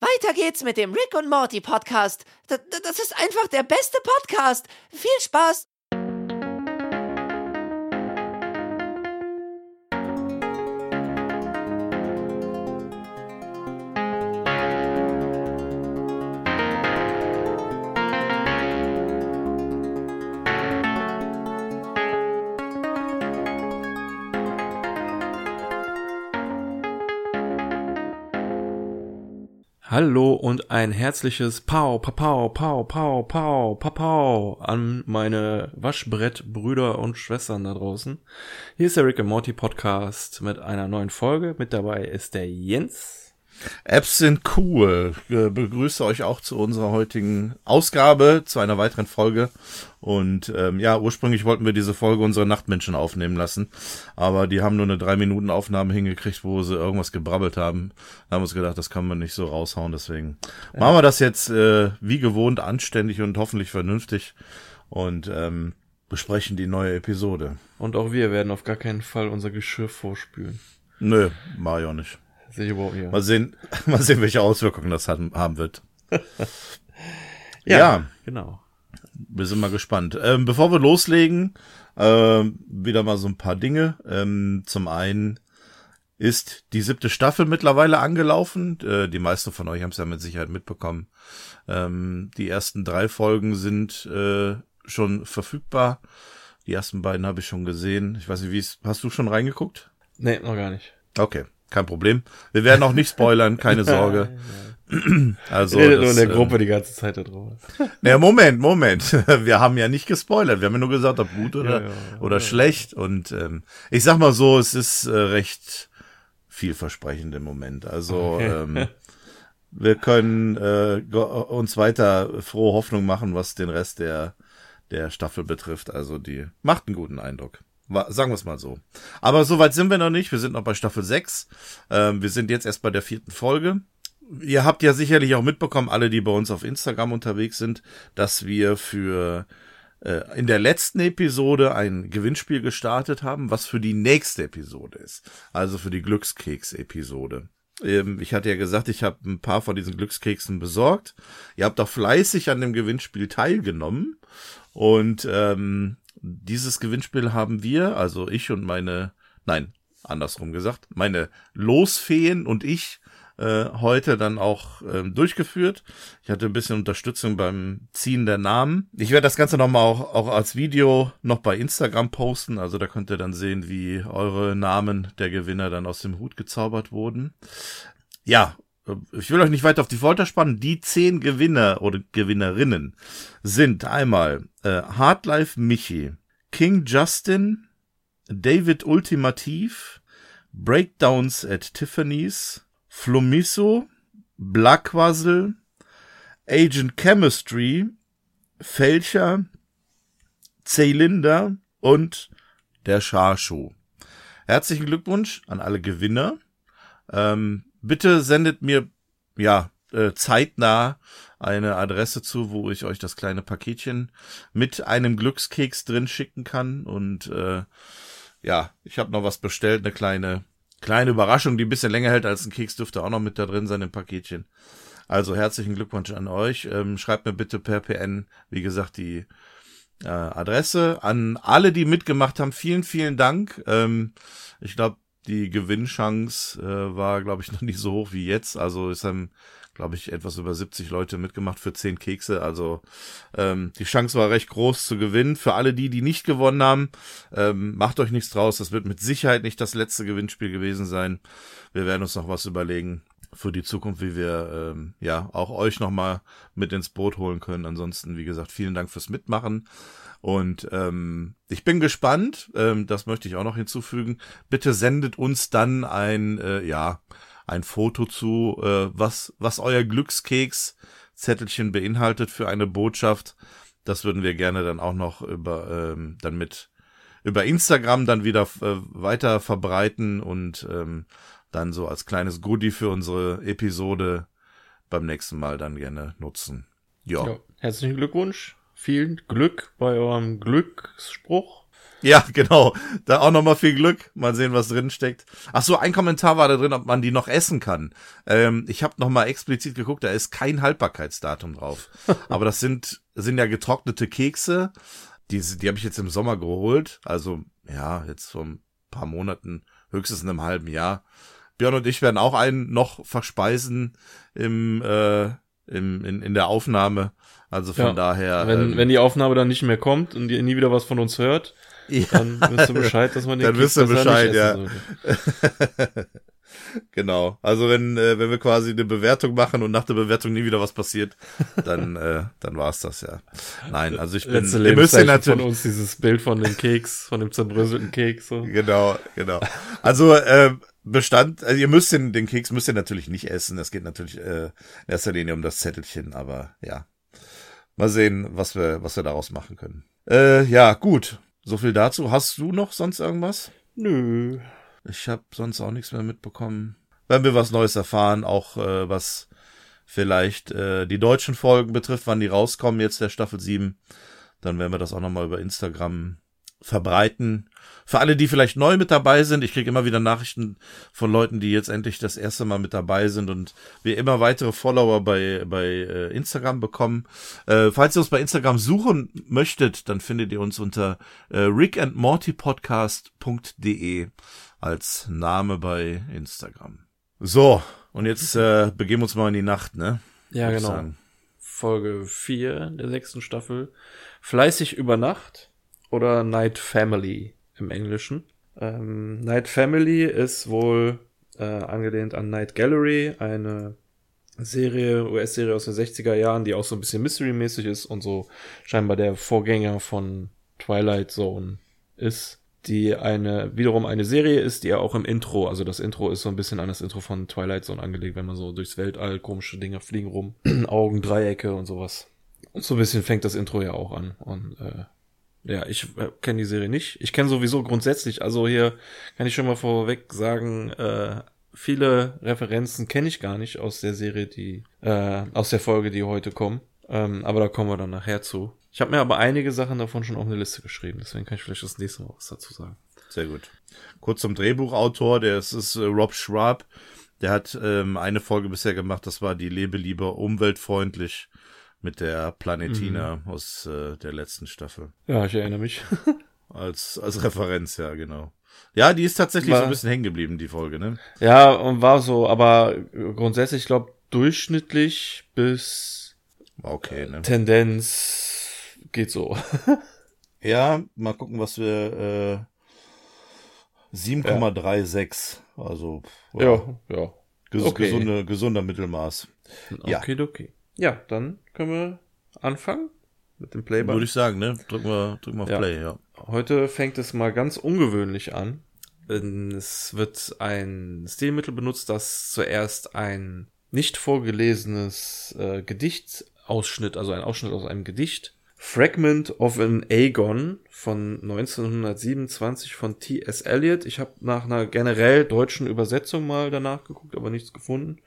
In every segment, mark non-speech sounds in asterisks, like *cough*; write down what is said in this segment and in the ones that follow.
Weiter geht's mit dem Rick und Morty Podcast. D das ist einfach der beste Podcast. Viel Spaß! Hallo und ein herzliches Pau, Pau, Pau, Pau, Pau, Pau, Pau an meine Waschbrettbrüder und Schwestern da draußen. Hier ist der Rick and Morty Podcast mit einer neuen Folge. Mit dabei ist der Jens. Apps sind cool. Ich begrüße euch auch zu unserer heutigen Ausgabe, zu einer weiteren Folge. Und ähm, ja, ursprünglich wollten wir diese Folge unsere Nachtmenschen aufnehmen lassen, aber die haben nur eine drei Minuten Aufnahme hingekriegt, wo sie irgendwas gebrabbelt haben. Da haben wir uns gedacht, das kann man nicht so raushauen. Deswegen ja. machen wir das jetzt äh, wie gewohnt anständig und hoffentlich vernünftig und ähm, besprechen die neue Episode. Und auch wir werden auf gar keinen Fall unser Geschirr vorspülen. Nö, mach ich auch nicht. Mal sehen, *laughs* mal sehen, welche Auswirkungen das haben, haben wird. *laughs* ja, ja, genau. Wir sind mal gespannt. Ähm, bevor wir loslegen, ähm, wieder mal so ein paar Dinge. Ähm, zum einen ist die siebte Staffel mittlerweile angelaufen. Äh, die meisten von euch haben es ja mit Sicherheit mitbekommen. Ähm, die ersten drei Folgen sind äh, schon verfügbar. Die ersten beiden habe ich schon gesehen. Ich weiß nicht, wie es. Hast du schon reingeguckt? Nee, noch gar nicht. Okay kein Problem. Wir werden auch nicht spoilern, keine *laughs* Sorge. also Redet nur in der Gruppe ähm, die ganze Zeit darüber. Naja, *laughs* Moment, Moment. *laughs* Wir haben ja nicht gespoilert. Wir haben ja nur gesagt, ob gut oder, ja, ja, oder ja. schlecht. Und ähm, ich sag mal so, es ist äh, recht vielversprechend im Moment. Also okay. ähm, wir können äh, uns weiter frohe Hoffnung machen, was den Rest der der Staffel betrifft. Also die macht einen guten Eindruck. Sagen wir es mal so. Aber soweit sind wir noch nicht. Wir sind noch bei Staffel 6. Ähm, wir sind jetzt erst bei der vierten Folge. Ihr habt ja sicherlich auch mitbekommen, alle, die bei uns auf Instagram unterwegs sind, dass wir für äh, in der letzten Episode ein Gewinnspiel gestartet haben, was für die nächste Episode ist. Also für die Glückskeks-Episode. Ähm, ich hatte ja gesagt, ich habe ein paar von diesen Glückskeksen besorgt. Ihr habt auch fleißig an dem Gewinnspiel teilgenommen. Und ähm, dieses Gewinnspiel haben wir, also ich und meine, nein, andersrum gesagt, meine Losfeen und ich äh, heute dann auch ähm, durchgeführt. Ich hatte ein bisschen Unterstützung beim Ziehen der Namen. Ich werde das Ganze nochmal auch, auch als Video noch bei Instagram posten. Also da könnt ihr dann sehen, wie eure Namen der Gewinner dann aus dem Hut gezaubert wurden. Ja, ich will euch nicht weiter auf die Folter spannen. Die zehn Gewinner oder Gewinnerinnen sind einmal äh, Hardlife Michi, King Justin, David Ultimativ, Breakdowns at Tiffany's, Flumiso, Blackwazzle, Agent Chemistry, Felcher, Zeylinda und der Scharschuh. Herzlichen Glückwunsch an alle Gewinner. Ähm, bitte sendet mir ja äh, zeitnah eine Adresse zu, wo ich euch das kleine Paketchen mit einem Glückskeks drin schicken kann. Und äh, ja, ich habe noch was bestellt, eine kleine kleine Überraschung, die ein bisschen länger hält als ein Keks, dürfte auch noch mit da drin sein im Paketchen. Also herzlichen Glückwunsch an euch. Ähm, schreibt mir bitte per PN, wie gesagt, die äh, Adresse. An alle, die mitgemacht haben, vielen, vielen Dank. Ähm, ich glaube, die Gewinnchance äh, war, glaube ich, *laughs* noch nicht so hoch wie jetzt. Also es haben, glaube ich, etwas über 70 Leute mitgemacht für 10 Kekse. Also ähm, die Chance war recht groß zu gewinnen. Für alle die, die nicht gewonnen haben, ähm, macht euch nichts draus. Das wird mit Sicherheit nicht das letzte Gewinnspiel gewesen sein. Wir werden uns noch was überlegen für die Zukunft, wie wir ähm, ja auch euch nochmal mit ins Boot holen können. Ansonsten, wie gesagt, vielen Dank fürs Mitmachen. Und ähm, ich bin gespannt, ähm, das möchte ich auch noch hinzufügen. Bitte sendet uns dann ein, äh, ja, ein Foto zu, äh, was, was euer Glückskeks-Zettelchen beinhaltet für eine Botschaft. Das würden wir gerne dann auch noch über, ähm, dann mit, über Instagram dann wieder äh, weiter verbreiten und ähm, dann so als kleines Goodie für unsere Episode beim nächsten Mal dann gerne nutzen. Ja. ja herzlichen Glückwunsch viel Glück bei eurem Glücksspruch. Ja, genau. Da auch nochmal viel Glück. Mal sehen, was drin steckt. Ach so, ein Kommentar war da drin, ob man die noch essen kann. Ähm, ich habe nochmal explizit geguckt, da ist kein Haltbarkeitsdatum drauf. *laughs* Aber das sind, sind ja getrocknete Kekse. Die, die habe ich jetzt im Sommer geholt. Also, ja, jetzt vor ein paar Monaten, höchstens in einem halben Jahr. Björn und ich werden auch einen noch verspeisen im, äh, im, in, in der Aufnahme. Also von Ja, daher. Wenn, ähm, wenn die Aufnahme dann nicht mehr kommt und ihr nie wieder was von uns hört, ja, dann wisst ihr Bescheid, dass man den Dann wisst ihr Bescheid, ja. *laughs* genau. Also wenn, äh, wenn wir quasi eine Bewertung machen und nach der Bewertung nie wieder was passiert, dann, *laughs* äh, dann war's das ja. Nein, also ich bin, Letzte ihr müsst ja Lebenszeichen von natürlich, uns, dieses Bild von dem Keks, von dem zerbröselten Keks. So. genau, genau. Also, äh, Bestand, also ihr müsst den, den Keks müsst ihr natürlich nicht essen. Es geht natürlich äh, in erster Linie um das Zettelchen, aber ja. Mal sehen, was wir, was wir daraus machen können. Äh, ja, gut. So viel dazu. Hast du noch sonst irgendwas? Nö. Ich habe sonst auch nichts mehr mitbekommen. Wenn wir was Neues erfahren, auch äh, was vielleicht äh, die deutschen Folgen betrifft, wann die rauskommen, jetzt der Staffel 7, dann werden wir das auch nochmal über Instagram verbreiten. Für alle, die vielleicht neu mit dabei sind, ich kriege immer wieder Nachrichten von Leuten, die jetzt endlich das erste Mal mit dabei sind und wir immer weitere Follower bei, bei äh, Instagram bekommen. Äh, falls ihr uns bei Instagram suchen möchtet, dann findet ihr uns unter äh, rickandmortypodcast.de als Name bei Instagram. So, und jetzt äh, begeben wir uns mal in die Nacht, ne? Ja, genau. sagen. Folge 4 der sechsten Staffel. Fleißig über Nacht oder Night Family im Englischen. Ähm, Night Family ist wohl äh, angelehnt an Night Gallery, eine Serie, US-Serie aus den 60er Jahren, die auch so ein bisschen Mystery-mäßig ist und so scheinbar der Vorgänger von Twilight Zone ist, die eine, wiederum eine Serie ist, die ja auch im Intro, also das Intro ist so ein bisschen an das Intro von Twilight Zone angelegt, wenn man so durchs Weltall, komische Dinge fliegen rum, *clears throat* Augen, Dreiecke und sowas. Und so ein bisschen fängt das Intro ja auch an und, äh, ja, ich äh, kenne die Serie nicht. Ich kenne sowieso grundsätzlich, also hier kann ich schon mal vorweg sagen, äh, viele Referenzen kenne ich gar nicht aus der Serie, die, äh, aus der Folge, die heute kommen. Ähm, aber da kommen wir dann nachher zu. Ich habe mir aber einige Sachen davon schon auf eine Liste geschrieben, deswegen kann ich vielleicht das nächste Mal was dazu sagen. Sehr gut. Kurz zum Drehbuchautor, der ist, ist äh, Rob Schwab. Der hat ähm, eine Folge bisher gemacht, das war die Lebe lieber umweltfreundlich mit der Planetina aus äh, der letzten Staffel. Ja, ich erinnere mich. *laughs* Als, als Referenz, ja, genau. Ja, die ist tatsächlich War- so ein bisschen hängen geblieben, die Folge, ne? ja, und war so, aber grundsätzlich, ich glaube, durchschnittlich bis okay, ne? Tendenz geht so. *laughs* Ja, mal gucken, was wir, äh, 7,36. Also, ja, ja. ges okay. gesunde, gesunder Mittelmaß. Ja. Okay, okay. Ja, dann können wir anfangen mit dem Playbutton. Würde ich sagen, ne? Drücken wir, drücken wir auf Ja. Play, ja. Heute fängt es mal ganz ungewöhnlich an. Denn Es wird ein Stilmittel benutzt, das zuerst ein nicht vorgelesenes äh, Gedichtsausschnitt, also ein Ausschnitt aus einem Gedicht, Fragment of an Aegon von 1927 von T.S. Eliot. Ich habe nach einer generell deutschen Übersetzung mal danach geguckt, aber nichts gefunden.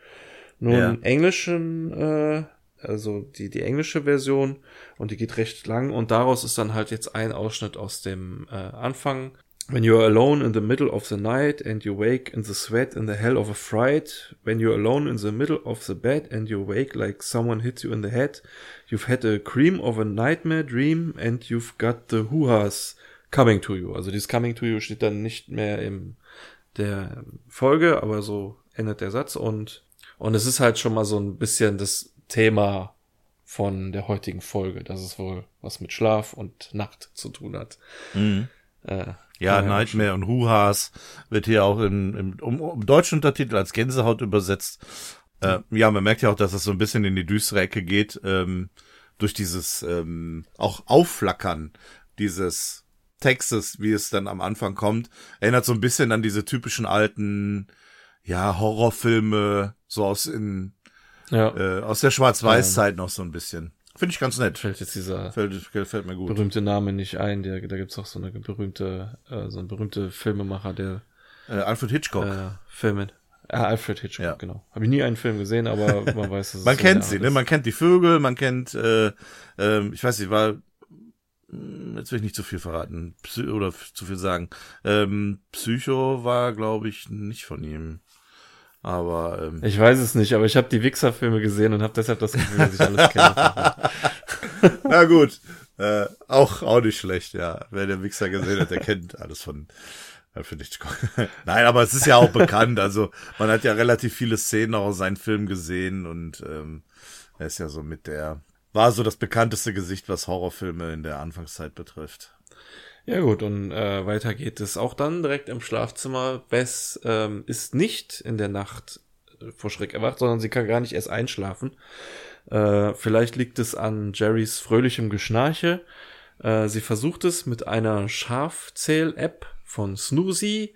Nur Ja. einen englischen, äh, also die, die englische Version und die geht recht lang und daraus ist dann halt jetzt ein Ausschnitt aus dem äh, Anfang. When you're alone in the middle of the night and you wake in the sweat in the hell of a fright, when you're alone in the middle of the bed and you wake like someone hits you in the head, you've had a cream of a nightmare dream and you've got the hoo-has coming to you. Also dieses coming to you steht dann nicht mehr im der Folge, aber so endet der Satz und und es ist halt schon mal so ein bisschen das Thema von der heutigen Folge, dass es wohl was mit Schlaf und Nacht zu tun hat. Äh, Ja, Ja, Nightmare und Huhas wird hier auch im, im, um, um deutschen Untertitel als Gänsehaut übersetzt. Äh, ja, man merkt ja auch, dass es so ein bisschen in die düstere Ecke geht, ähm, durch dieses ähm, auch Aufflackern dieses Textes, wie es dann am Anfang kommt. Erinnert so ein bisschen an diese typischen alten, ja, Horrorfilme, so aus in, ja, äh, aus der Schwarz-Weiß-Zeit noch so ein bisschen. Finde ich ganz nett. fällt jetzt dieser Fällt, gefällt mir gut. berühmte Name nicht ein. Der, da gibt's auch so eine berühmte, äh, so ein berühmte Filmemacher, der Äh, Alfred Hitchcock. äh, Filme. Ah, Alfred Hitchcock, Ja. genau. Habe ich nie einen Film gesehen, aber *laughs* man weiß, dass es Man so kennt sie, ne? Man kennt die Vögel, man kennt, äh, ähm, ich weiß nicht, war hm, jetzt will ich nicht zu viel verraten Psy oder zu viel sagen. Ähm, Psycho war, glaube ich, nicht von ihm. Aber ähm, ich weiß es nicht, aber ich habe die Wichser-Filme gesehen und habe deshalb das Gefühl, dass ich alles kenne. *laughs* Na gut, äh, auch auch nicht schlecht, ja. Wer der Wichser gesehen hat, der kennt alles von ja, finde ich. *laughs* Nein, aber es ist ja auch bekannt. Also man hat ja relativ viele Szenen auch aus seinen Filmen gesehen und ähm, er ist ja so mit der war so das bekannteste Gesicht, was Horrorfilme in der Anfangszeit betrifft. Ja gut, und äh, weiter geht es auch dann direkt im Schlafzimmer. Bess ähm, ist nicht in der Nacht äh, vor Schreck erwacht, sondern sie kann gar nicht erst einschlafen. Äh, vielleicht liegt es an Jerrys fröhlichem Geschnarche. Äh, sie versucht es mit einer Schafzähl-App von Snoozy.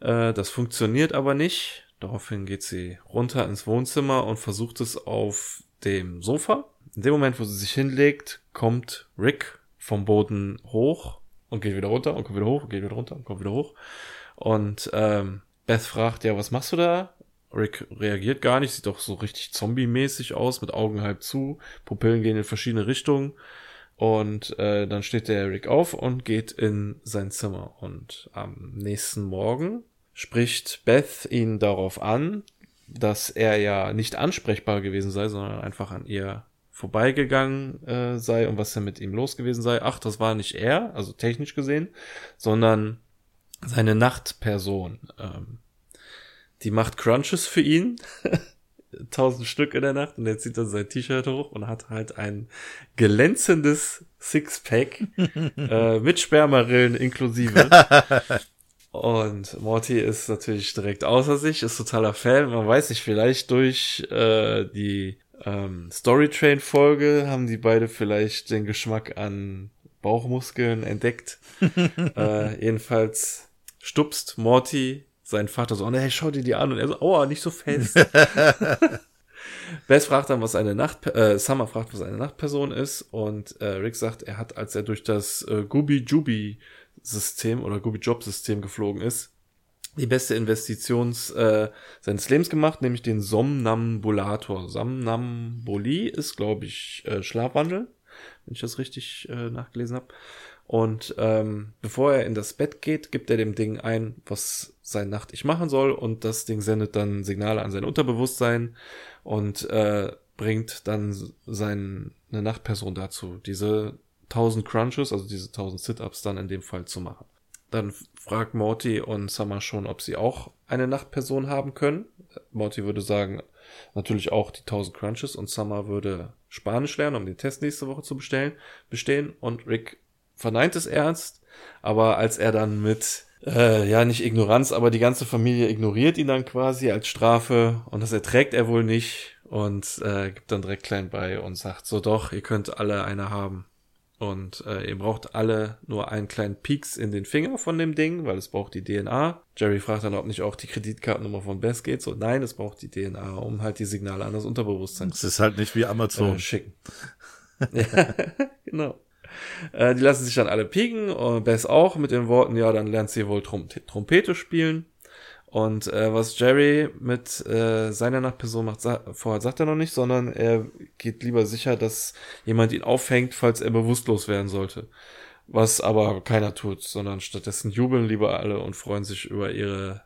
Äh, das funktioniert aber nicht. Daraufhin geht sie runter ins Wohnzimmer und versucht es auf dem Sofa. In dem Moment, wo sie sich hinlegt, kommt Rick vom Boden hoch und geht wieder runter und kommt wieder hoch und geht wieder runter und kommt wieder hoch. Und ähm, Beth fragt, ja, was machst du da? Rick reagiert gar nicht, sieht doch so richtig zombie-mäßig aus, mit Augen halb zu, Pupillen gehen in verschiedene Richtungen. Und äh, dann steht der Rick auf und geht in sein Zimmer. Und am nächsten Morgen spricht Beth ihn darauf an, dass er ja nicht ansprechbar gewesen sei, sondern einfach an ihr vorbeigegangen äh, sei und was denn mit ihm los gewesen sei. Ach, das war nicht er, also technisch gesehen, sondern seine Nachtperson. Ähm, die macht Crunches für ihn. *laughs* tausend Stück in der Nacht und er zieht dann sein T-Shirt hoch und hat halt ein glänzendes Sixpack *laughs* äh, mit Spermarillen inklusive. *laughs* Und Morty ist natürlich direkt außer sich, ist totaler Fan. Man weiß nicht, vielleicht durch äh, die ähm, Storytrain-Folge haben die beide vielleicht den Geschmack an Bauchmuskeln entdeckt. *laughs* äh, jedenfalls stupst Morty seinen Vater so, oh, hey, schau dir die an. Und er so, oh, nicht so fest. *laughs* Bess fragt dann, was eine Nacht, äh, Summer fragt, was eine Nachtperson ist. Und äh, Rick sagt, er hat, als er durch das äh, Gooby-Juby-System oder Gooby-Job-System geflogen ist, die beste Investitions äh, seines Lebens gemacht, nämlich den Somnambulator. Somnambulie ist, glaube ich, äh, Schlafwandel, wenn ich das richtig äh, nachgelesen habe. Und ähm, bevor er in das Bett geht, gibt er dem Ding ein, was sein Nacht-Ich machen soll. Und das Ding sendet dann Signale an sein Unterbewusstsein und äh, bringt dann seine Nachtperson dazu, diese 1000 Crunches, also diese 1000 Sit-Ups dann in dem Fall zu machen. Dann fragt Morty und Summer schon, ob sie auch eine Nachtperson haben können. Morty würde sagen, natürlich auch die 1000 Crunches und Summer würde Spanisch lernen, um den Test nächste Woche zu bestellen, bestehen und Rick verneint es ernst, aber als er dann mit äh, ja nicht Ignoranz, aber die ganze Familie ignoriert ihn dann quasi als Strafe und das erträgt er wohl nicht und äh, gibt dann direkt klein bei und sagt so doch, ihr könnt alle eine haben. Und äh, ihr braucht alle nur einen kleinen Pieks in den Finger von dem Ding, weil es braucht die DNA. Jerry fragt dann, ob nicht auch die Kreditkartennummer von Bess geht. So, nein, es braucht die DNA, um halt die Signale an das Unterbewusstsein zu Es ist halt nicht wie Amazon. Äh, schicken. ja, *laughs* genau. Äh, die lassen sich dann alle pieken und Bess auch mit den Worten, ja, dann lernt sie wohl Trom Trompete spielen. Und äh, was Jerry mit äh, seiner Nachtperson macht, sa vorher sagt er noch nicht, sondern er geht lieber sicher, dass jemand ihn aufhängt, falls er bewusstlos werden sollte. Was aber keiner tut, sondern stattdessen jubeln lieber alle und freuen sich über ihre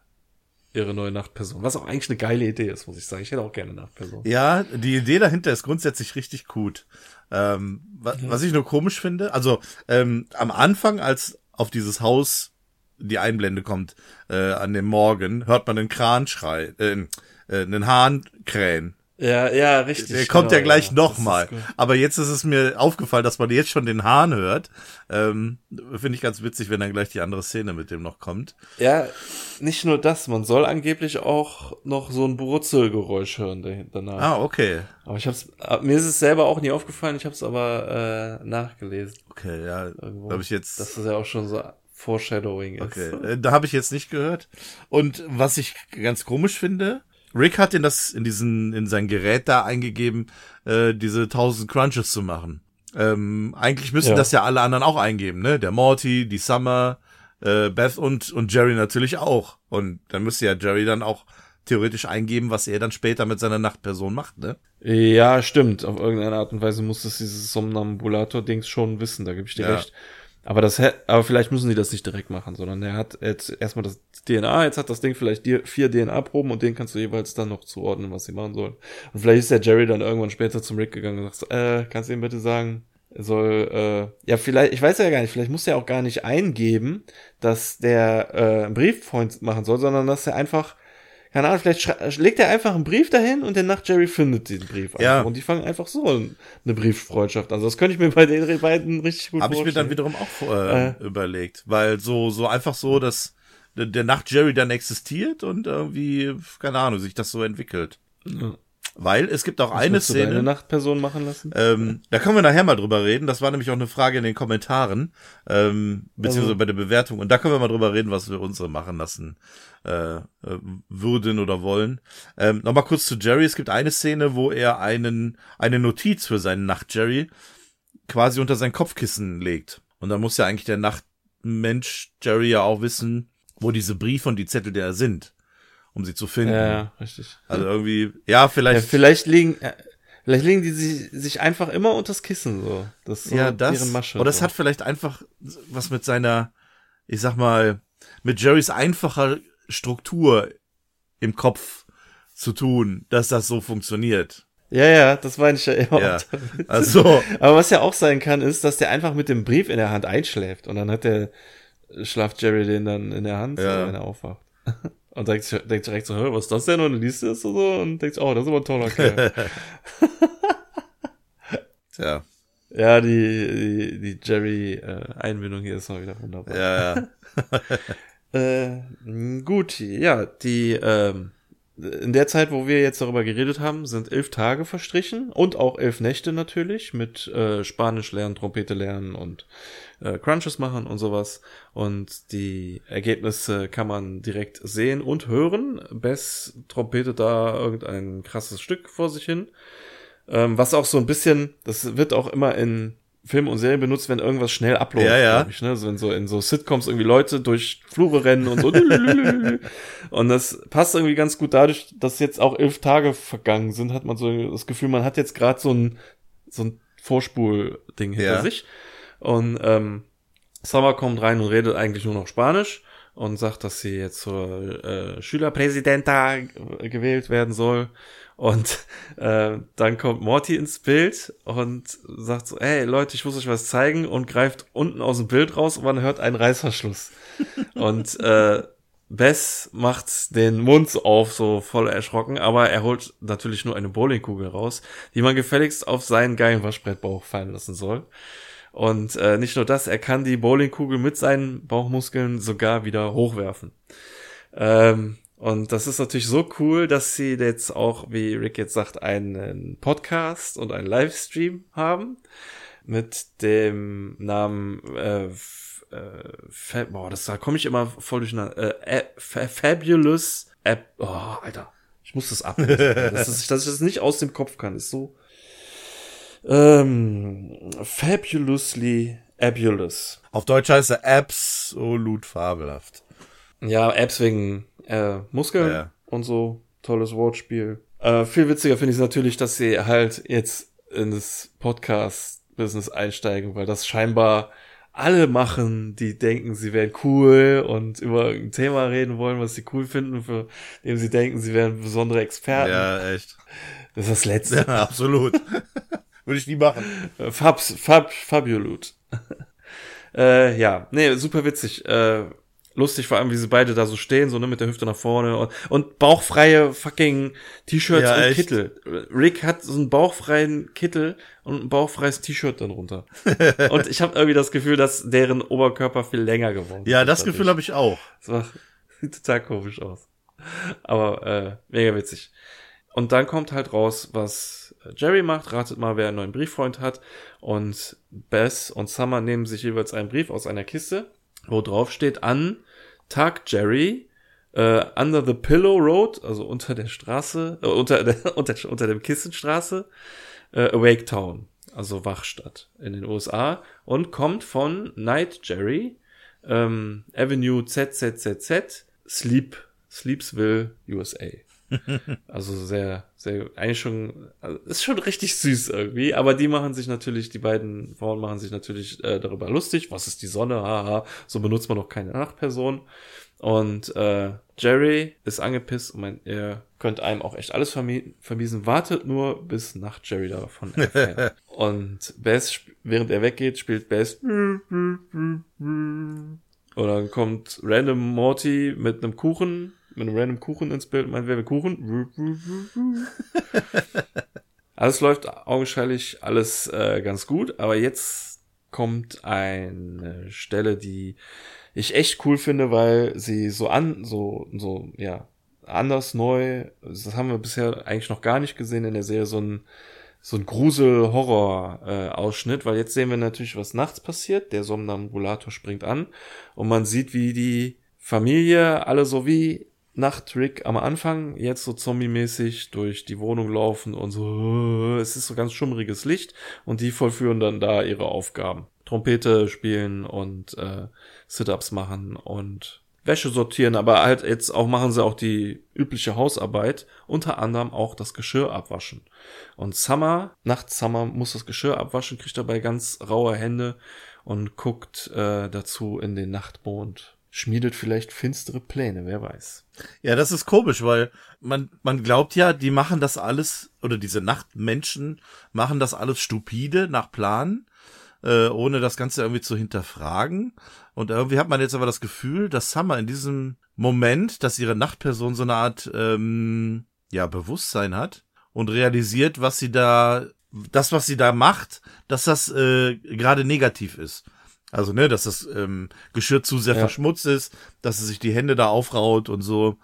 ihre neue Nachtperson. Was auch eigentlich eine geile Idee ist, muss ich sagen. Ich hätte auch gerne Nachtperson. Ja, die Idee dahinter ist grundsätzlich richtig gut. Ähm, was, ja. was ich nur komisch finde, also ähm, am Anfang, als auf dieses Haus die Einblende kommt, äh, an dem Morgen, hört man einen Kranschrei, äh, äh, einen Hahn krähen. Ja, ja, richtig. Der kommt genau, ja gleich ja, nochmal. Aber jetzt ist es mir aufgefallen, dass man jetzt schon den Hahn hört. Ähm, Finde ich ganz witzig, wenn dann gleich die andere Szene mit dem noch kommt. Ja, nicht nur das, man soll angeblich auch noch so ein Brutzelgeräusch hören danach. Ah, okay. Aber ich hab's, äh, mir ist es selber auch nie aufgefallen, ich habe es aber äh, nachgelesen. Okay, ja, habe ich jetzt. Das ist ja auch schon so Foreshadowing ist. Okay, äh, da habe ich jetzt nicht gehört. Und was ich ganz komisch finde, Rick hat in das, in diesen, in sein Gerät da eingegeben, äh, diese 1000 Crunches zu machen. Ähm, eigentlich müssen ja. das ja alle anderen auch eingeben, ne? Der Morty, die Summer, äh, Beth und, und Jerry natürlich auch. Und dann müsste ja Jerry dann auch theoretisch eingeben, was er dann später mit seiner Nachtperson macht, ne? Ja, stimmt. Auf irgendeine Art und Weise muss es dieses Somnambulator-Dings schon wissen, da gebe ich dir Ja. recht. Aber das aber vielleicht müssen die das nicht direkt machen, sondern er hat jetzt erstmal das DNA, jetzt hat das Ding vielleicht vier DNA-Proben und denen kannst du jeweils dann noch zuordnen, was sie machen sollen. Und vielleicht ist der Jerry dann irgendwann später zum Rick gegangen und sagt, äh, kannst du ihm bitte sagen, soll, äh, ja, vielleicht, ich weiß ja gar nicht, vielleicht muss er auch gar nicht eingeben, dass der äh, einen Brieffreund machen soll, sondern dass er einfach, keine Ahnung, vielleicht legt er einfach einen Brief dahin und der Nacht Jerry findet den Brief Ja. einfach. Und die fangen einfach so eine Brieffreundschaft an. Also das könnte ich mir bei den beiden richtig gut Habe ich mir dann vorstellen. wiederum auch vor- äh, überlegt, weil so so einfach so, dass der, der Nacht Jerry dann existiert und irgendwie keine Ahnung sich das so entwickelt. Ja. Weil es gibt auch eine Willst du deine Szene, Nachtperson machen lassen? ähm, da können wir nachher mal drüber reden. Das war nämlich auch eine Frage in den Kommentaren, ähm, beziehungsweise Also- bei der Bewertung. Und da können wir mal drüber reden, was wir unsere machen lassen äh, äh, würden oder wollen. Ähm, Nochmal kurz zu Jerry. Es gibt eine Szene, wo er einen eine Notiz für seinen Nacht Jerry quasi unter sein Kopfkissen legt. Und dann muss ja eigentlich der Nachtmensch Jerry ja auch wissen, wo diese Briefe und die Zettel der sind, um sie zu finden. Ja, ja, richtig. Also irgendwie, ja, Ja, vielleicht. vielleicht liegen, äh, vielleicht legen die sich, sich einfach immer unters Kissen so. Das ist so ja, das. deren Masche. Oder es so. hat vielleicht einfach was mit seiner, ich sag mal, mit Jerrys einfacher Struktur im Kopf zu tun, dass das so funktioniert. Ja, ja, das meine ich ja immer. Ja. Also, Aber was ja auch sein kann, ist, dass der einfach mit dem Brief in der Hand einschläft und dann hat der schlaft Jerry den dann in der Hand, Ja. wenn er aufwacht. *laughs* Und denkt, denkt direkt so, "Hä, was ist das denn? Und liest du es so und denkt, oh, das ist aber ein toller Kerl. *laughs* tja, ja, die, die, die Jerry-Einbindung hier ist mal wieder wunderbar. ja, ja. *laughs* Äh, gut, ja, die, ähm, in der Zeit, wo wir jetzt darüber geredet haben, sind elf Tage verstrichen und auch elf Nächte natürlich mit äh, Spanisch lernen, Trompete lernen und äh, Crunches machen und sowas. Und die Ergebnisse kann man direkt sehen und hören. Bess trompetet da irgendein krasses Stück vor sich hin. Ähm, was auch so ein bisschen, das wird auch immer in Filmen und Serien benutzt, wenn irgendwas schnell abläuft, Ja, ja. ich, ne? Also wenn so in so Sitcoms irgendwie Leute durch Flure rennen und so. *laughs* und das passt irgendwie ganz gut dadurch, dass jetzt auch elf Tage vergangen sind, hat man so das Gefühl, man hat jetzt gerade so ein, so ein Vorspulding hinter Ja. sich. Und ähm, Summer kommt rein und redet eigentlich nur noch Spanisch und sagt, dass sie jetzt zur äh, Schülerpräsidenta g- gewählt werden soll. Und äh, dann kommt Morty ins Bild und sagt so, hey Leute, ich muss euch was zeigen und greift unten aus dem Bild raus und man hört einen Reißverschluss. *laughs* und äh, Bess macht den Mund auf, so voll erschrocken, aber er holt natürlich nur eine Bowlingkugel raus, die man gefälligst auf seinen geilen Waschbrettbauch fallen lassen soll. Und äh, nicht nur das, er kann die Bowlingkugel mit seinen Bauchmuskeln sogar wieder hochwerfen. Ähm, und das ist natürlich so cool, dass sie jetzt auch, wie Rick jetzt sagt, einen Podcast und einen Livestream haben mit dem Namen äh, äh, boah, das da komme ich immer voll durcheinander. Äh, äh, Fa Fabulous App. Oh, Alter. Ich muss das ablesen. *laughs* das ist, dass ich das nicht aus dem Kopf kann, ist so ähm, fabulously abulous. Auf Deutsch heißt er absolut fabelhaft. Ja, Apps wegen äh, Muskeln Ja. und so. Tolles Wortspiel. Äh, viel witziger finde ich es natürlich, dass sie halt jetzt in das Podcast-Business einsteigen, weil das scheinbar alle machen, die denken, sie wären cool und über ein Thema reden wollen, was sie cool finden, für dem sie denken, sie wären besondere Experten. Ja, echt. Das ist das Letzte. Ja, absolut. *laughs* Würde ich nie machen. Fabs, Fab, Fabulut. *laughs* äh, ja, nee, super witzig. Äh, lustig vor allem, wie sie beide da so stehen, so ne, mit der Hüfte nach vorne und, und bauchfreie fucking T-Shirts Ja, und echt. Kittel. Rick hat so einen bauchfreien Kittel und ein bauchfreies T-Shirt dann runter. *laughs* und ich habe irgendwie das Gefühl, dass deren Oberkörper viel länger geworden Ja, ist das dadurch. Gefühl habe ich auch. Das war, sieht *laughs* total komisch aus. Aber äh, mega witzig. Und dann kommt halt raus, was Jerry macht. Ratet mal, wer einen neuen Brieffreund hat. Und Bess und Summer nehmen sich jeweils einen Brief aus einer Kiste, wo drauf steht an Tag Jerry äh, Under the Pillow Road, also unter der Straße, äh, unter, der, *laughs* unter, unter dem Kissenstraße, äh, Awake Town, also Wachstadt in den USA und kommt von Night Jerry, ähm, Avenue ZZZZ, Sleep, Sleepsville, USA. Also sehr, sehr, eigentlich schon, also ist schon richtig süß irgendwie, aber die machen sich natürlich, die beiden Frauen machen sich natürlich äh, darüber lustig, was ist die Sonne, haha, so benutzt man doch keine Nachtperson. Und äh, Jerry ist angepisst und meint, er könnte einem auch echt alles vermi vermiesen, wartet nur, bis Nacht Jerry davon erfährt. *laughs* und Bess, während er weggeht, spielt Bess und dann kommt random Morty mit einem Kuchen, mit einem random Kuchen ins Bild, meint, wer will Kuchen? alles läuft augenscheinlich alles äh, ganz gut, aber jetzt kommt eine Stelle, die ich echt cool finde, weil sie so an, so, so, ja, anders neu, das haben wir bisher eigentlich noch gar nicht gesehen in der Serie, so ein, so ein Grusel-Horror-Ausschnitt, äh, weil jetzt sehen wir natürlich, was nachts passiert. Der Somnambulator springt an und man sieht, wie die Familie alle so wie Nachtrick am Anfang jetzt so zombie-mäßig durch die Wohnung laufen und so, es ist so ganz schummriges Licht und die vollführen dann da ihre Aufgaben. Trompete spielen und äh, Sit-ups machen und Wäsche sortieren, aber halt jetzt auch machen sie auch die übliche Hausarbeit, unter anderem auch das Geschirr abwaschen. Und Summer, nachts Summer muss das Geschirr abwaschen, kriegt dabei ganz raue Hände und guckt äh, dazu in den Nachtmond. Schmiedet vielleicht finstere Pläne, wer weiß. Ja, das ist komisch, weil man, man glaubt ja, die machen das alles, oder diese Nachtmenschen machen das alles stupide nach Plan äh, ohne das Ganze irgendwie zu hinterfragen. Und irgendwie hat man jetzt aber das Gefühl, dass Summer in diesem Moment, dass ihre Nachtperson so eine Art ähm, ja Bewusstsein hat und realisiert, was sie da, das was sie da macht, dass das äh, gerade negativ ist. Also, ne, dass das ähm, Geschirr zu sehr ja. verschmutzt ist, dass sie sich die Hände da aufraut und so,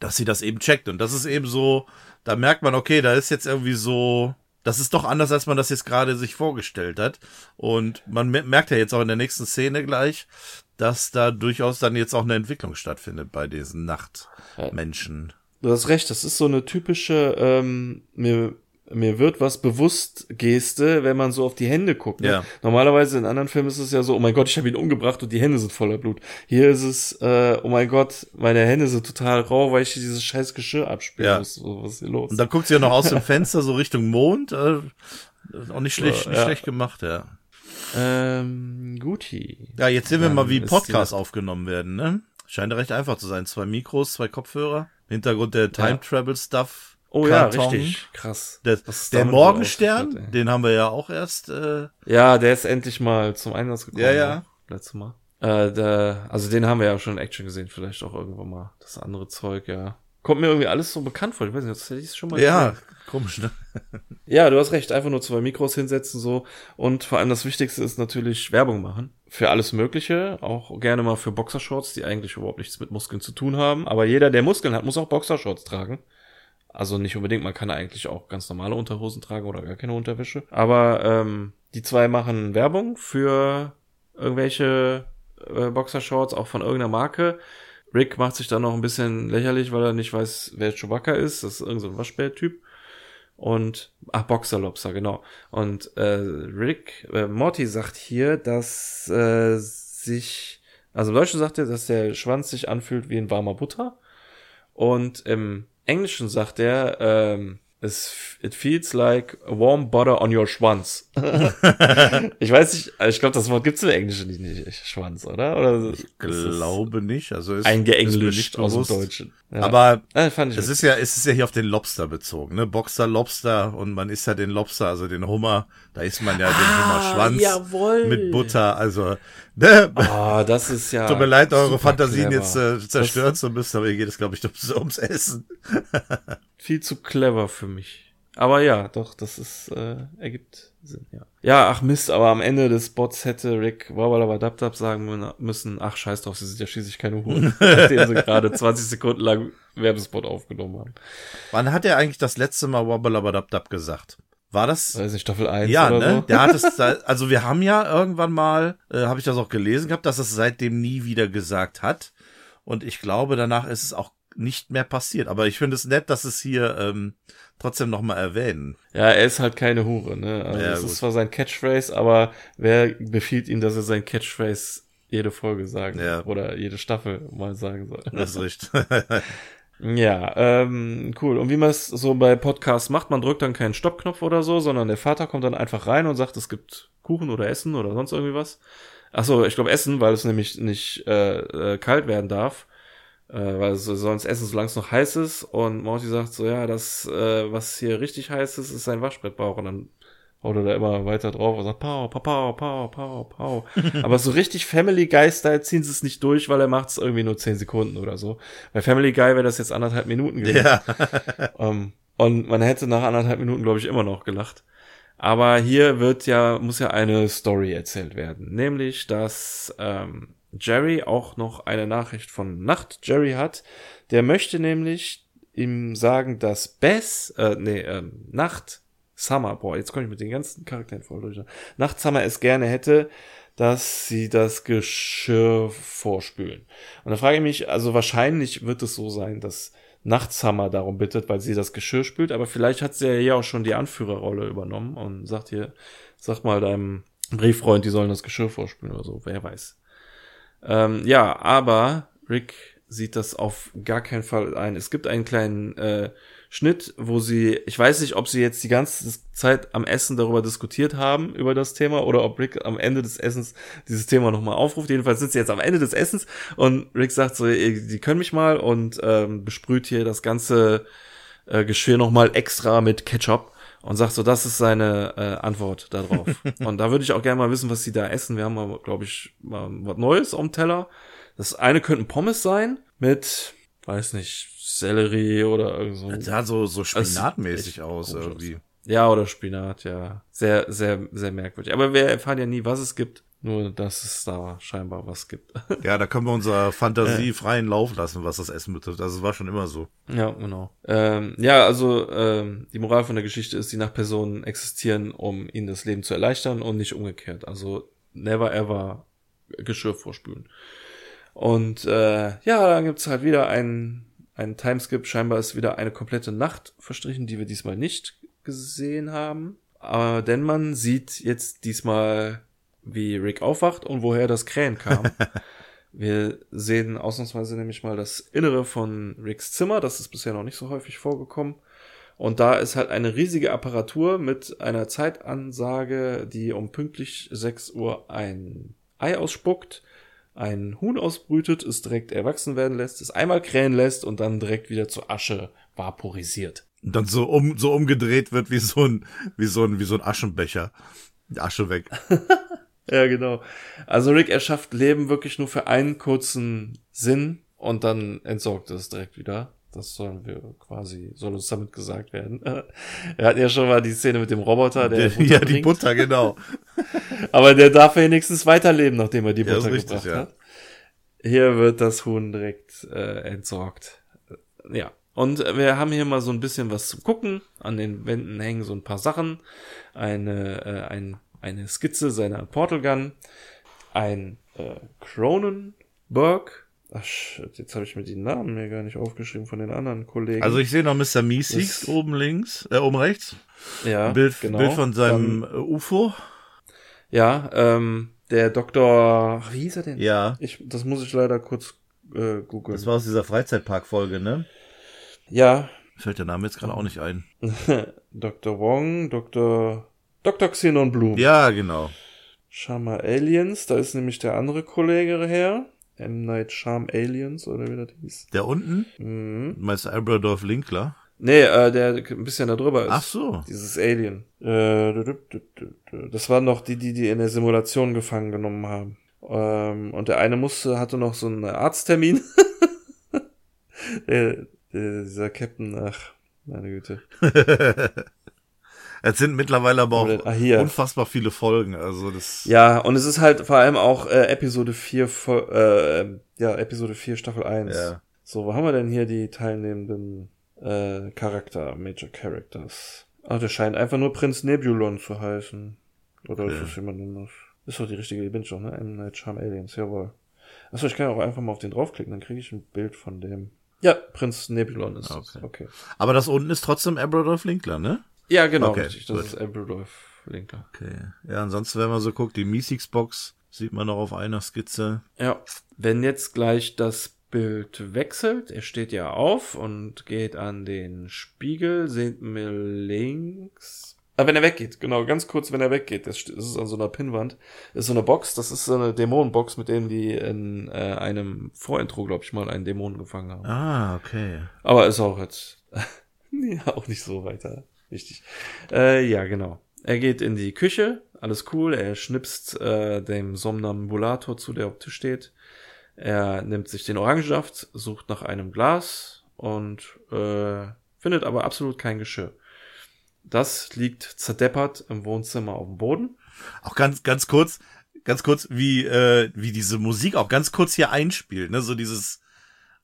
dass sie das eben checkt. Und das ist eben so, da merkt man, okay, da ist jetzt irgendwie so, das ist doch anders, als man das jetzt gerade sich vorgestellt hat. Und man merkt ja jetzt auch in der nächsten Szene gleich, dass da durchaus dann jetzt auch eine Entwicklung stattfindet bei diesen Nachtmenschen. Du hast recht, das ist so eine typische, ähm, mir mir wird was bewusst Geste, wenn man so auf die Hände guckt. Ne? Ja. Normalerweise in anderen Filmen ist es ja so, oh mein Gott, ich habe ihn umgebracht und die Hände sind voller Blut. Hier ist es, äh, oh mein Gott, meine Hände sind total rau, weil ich dieses scheiß Geschirr abspielen ja. muss. Was ist hier los? Und dann guckt sie ja noch aus dem Fenster so Richtung Mond. Äh, auch nicht schlecht, nicht ja. schlecht gemacht, ja. Ähm, guti. Ja, jetzt sehen wir mal, wie Podcasts aufgenommen werden, ne? Scheint ja recht einfach zu sein. Zwei Mikros, zwei Kopfhörer. Hintergrund der Time Travel Stuff Oh Karton. ja, richtig. Krass. Der, der Morgenstern, hat, den haben wir ja auch erst. Äh ja, der ist endlich mal zum Einsatz gekommen. Ja, ja. Ne? Letztes Mal. Äh, der, also den haben wir ja schon in Action gesehen, vielleicht auch irgendwann mal. Das andere Zeug, ja. Kommt mir irgendwie alles so bekannt vor. Ich weiß nicht, das hätte ich schon mal Ja, gesehen. komisch, ne? *laughs* ja, du hast recht. Einfach nur zwei Mikros hinsetzen so. Und vor allem das Wichtigste ist natürlich Werbung machen. Für alles Mögliche. Auch gerne mal für Boxershorts, die eigentlich überhaupt nichts mit Muskeln zu tun haben. Aber jeder, der Muskeln hat, muss auch Boxershorts tragen. Also nicht unbedingt, man kann eigentlich auch ganz normale Unterhosen tragen oder gar keine Unterwäsche. Aber ähm, die zwei machen Werbung für irgendwelche äh, Boxershorts, auch von irgendeiner Marke. Rick macht sich dann noch ein bisschen lächerlich, weil er nicht weiß, wer Chewbacca ist. Das ist irgendein so Waschbär-Typ. Und, ach, Boxerlobster, genau. Und äh, Rick, äh, Morty sagt hier, dass äh, sich, also im Deutschen sagt er, dass der Schwanz sich anfühlt wie ein warmer Butter. Und im Englischen sagt er, ähm, it feels like a warm butter on your Schwanz. *laughs* ich weiß nicht, ich glaube, das Wort gibt's im Englischen nicht, Schwanz, oder? oder ich glaube nicht. Also ist, eingeenglischt aus dem Deutschen. Ja. Aber ja, es ist ja, es ist ja hier auf den Lobster bezogen, ne? Boxer, Lobster und man isst ja den Lobster, also den Hummer, da isst man ja ah, den Hummerschwanz jawohl. mit Butter, also ne? Oh, das ist ja. Tut mir leid, eure Fantasien clever. jetzt äh, zerstören zu müssen, aber hier geht es, glaube ich, ums, ums Essen. *laughs* Viel zu clever für mich. Aber ja, doch, das ist, äh, ergibt Sinn, ja. Ja, ach Mist, aber am Ende des Bots hätte Rick Wabalabadabdab sagen müssen, ach scheiß drauf, sie sind ja schließlich keine Huren, *laughs* nachdem sie gerade 20 Sekunden lang Werbespot aufgenommen haben. Wann hat er eigentlich das letzte Mal Wabalabadabdab gesagt? War das? Nicht, Staffel 1 ja, oder ne? so? Der hat es, *laughs* also wir haben ja irgendwann mal, äh, habe ich das auch gelesen gehabt, dass es seitdem nie wieder gesagt hat. Und ich glaube, danach ist es auch nicht mehr passiert. Aber ich finde es nett, dass es hier ähm, trotzdem nochmal erwähnen. Ja, er ist halt keine Hure, ne? Also ja, das gut. ist zwar sein Catchphrase, aber wer befiehlt ihm, dass er sein Catchphrase jede Folge sagen ja. oder jede Staffel mal sagen soll? Das ist *laughs* richtig. *laughs* Ja, ähm, cool. Und wie man es so bei Podcasts macht, man drückt dann keinen Stoppknopf oder so, sondern der Vater kommt dann einfach rein und sagt, es gibt Kuchen oder Essen oder sonst irgendwie was. Ach so, ich glaube Essen, weil es nämlich nicht äh, äh, kalt werden darf. Äh, weil sonst essen, solange es noch heiß ist. Und Morty sagt so, ja, das, äh, was hier richtig heiß ist, ist sein Waschbrettbauch. Und dann haut er da immer weiter drauf und sagt, pow, pow, pow, pow, pow, pow. Aber so richtig Family Guy Style ziehen sie es nicht durch, weil er macht es irgendwie nur zehn Sekunden oder so. Bei Family Guy wäre das jetzt anderthalb Minuten gewesen. Ja. Um, *laughs* und man hätte nach anderthalb Minuten, glaube ich, immer noch gelacht. Aber hier wird ja, muss ja eine Story erzählt werden. Nämlich, dass ähm, Jerry auch noch eine Nachricht von Nacht Jerry hat. Der möchte nämlich ihm sagen, dass Bess, äh, nee, ähm, Nacht Summer, boah, jetzt komme ich mit den ganzen Charakteren voll durch. Nacht Summer es gerne hätte, dass sie das Geschirr vorspülen. Und da frage ich mich, also wahrscheinlich wird es so sein, dass Nachtshammer darum bittet, weil sie das Geschirr spült, aber vielleicht hat sie ja hier auch schon die Anführerrolle übernommen und sagt hier, sag mal deinem Brieffreund, die sollen das Geschirr vorspülen oder so, wer weiß. Ähm, ja, aber Rick sieht das auf gar keinen Fall ein. Es gibt einen kleinen äh, Schnitt, wo sie, ich weiß nicht, ob sie jetzt die ganze Zeit am Essen darüber diskutiert haben, über das Thema, oder ob Rick am Ende des Essens dieses Thema nochmal aufruft. Jedenfalls sind sie jetzt am Ende des Essens und Rick sagt so, die können mich mal und ähm, besprüht hier das ganze äh, Geschirr nochmal extra mit Ketchup und sagt so, das ist seine äh, Antwort darauf. *laughs* und da würde ich auch gerne mal wissen, was sie da essen. Wir haben mal, glaube ich, mal was Neues am Teller. Das eine könnten Pommes sein mit, weiß nicht, Sellerie oder irgend so. Das sah so, so spinatmäßig aus irgendwie. Ja, oder Spinat, ja. Sehr, sehr, sehr merkwürdig. Aber wir erfahren ja nie, was es gibt. Nur, dass es da scheinbar was gibt. *laughs* Ja, da können wir unserer Fantasie freien Lauf lassen, was das Essen betrifft. Also es war schon immer so. Ja, genau. Ähm, ja, also ähm, die Moral von der Geschichte ist, die Nachpersonen existieren, um ihnen das Leben zu erleichtern und nicht umgekehrt. Also never ever Geschirr vorspülen. Und äh, ja, dann gibt's halt wieder einen, einen Timeskip. Scheinbar ist wieder eine komplette Nacht verstrichen, die wir diesmal nicht gesehen haben. Äh, denn man sieht jetzt diesmal, wie Rick aufwacht und woher das Krähen kam. *laughs* wir sehen ausnahmsweise nämlich mal das Innere von Ricks Zimmer. Das ist bisher noch nicht so häufig vorgekommen. Und da ist halt eine riesige Apparatur mit einer Zeitansage, die um pünktlich 6 Uhr ein Ei ausspuckt ein Huhn ausbrütet, es direkt erwachsen werden lässt, es einmal krähen lässt und dann direkt wieder zu Asche vaporisiert. Und dann so um, so umgedreht wird wie so ein, wie so ein, wie so ein Aschenbecher. Die Asche weg. *laughs* ja, genau. Also Rick erschafft Leben wirklich nur für einen kurzen Sinn und dann entsorgt es direkt wieder. Das sollen wir quasi, soll uns damit gesagt werden. *laughs* Wir hatten ja schon mal die Szene mit dem Roboter, der. Butter ja, die Butter, genau. *laughs* Aber der darf wenigstens weiterleben, nachdem er die Ja, Butter ist richtig, gebracht ja. hat. Hier wird das Huhn direkt äh, entsorgt. Ja. Und wir haben hier mal so ein bisschen was zum Gucken. An den Wänden hängen so ein paar Sachen. Eine, äh, ein, eine Skizze seiner Portal Gun. Ein äh, Cronenberg. Ach, shit, jetzt habe ich mir die Namen mir gar nicht aufgeschrieben von den anderen Kollegen. Also ich sehe noch Mr. Das- oben links, äh, oben rechts. ja, Bild, genau. Bild von seinem Dann, äh, UFO. ja, ähm, der Doktor, wie hieß er denn? Ja. Ich, das muss ich leider kurz äh, googeln. Das war aus dieser Freizeitpark-Folge, ne? Ja, Fällt der Name jetzt gerade auch nicht ein. *laughs* Dr. Wong, Dr. Dr. Xenon Blum. Ja, genau. Sharma Aliens, da ist nämlich der andere Kollege her. M. Night Sharm Aliens, oder wie das hieß. Der unten, Mhm. meinst du Abradorf Linkler? Nee, äh, der ein bisschen da drüber ist. Ach so. Dieses Alien. Äh, das waren noch die, die die in der Simulation gefangen genommen haben. Ähm, und der eine musste, hatte noch so einen Arzttermin. *laughs* der, der, dieser Captain, ach, meine Güte. *laughs* Es sind mittlerweile aber auch ah, hier. unfassbar viele Folgen. Also das. Ja, und es ist halt vor allem auch äh, Episode 4, Fol- äh, ja, Episode 4, Staffel 1. Ja. So, wo haben wir denn hier die teilnehmenden äh, Charakter, Major Characters? Ah, der scheint einfach nur Prinz Nebulon zu heißen. Oder ist das jemand anderes? Ist doch die richtige, die bin ich doch, ne? M. Night Charm Aliens, jawohl. Achso, ich kann auch einfach mal auf den draufklicken, dann kriege ich ein Bild von dem. Ja, Prinz Nebulon ist Okay. Okay. Aber das unten ist trotzdem Abradorf Linkler, ne? Ja, genau, Okay, richtig. Das gut. ist Abradolf Linker. Okay. Ja, ansonsten, wenn man so guckt, die Meeseeks Box sieht man noch auf einer Skizze. Ja, wenn jetzt gleich das Bild wechselt. Er steht ja auf und geht an den Spiegel. Seht mir links. Ah, wenn er weggeht, genau, ganz kurz, wenn er weggeht. Das ist an so einer Pinnwand. Das ist so eine Box, das ist so eine Dämonenbox, mit dem die in äh, einem Vorintro, glaube ich, mal einen Dämonen gefangen haben. Ah, okay. Aber ist auch jetzt *laughs* ja, auch nicht so weiter wichtig. Äh, ja, genau. Er geht in die Küche, alles cool. Er schnipst äh, dem Somnambulator zu, der auf Tisch steht. Er nimmt sich den Orangensaft, sucht nach einem Glas und äh, findet aber absolut kein Geschirr. Das liegt zerdeppert im Wohnzimmer auf dem Boden. Auch ganz, ganz kurz, ganz kurz, wie, äh, wie diese Musik auch ganz kurz hier einspielt, ne, so dieses,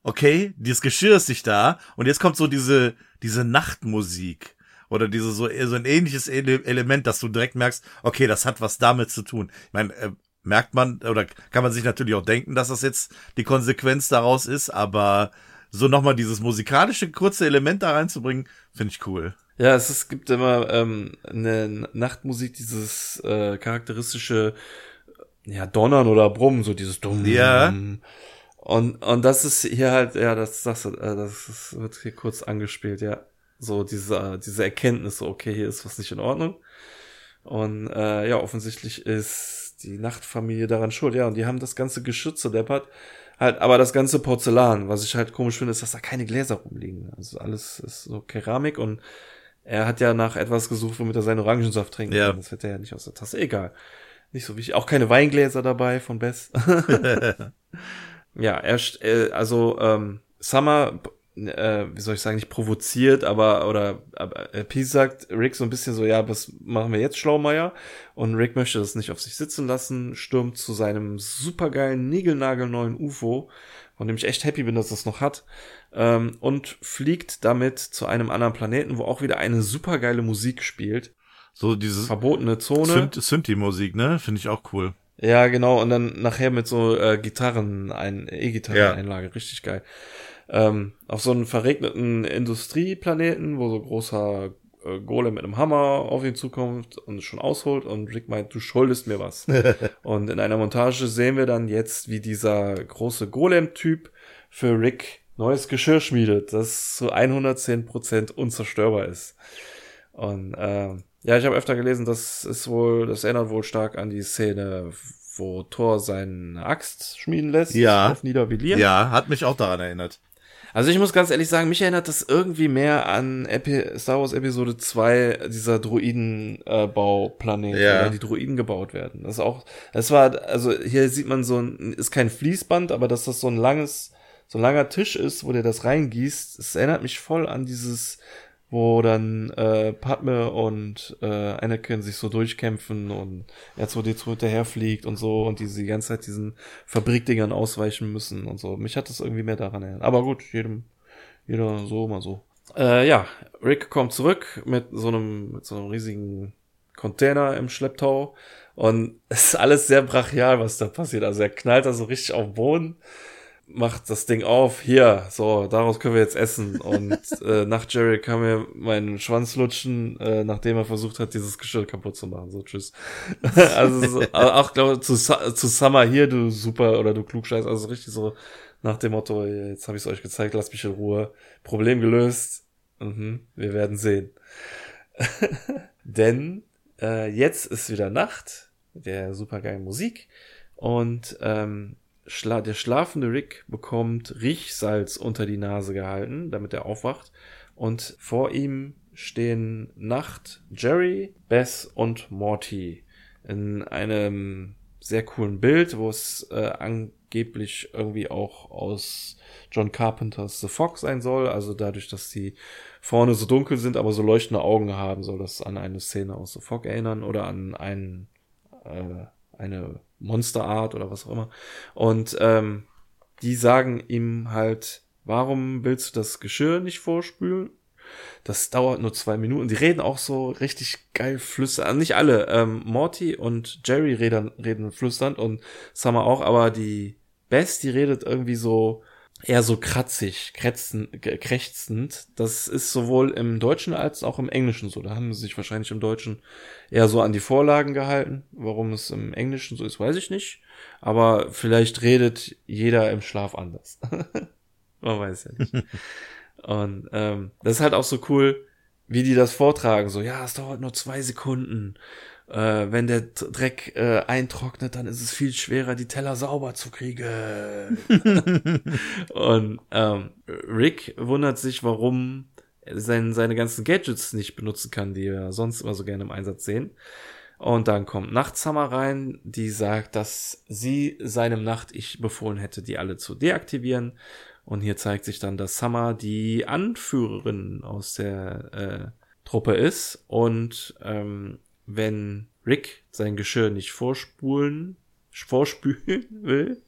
okay, dieses Geschirr ist nicht da und jetzt kommt so diese, diese Nachtmusik oder diese so, so ein ähnliches Ele Element, dass du direkt merkst, okay, das hat was damit zu tun. Ich meine, äh, merkt man oder kann man sich natürlich auch denken, dass das jetzt die Konsequenz daraus ist, aber so nochmal dieses musikalische kurze Element da reinzubringen, finde ich cool. Ja, es, es gibt immer ähm, eine Nachtmusik, dieses äh, charakteristische ja, Donnern oder Brummen, so dieses Dumm. Ja. Und, und das ist hier halt, ja, das, das, äh, das wird hier kurz angespielt, ja. So diese, diese Erkenntnis, so, okay, hier ist was nicht in Ordnung. Und äh, ja, offensichtlich ist die Nachtfamilie daran schuld, ja. Und die haben das ganze Geschütz zerdeppert. Halt, aber das ganze Porzellan, was ich halt komisch finde, ist, dass da keine Gläser rumliegen. Also alles ist so Keramik und er hat ja nach etwas gesucht, womit er seinen Orangensaft trinkt. Ja. Das wird er ja nicht aus der Tasse. Egal. Nicht so wichtig. Auch keine Weingläser dabei von Bess. *laughs* *laughs* ja, er, äh, also ähm, Summer, äh, wie soll ich sagen, nicht provoziert, aber oder aber, äh, Peace sagt Rick so ein bisschen so, ja, was machen wir jetzt, Schlaumeier? Und Rick möchte das nicht auf sich sitzen lassen, stürmt zu seinem supergeilen, niegelnagelneuen UFO, von dem ich echt happy bin, dass das noch hat, ähm, und fliegt damit zu einem anderen Planeten, wo auch wieder eine supergeile Musik spielt. So dieses Verbotene Zone. Synth- Synthi-Musik, ne? Finde ich auch cool. Ja, genau, und dann nachher mit so äh, Gitarren, ein E-Gitarren-Einlage, richtig geil. Ähm, auf so einem verregneten Industrieplaneten, wo so großer äh, Golem mit einem Hammer auf ihn zukommt und schon ausholt und Rick meint, du schuldest mir was. *laughs* und in einer Montage sehen wir dann jetzt, wie dieser große Golem-Typ für Rick neues Geschirr schmiedet, das zu 110% unzerstörbar ist. Und ähm, ja, ich habe öfter gelesen, das ist wohl, das erinnert wohl stark an die Szene, wo Thor seine Axt schmieden lässt Ja. auf Niedervilliers. Ja, hat mich auch daran erinnert. Also ich muss ganz ehrlich sagen, mich erinnert das irgendwie mehr an Epi Star Wars Episode 2, dieser Druiden-Bauplanet, Ja. wo dann die Druiden gebaut werden. Das ist auch, das war, also hier sieht man so ein, ist kein Fließband, aber dass das so ein langes, so ein langer Tisch ist, wo der das reingießt, es erinnert mich voll an dieses, wo dann äh, Padme und äh, Anakin sich so durchkämpfen und R2D2 hinterherfliegt und so und die die ganze Zeit diesen Fabrikdingern ausweichen müssen und so. Mich hat das irgendwie mehr daran erinnert. Aber gut, jedem, jeder so, mal so. Äh, ja, Rick kommt zurück mit so einem, mit so einem riesigen Container im Schlepptau und *laughs* es ist alles sehr brachial, was da passiert. Also er knallt da so richtig auf den Boden macht das Ding auf, hier, so, daraus können wir jetzt essen. Und *laughs* äh, nach Jerry kann mir meinen Schwanz lutschen, äh, nachdem er versucht hat, dieses Geschirr kaputt zu machen. So, tschüss. *laughs* also so, *laughs* auch, glaube zu, zu Summer hier, du super oder du Klugscheiß. Also richtig so nach dem Motto, jetzt habe ich es euch gezeigt, lasst mich in Ruhe. Problem gelöst. Mhm, wir werden sehen. Denn äh, jetzt ist wieder Nacht, mit der supergeilen Musik. Und ähm, schla der schlafende Rick bekommt Riechsalz unter die Nase gehalten, damit er aufwacht. Und vor ihm stehen Nacht Jerry, Bess und Morty in einem sehr coolen Bild, wo es äh, angeblich irgendwie auch aus John Carpenters The Fog sein soll. Also dadurch, dass die vorne so dunkel sind, aber so leuchtende Augen haben, soll das an eine Szene aus The Fog erinnern oder an einen, äh, eine Monsterart oder was auch immer. Und ähm, die sagen ihm halt, warum willst du das Geschirr nicht vorspülen? Das dauert nur zwei Minuten. Die reden auch so richtig geil flüsternd. Nicht alle. Ähm, Morty und Jerry reden, reden flüsternd und Summer auch, aber die Bess, die redet irgendwie so, eher so kratzig, krätzen, krächzend. Das ist sowohl im Deutschen als auch im Englischen so. Da haben sie sich wahrscheinlich im Deutschen eher so an die Vorlagen gehalten. Warum es im Englischen so ist, weiß ich nicht. Aber vielleicht redet jeder im Schlaf anders. *laughs* Man weiß ja nicht. *laughs* Und ähm, das ist halt auch so cool, wie die das vortragen. So, ja, es dauert nur zwei Sekunden äh, wenn der Dreck äh, eintrocknet, dann ist es viel schwerer, die Teller sauber zu kriegen. *laughs* und ähm, Rick wundert sich, warum er sein, seine ganzen Gadgets nicht benutzen kann, die er sonst immer so gerne im Einsatz sehen. Und dann kommt Nachtsummer rein, die sagt, dass sie seinem Nacht-Ich befohlen hätte, die alle zu deaktivieren. Und hier zeigt sich dann, dass Summer die Anführerin aus der äh, Truppe ist und ähm, wenn Rick sein Geschirr nicht vorspulen, vorspülen *laughs* will,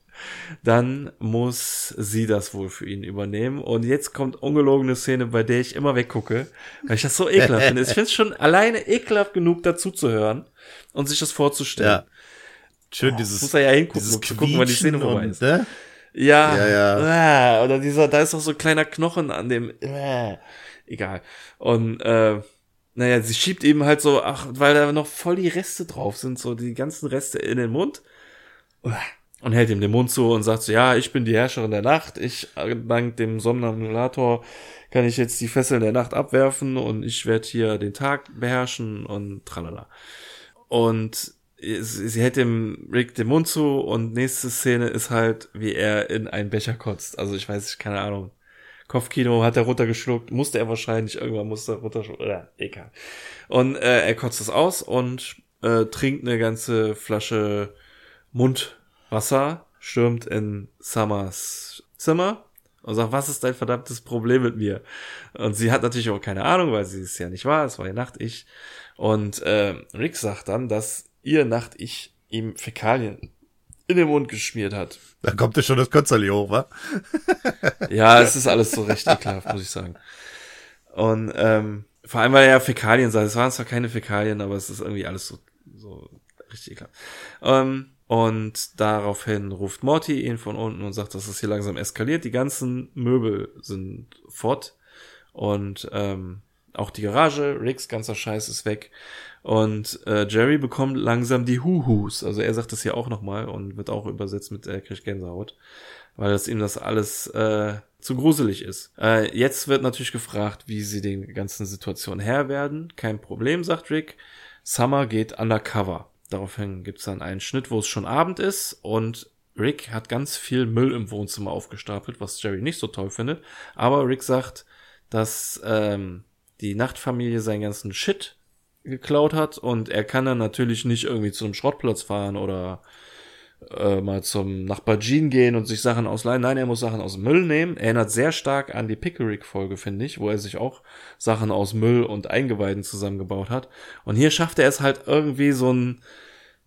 dann muss sie das wohl für ihn übernehmen. Und jetzt kommt ungelogene Szene, bei der ich immer weggucke, weil ich das so ekelhaft finde. Ich finde es schon *laughs* alleine ekelhaft genug, dazu zu hören und sich das vorzustellen. Ja. Schön, oh, dieses. Muss er ja hingucken, um zu gucken, wann die Szene vorbei ist. Ne? Ja, ja, ja. Äh, oder dieser, da ist auch so ein kleiner Knochen an dem. Äh, egal. Und äh, naja, sie schiebt eben halt so, ach, weil da noch voll die Reste drauf sind, so die ganzen Reste in den Mund. Und hält ihm den Mund zu und sagt so, ja, ich bin die Herrscherin der Nacht. Ich, dank dem Somnambulator, kann ich jetzt die Fesseln der Nacht abwerfen und ich werde hier den Tag beherrschen und tralala. Und sie hält dem Rick den Mund zu und nächste Szene ist halt, wie er in einen Becher kotzt. Also ich weiß, keine Ahnung. Kopfkino hat er runtergeschluckt, musste er wahrscheinlich, irgendwann musste er runterschlucken, oder egal. Und äh, er kotzt es aus und äh, trinkt eine ganze Flasche Mundwasser, stürmt in Summers Zimmer und sagt, was ist dein verdammtes Problem mit mir? Und sie hat natürlich auch keine Ahnung, weil sie es ja nicht war, es war ihr Nacht-Ich. Und äh, Rick sagt dann, dass ihr Nacht-Ich ihm Fäkalien in den Mund geschmiert hat. Da kommt ja schon das Kötzerli hoch, wa? *laughs* ja, es ist alles so recht ekelhaft, muss ich sagen. Und ähm, vor allem, weil er ja Fäkalien sagt. Es waren zwar keine Fäkalien, aber es ist irgendwie alles so, so richtig ekelhaft. Ähm, und daraufhin ruft Morty ihn von unten und sagt, dass es hier langsam eskaliert. Die ganzen Möbel sind fort. Und ähm, auch die Garage, Ricks ganzer Scheiß ist weg. Und äh, Jerry bekommt langsam die Huhus. Also er sagt das hier auch nochmal und wird auch übersetzt mit äh, kriegt Gänsehaut, weil das ihm das alles äh, zu gruselig ist. Äh, jetzt wird natürlich gefragt, wie sie den ganzen Situationen Herr werden. Kein Problem, sagt Rick. Summer geht undercover. Daraufhin gibt's dann einen Schnitt, wo es schon Abend ist und Rick hat ganz viel Müll im Wohnzimmer aufgestapelt, was Jerry nicht so toll findet. Aber Rick sagt, dass ähm, die Nachtfamilie seinen ganzen Shit geklaut hat und er kann dann natürlich nicht irgendwie zu einem Schrottplatz fahren oder äh, mal zum Nachbar Jean gehen und sich Sachen ausleihen. Nein, er muss Sachen aus Müll nehmen. Erinnert sehr stark an die Pickerick-Folge, finde ich, wo er sich auch Sachen aus Müll und Eingeweiden zusammengebaut hat. Und hier schafft er es halt irgendwie so ein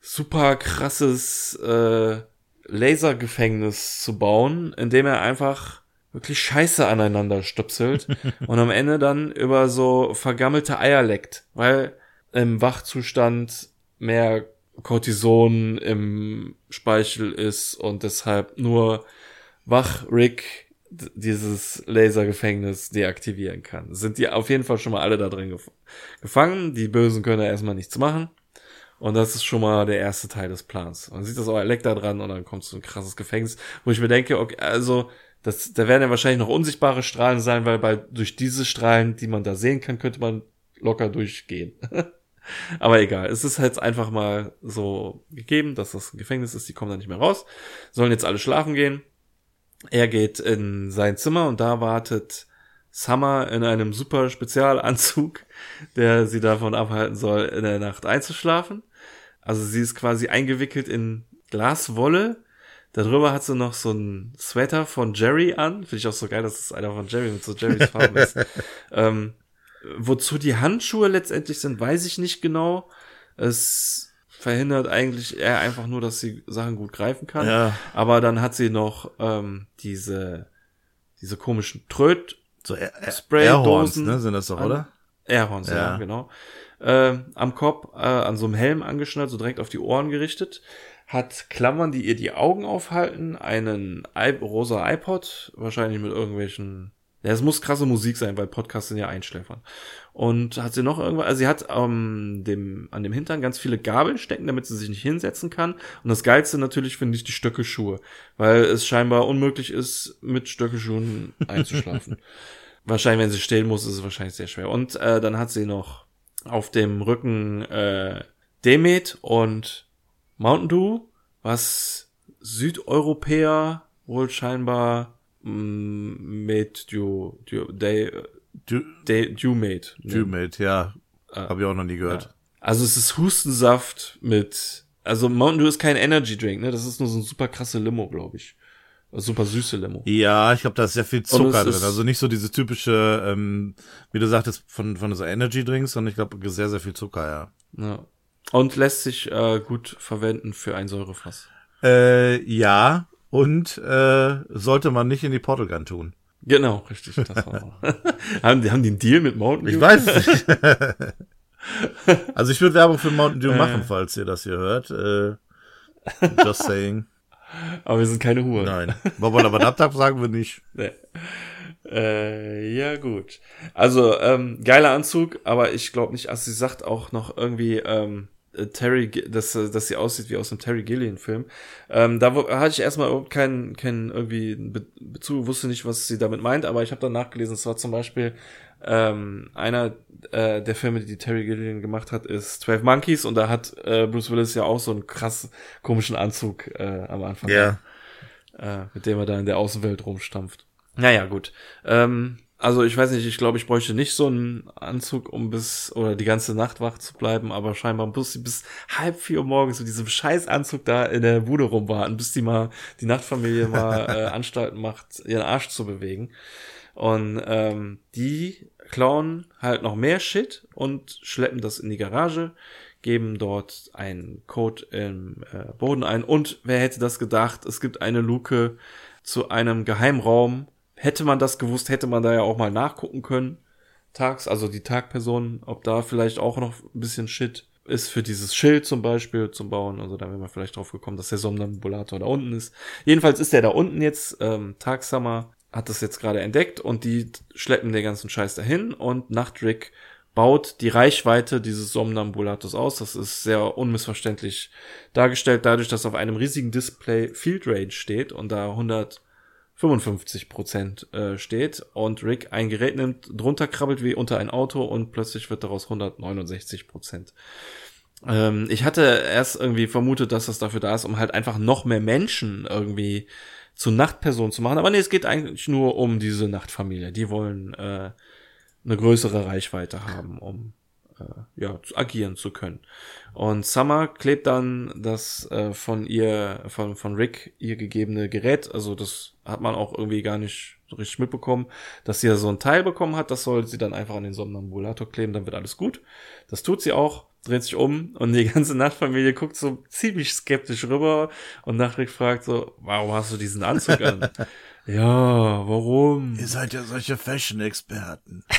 super krasses äh, Lasergefängnis zu bauen, indem er einfach wirklich Scheiße aneinander stöpselt *laughs* und am Ende dann über so vergammelte Eier leckt, weil im Wachzustand mehr Cortison im Speichel ist und deshalb nur wach Rick dieses Lasergefängnis deaktivieren kann. Sind die auf jeden Fall schon mal alle da drin gef gefangen. Die Bösen können da erstmal nichts machen. Und das ist schon mal der erste Teil des Plans. Man sieht das auch Elektra dran und dann kommt so ein krasses Gefängnis, wo ich mir denke, okay, also, das, da werden ja wahrscheinlich noch unsichtbare Strahlen sein, weil bei, durch diese Strahlen, die man da sehen kann, könnte man locker durchgehen. *laughs* *laughs* Aber egal, es ist jetzt einfach mal so gegeben, dass das ein Gefängnis ist, die kommen da nicht mehr raus, sollen jetzt alle schlafen gehen. Er geht in sein Zimmer und da wartet Summer in einem super Spezialanzug, *laughs* der sie davon abhalten soll, in der Nacht einzuschlafen. Also sie ist quasi eingewickelt in Glaswolle. Darüber hat sie noch so ein Sweater von Jerry an. Finde ich auch so geil, dass es einer von Jerry mit so Jerrys Farben ist. *laughs* ähm, Wozu die Handschuhe letztendlich sind, weiß ich nicht genau. Es verhindert eigentlich eher einfach nur, dass sie Sachen gut greifen kann. Ja. Aber dann hat sie noch ähm, diese diese komischen Tröd so Spraydosen ne, sind das doch, oder? Airhorns, ja, ja genau. äh, am Kopf, äh, an so einem Helm angeschnallt, so direkt auf die Ohren gerichtet, hat Klammern, die ihr die Augen aufhalten, einen I rosa iPod, wahrscheinlich mit irgendwelchen ja, es muss krasse Musik sein, weil Podcasts sind ja Einschläfern. Und hat sie noch irgendwas, also sie hat ähm, dem, an dem Hintern ganz viele Gabeln stecken, damit sie sich nicht hinsetzen kann. Und das Geilste natürlich finde ich die Stöckelschuhe, weil es scheinbar unmöglich ist, mit Stöckelschuhen *laughs* einzuschlafen. wahrscheinlich, wenn sie stehen muss, ist es wahrscheinlich sehr schwer. Und äh, dann hat sie noch auf dem Rücken äh, Demet und Mountain Dew, was Südeuropäer wohl scheinbar Mm, made du, du, they, du, they, du made. Du made, ja. Ah, Habe ich auch noch nie gehört. Ja. Also es ist Hustensaft mit, also Mountain Dew ist kein Energy Drink, ne? Das ist nur so ein super krasse Limo, glaube ich. Super süße Limo. Ja, ich glaube, da ist sehr viel Zucker drin. Also nicht so diese typische, ähm, wie du sagtest, von, von so Energy Drinks, sondern ich glaube, sehr, sehr viel Zucker, ja. Ja. Und lässt sich äh, gut verwenden für ein Säurefass. Äh, ja, und äh, sollte man nicht in die Portal tun. Genau, richtig. Das war *laughs* haben, die, haben die einen Deal mit Mountain Dew? Ich weiß es nicht. *laughs* also ich würde Werbung für Mountain Dew machen, falls ihr das hier hört. Äh, just saying. Aber wir sind keine Huren. Nein. Wabadabadabdab sagen wir nicht. Nee. Äh, ja, gut. Also, ähm, geiler Anzug, aber ich glaube nicht, also sie sagt auch noch irgendwie, ähm, äh, Terry, dass, äh, dass sie aussieht wie aus einem Terry Gillian-Film. Ähm, da hatte ich erstmal überhaupt keinen, keinen irgendwie Bezug, wusste nicht, was sie damit meint, aber ich habe dann nachgelesen, es war zum Beispiel ähm, einer äh, der Filme, die Terry Gillian gemacht hat, ist 12 Monkeys und da hat äh, Bruce Willis ja auch so einen krass komischen Anzug äh, am Anfang. Ja. Äh, mit dem er da in der Außenwelt rumstampft. Naja, gut. Ähm, also ich weiß nicht, ich glaube, ich bräuchte nicht so einen Anzug, um bis oder die ganze Nacht wach zu bleiben, aber scheinbar muss sie bis halb vier Uhr morgens mit diesem scheiß Anzug da in der Bude rumwarten, bis die mal die Nachtfamilie mal *laughs* äh, Anstalten macht, ihren Arsch zu bewegen. Und ähm, die klauen halt noch mehr Shit und schleppen das in die Garage, geben dort einen Code im äh, Boden ein und wer hätte das gedacht, es gibt eine Luke zu einem Geheimraum, hätte man das gewusst, hätte man da ja auch mal nachgucken können. Tags, also die Tagpersonen, ob da vielleicht auch noch ein bisschen Shit ist für dieses Schild zum Beispiel zum Bauen. Also da wäre man vielleicht drauf gekommen, dass der Somnambulator da unten ist. Jedenfalls ist der da unten jetzt. Ähm, Tagsummer hat das jetzt gerade entdeckt und die schleppen den ganzen Scheiß dahin und Nachtrick baut die Reichweite dieses Somnambulators aus. Das ist sehr unmissverständlich dargestellt, dadurch, dass auf einem riesigen Display Field Range steht und da 100 55 Prozent äh, steht und Rick ein Gerät nimmt, drunter krabbelt wie unter ein Auto und plötzlich wird daraus 169 Prozent. Ähm, ich hatte erst irgendwie vermutet, dass das dafür da ist, um halt einfach noch mehr Menschen irgendwie zu Nachtpersonen zu machen. Aber nee, es geht eigentlich nur um diese Nachtfamilie. Die wollen äh, eine größere Reichweite haben, um äh, ja, zu agieren zu können. Und Summer klebt dann das äh, von ihr, von, von Rick ihr gegebene Gerät, also das hat man auch irgendwie gar nicht so richtig mitbekommen, dass sie ja so ein Teil bekommen hat, das soll sie dann einfach an den Somnambulator kleben, dann wird alles gut. Das tut sie auch, dreht sich um und die *laughs* ganze Nachtfamilie guckt so ziemlich skeptisch rüber und Nachricht fragt so, warum hast du diesen Anzug an? *laughs* ja, warum? Ihr seid ja solche Fashion-Experten. *laughs*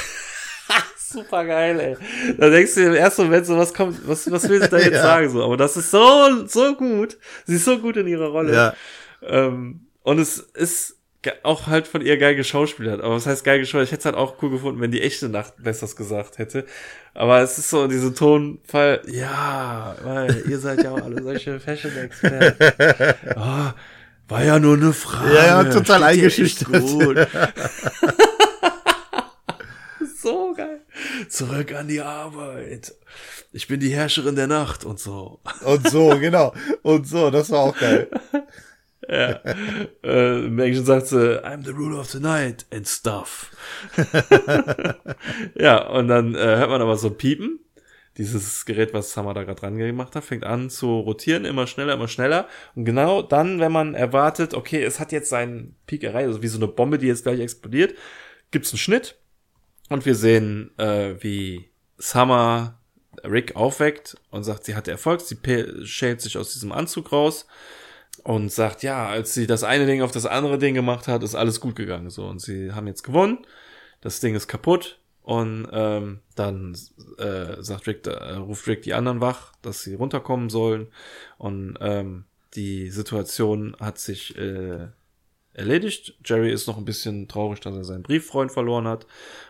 super geil, ey. Da denkst du im ersten Moment so, was kommt, was, was will sie da jetzt ja. sagen, so. Aber das ist so, so gut. Sie ist so gut in ihrer Rolle. Ja. Ähm, und es ist auch halt von ihr geil geschauspielert. Aber was heißt geil geschauspielert? Ich hätte es halt auch cool gefunden, wenn die echte Nacht besser gesagt hätte. Aber es ist so dieser Tonfall, ja, weil ihr seid ja auch alle solche *laughs* Fashion-Experten. Oh, war ja nur eine Frage. Ja, ja, total eingeschüchtert. Gut. *laughs* *laughs* so geil. Zurück an die Arbeit. Ich bin die Herrscherin der Nacht und so. Und so, genau. Und so, das war auch geil. Ja. *laughs* äh, Im Englischen sagt sie, I'm the ruler of the night and stuff. *laughs* ja, und dann äh, hört man aber so Piepen. Dieses Gerät, was Summer da gerade dran gemacht hat, fängt an zu rotieren, immer schneller, immer schneller. Und genau dann, wenn man erwartet, okay, es hat jetzt seinen Peak erreicht, also wie so eine Bombe, die jetzt gleich explodiert, gibt's einen Schnitt. Und wir sehen, äh, wie Summer Rick aufweckt und sagt, sie hatte Erfolg, sie schält sich aus diesem Anzug raus und sagt, ja, als sie das eine Ding auf das andere Ding gemacht hat, ist alles gut gegangen, so. Und sie haben jetzt gewonnen. Das Ding ist kaputt Und ähm, dann äh, sagt Rick, äh, ruft Rick die anderen wach, dass sie runterkommen sollen. Und ähm, die Situation hat sich äh, erledigt. Jerry ist noch ein bisschen traurig, dass er seinen Brieffreund verloren hat.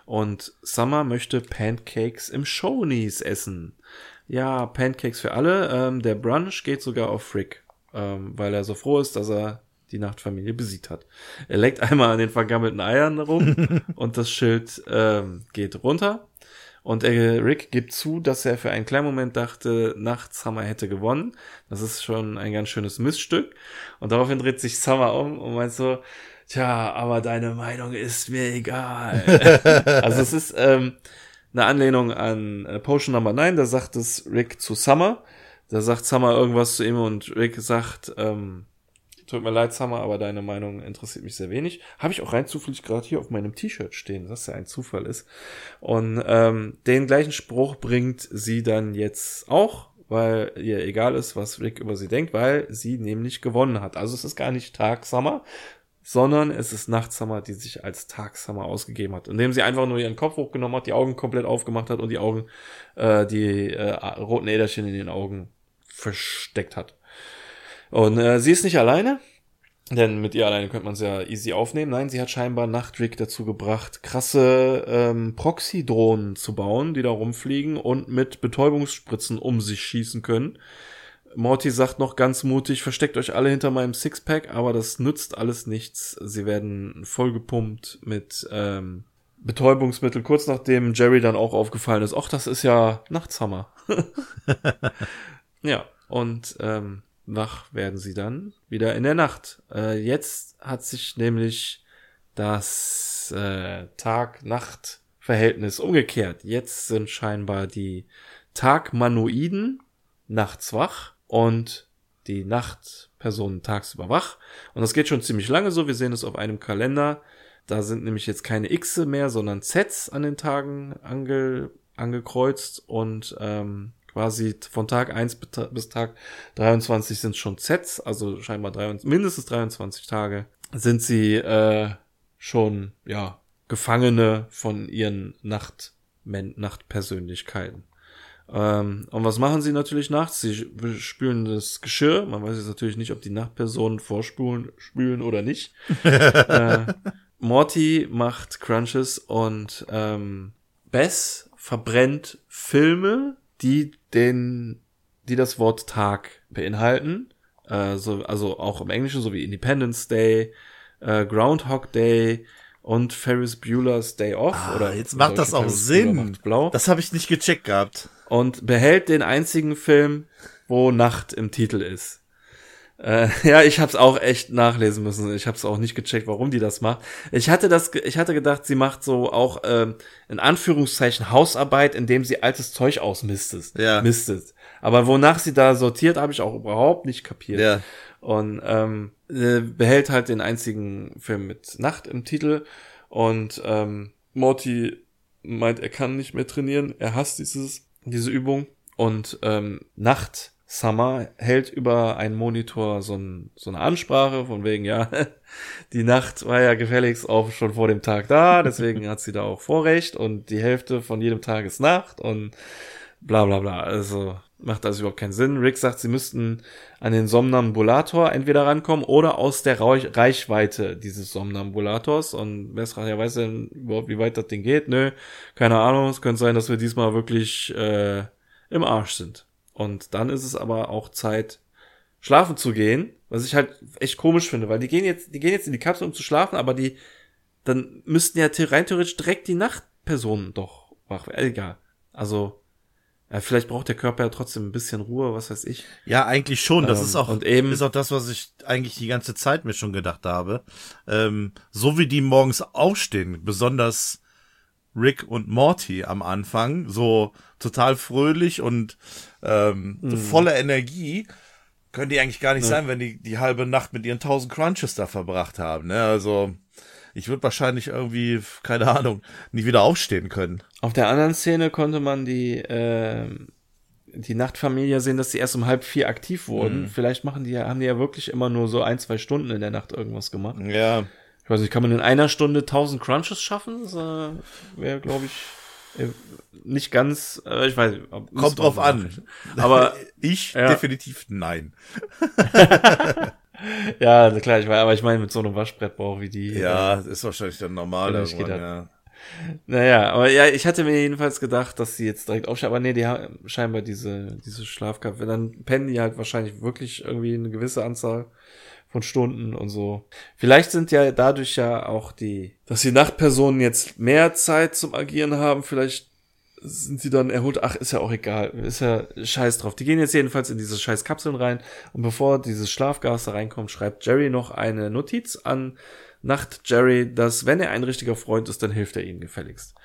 Und Summer möchte Pancakes im Shonies essen. Ja, Pancakes für alle. Ähm, der Brunch geht sogar auf Rick, ähm, weil er so froh ist, dass er die Nachtfamilie besiegt hat. Er leckt einmal an den vergammelten Eiern rum *laughs* und das Schild ähm, geht runter. Und er, Rick gibt zu, dass er für einen kleinen Moment dachte, nachts Summer hätte gewonnen. Das ist schon ein ganz schönes Missstück. Und daraufhin dreht sich Summer um und meint so, tja, aber deine Meinung ist mir egal. *laughs* also es ist ähm, eine Anlehnung an äh, Potion Number 9, da sagt es Rick zu Summer. Da sagt Summer irgendwas zu ihm und Rick sagt, ähm, Tut mir leid, Summer, aber deine Meinung interessiert mich sehr wenig. Habe ich auch rein zufällig gerade hier auf meinem T-Shirt stehen, was ja ein Zufall ist. Und ähm, den gleichen Spruch bringt sie dann jetzt auch, weil ihr egal ist, was Rick über sie denkt, weil sie nämlich gewonnen hat. Also es ist gar nicht Tag Summer, sondern es ist Nachtsummer, die sich als Tagsummer ausgegeben hat, indem sie einfach nur ihren Kopf hochgenommen hat, die Augen komplett aufgemacht hat und die Augen, äh, die äh, roten Äderchen in den Augen versteckt hat. Und äh, sie ist nicht alleine, denn mit ihr alleine könnte man es ja easy aufnehmen. Nein, sie hat scheinbar Nachtrick dazu gebracht, krasse ähm, Proxy-Drohnen zu bauen, die da rumfliegen und mit Betäubungsspritzen um sich schießen können. Morty sagt noch ganz mutig, versteckt euch alle hinter meinem Sixpack, aber das nützt alles nichts. Sie werden vollgepumpt mit ähm, Betäubungsmittel, kurz nachdem Jerry dann auch aufgefallen ist, ach, das ist ja Nachtshammer. *laughs* *laughs* ja, und ähm, wach werden sie dann wieder in der Nacht. Äh, jetzt hat sich nämlich das äh, Tag-Nacht-Verhältnis umgekehrt. Jetzt sind scheinbar die Tagmanoiden nachts wach und die Nachtpersonen tagsüber wach. Und das geht schon ziemlich lange so. Wir sehen es auf einem Kalender. Da sind nämlich jetzt keine X mehr, sondern Zs an den Tagen ange, angekreuzt und ähm, quasi von Tag 1 bis Tag 23 sind schon Sets, also scheinbar 23, mindestens 23 Tage sind sie äh, schon, ja, Gefangene von ihren Nacht Nachtpersönlichkeiten. Ähm, und was machen sie natürlich nachts? Sie spülen das Geschirr. Man weiß jetzt natürlich nicht, ob die Nachtpersonen vorspülen spülen oder nicht. *laughs* äh, Morty macht Crunches und ähm, Bess verbrennt Filme, die den, die das Wort Tag beinhalten. Äh, so, also auch im Englischen, so wie Independence Day, äh, Groundhog Day und Ferris Bueller's Day Off. Ah, oder jetzt macht das auch Ferris Sinn. Blau. Das habe ich nicht gecheckt gehabt. Und behält den einzigen Film, wo Nacht im Titel ist. Äh, *laughs* ja, ich hab's auch echt nachlesen müssen. Ich hab's auch nicht gecheckt, warum die das macht. Ich hatte das, ich hatte gedacht, sie macht so auch ähm, in Anführungszeichen Hausarbeit, indem sie altes Zeug ausmistet. Ja. Mistet. Aber wonach sie da sortiert, habe ich auch überhaupt nicht kapiert. Ja. Und ähm, äh, behält halt den einzigen Film mit Nacht im Titel. Und ähm, Morty meint, er kann nicht mehr trainieren. Er hasst dieses, diese Übung. Und ähm, Nacht Summer hält über einen Monitor so, ein, so eine Ansprache von wegen, ja, *laughs* die Nacht war ja gefälligst auch schon vor dem Tag da, deswegen hat sie da auch Vorrecht und die Hälfte von jedem Tag ist Nacht und bla bla bla. Also macht das überhaupt keinen Sinn. Rick sagt, sie müssten an den Somnambulator entweder rankommen oder aus der Reichweite dieses Somnambulators. Und Mesra ja weiß denn überhaupt, wie weit das Ding geht. Nö, keine Ahnung. Es könnte sein, dass wir diesmal wirklich äh, im Arsch sind. Und dann ist es aber auch Zeit, schlafen zu gehen, was ich halt echt komisch finde, weil die gehen jetzt, die gehen jetzt in die Kapsel, um zu schlafen, aber die, dann müssten ja rein theoretisch direkt die Nachtpersonen doch wach werden. Egal. Also, vielleicht braucht der Körper ja trotzdem ein bisschen Ruhe, was weiß ich. Ja, eigentlich schon. Das ähm, ist auch, und eben, ist auch das, was ich eigentlich die ganze Zeit mir schon gedacht habe. Ähm, so wie die morgens aufstehen, besonders Rick und Morty am Anfang, so total fröhlich und ähm, mhm. so voller Energie, können die eigentlich gar nicht ja. sein, wenn die die halbe Nacht mit ihren tausend Crunches da verbracht haben. Ne? Also ich würde wahrscheinlich irgendwie, keine Ahnung, nicht wieder aufstehen können. Auf der anderen Szene konnte man die, äh, die Nachtfamilie sehen, dass sie erst um halb vier aktiv wurden. Mhm. Vielleicht machen die ja, haben die ja wirklich immer nur so ein, zwei Stunden in der Nacht irgendwas gemacht. Ja. Ich weiß nicht, kann man in einer Stunde 1000 Crunches schaffen? Das äh, wäre, glaube ich. Äh, nicht ganz, äh, ich weiß nicht. Kommt drauf an. Aber *laughs* ich ja. definitiv nein. *laughs* ja, klar, ich weiß, aber ich meine mit so einem Waschbrettbauch wie die. Ja, ist wahrscheinlich dann normal irgendwann, da- ja. Naja, aber ja, ich hatte mir jedenfalls gedacht, dass sie jetzt direkt aufstehen, aber nee, die haben scheinbar diese, diese Schlafkampf. Dann pennen die halt wahrscheinlich wirklich irgendwie eine gewisse Anzahl von Stunden und so. Vielleicht sind ja dadurch ja auch die, dass die Nachtpersonen jetzt mehr Zeit zum Agieren haben, vielleicht sind sie dann erholt, ach, ist ja auch egal, ist ja scheiß drauf. Die gehen jetzt jedenfalls in diese scheiß Kapseln rein und bevor dieses Schlafgas da reinkommt, schreibt Jerry noch eine Notiz an Nacht Jerry, dass wenn er ein richtiger Freund ist, dann hilft er ihnen gefälligst.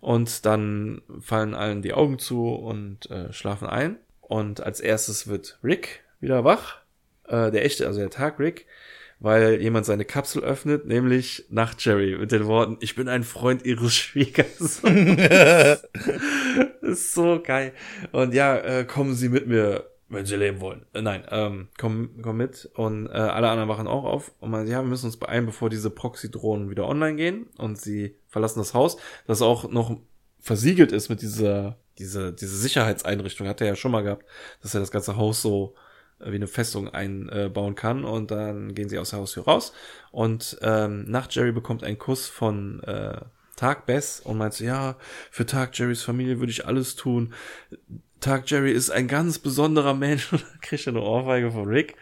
Und dann fallen allen die Augen zu und äh, schlafen ein. Und als erstes wird Rick wieder wach, äh, der echte, also der Tag Rick, weil jemand seine Kapsel öffnet, nämlich Nacht Jerry mit den Worten, ich bin ein Freund ihres Schwiegers. das *laughs* ist so geil. Und ja, äh, kommen Sie mit mir, wenn Sie leben wollen. Äh, nein, ähm, komm, komm mit. Und äh, alle anderen wachen auch auf. Und man, ja, wir müssen uns beeilen, bevor diese Proxy-Drohnen wieder online gehen. Und sie verlassen das Haus, das auch noch versiegelt ist mit dieser, diese, diese Sicherheitseinrichtung. Hat er ja schon mal gehabt, dass er das ganze Haus so wie eine Festung einbauen kann. Und dann gehen sie aus der Haustür raus. Und ähm, nach Jerry bekommt einen Kuss von äh, Tag Bess und meint so, ja, für Tag Jerrys Familie würde ich alles tun. Tag Jerry ist ein ganz besonderer Mensch. *laughs* Und dann kriegt er eine Ohrfeige von Rick.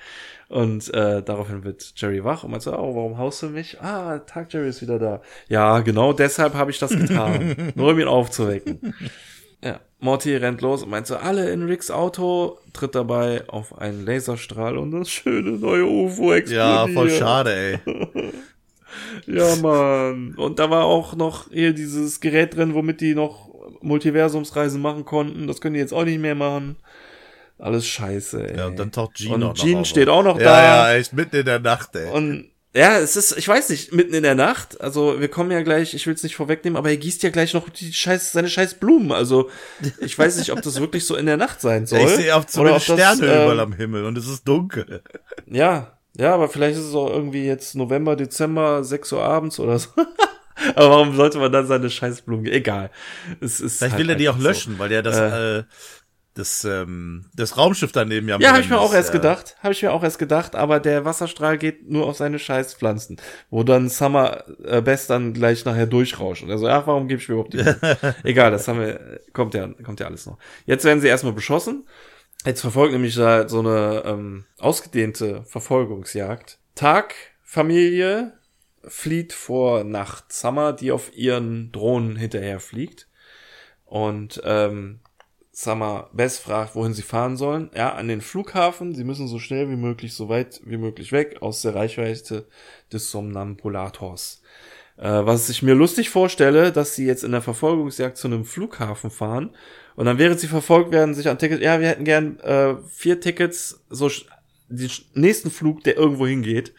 Und äh, daraufhin wird Jerry wach und meint so, oh, warum haust du mich? Ah, Tag Jerry ist wieder da. Ja, genau deshalb habe ich das getan. *laughs* nur um ihn aufzuwecken. Ja, Morty rennt los und meint so, alle in Ricks Auto, tritt dabei auf einen Laserstrahl und das schöne neue UFO explodiert. Ja, voll schade, ey. *laughs* Ja, Mann. Und da war auch noch hier dieses Gerät drin, womit die noch Multiversumsreisen machen konnten. Das können die jetzt auch nicht mehr machen. Alles scheiße, ey. Ja, und dann taucht Gene Und noch Gene auf. steht auch noch ja, da. Ja, echt mitten in der Nacht, ey. Und ja, es ist, ich weiß nicht, mitten in der Nacht, also wir kommen ja gleich, ich will es nicht vorwegnehmen, aber er gießt ja gleich noch die scheiß, seine scheiß Blumen. Also *laughs* ich weiß nicht, ob das wirklich so in der Nacht sein soll. ich sehe auch zumindest ob das, Sterne ähm, überall am Himmel und es ist dunkel. Ja, ja, aber vielleicht ist es auch irgendwie jetzt November, Dezember, 6 Uhr abends oder so. *laughs* aber warum sollte man dann seine Scheißblumen? Egal. Es ist Vielleicht halt will er die auch einfach so. löschen, weil der das, Äh. Äh, das, ähm, das Raumschiff daneben ja Ja, habe ich mir auch erst ja. gedacht. Habe ich mir auch erst gedacht, aber der Wasserstrahl geht nur auf seine Scheißpflanzen, wo dann Summer äh, Best dann gleich nachher durchrauscht. Und er so, ach, warum gebe ich mir überhaupt die? *laughs* Egal, das haben wir, kommt ja, kommt ja alles noch. Jetzt werden sie erstmal beschossen. Jetzt verfolgt nämlich da so eine ähm, ausgedehnte Verfolgungsjagd. Tag, Familie flieht vor Nacht Summer, die auf ihren Drohnen hinterher fliegt. Und ähm, Summer Bess fragt, wohin sie fahren sollen. Ja, an den Flughafen. Sie müssen so schnell wie möglich, so weit wie möglich weg aus der Reichweite des Somnambulators. Äh, was ich mir lustig vorstelle, dass sie jetzt in der Verfolgungsjagd zu einem Flughafen fahren und dann während sie verfolgt werden, sich an Tickets, ja, wir hätten gern äh, vier Tickets, so den nächsten Flug, der irgendwo hingeht,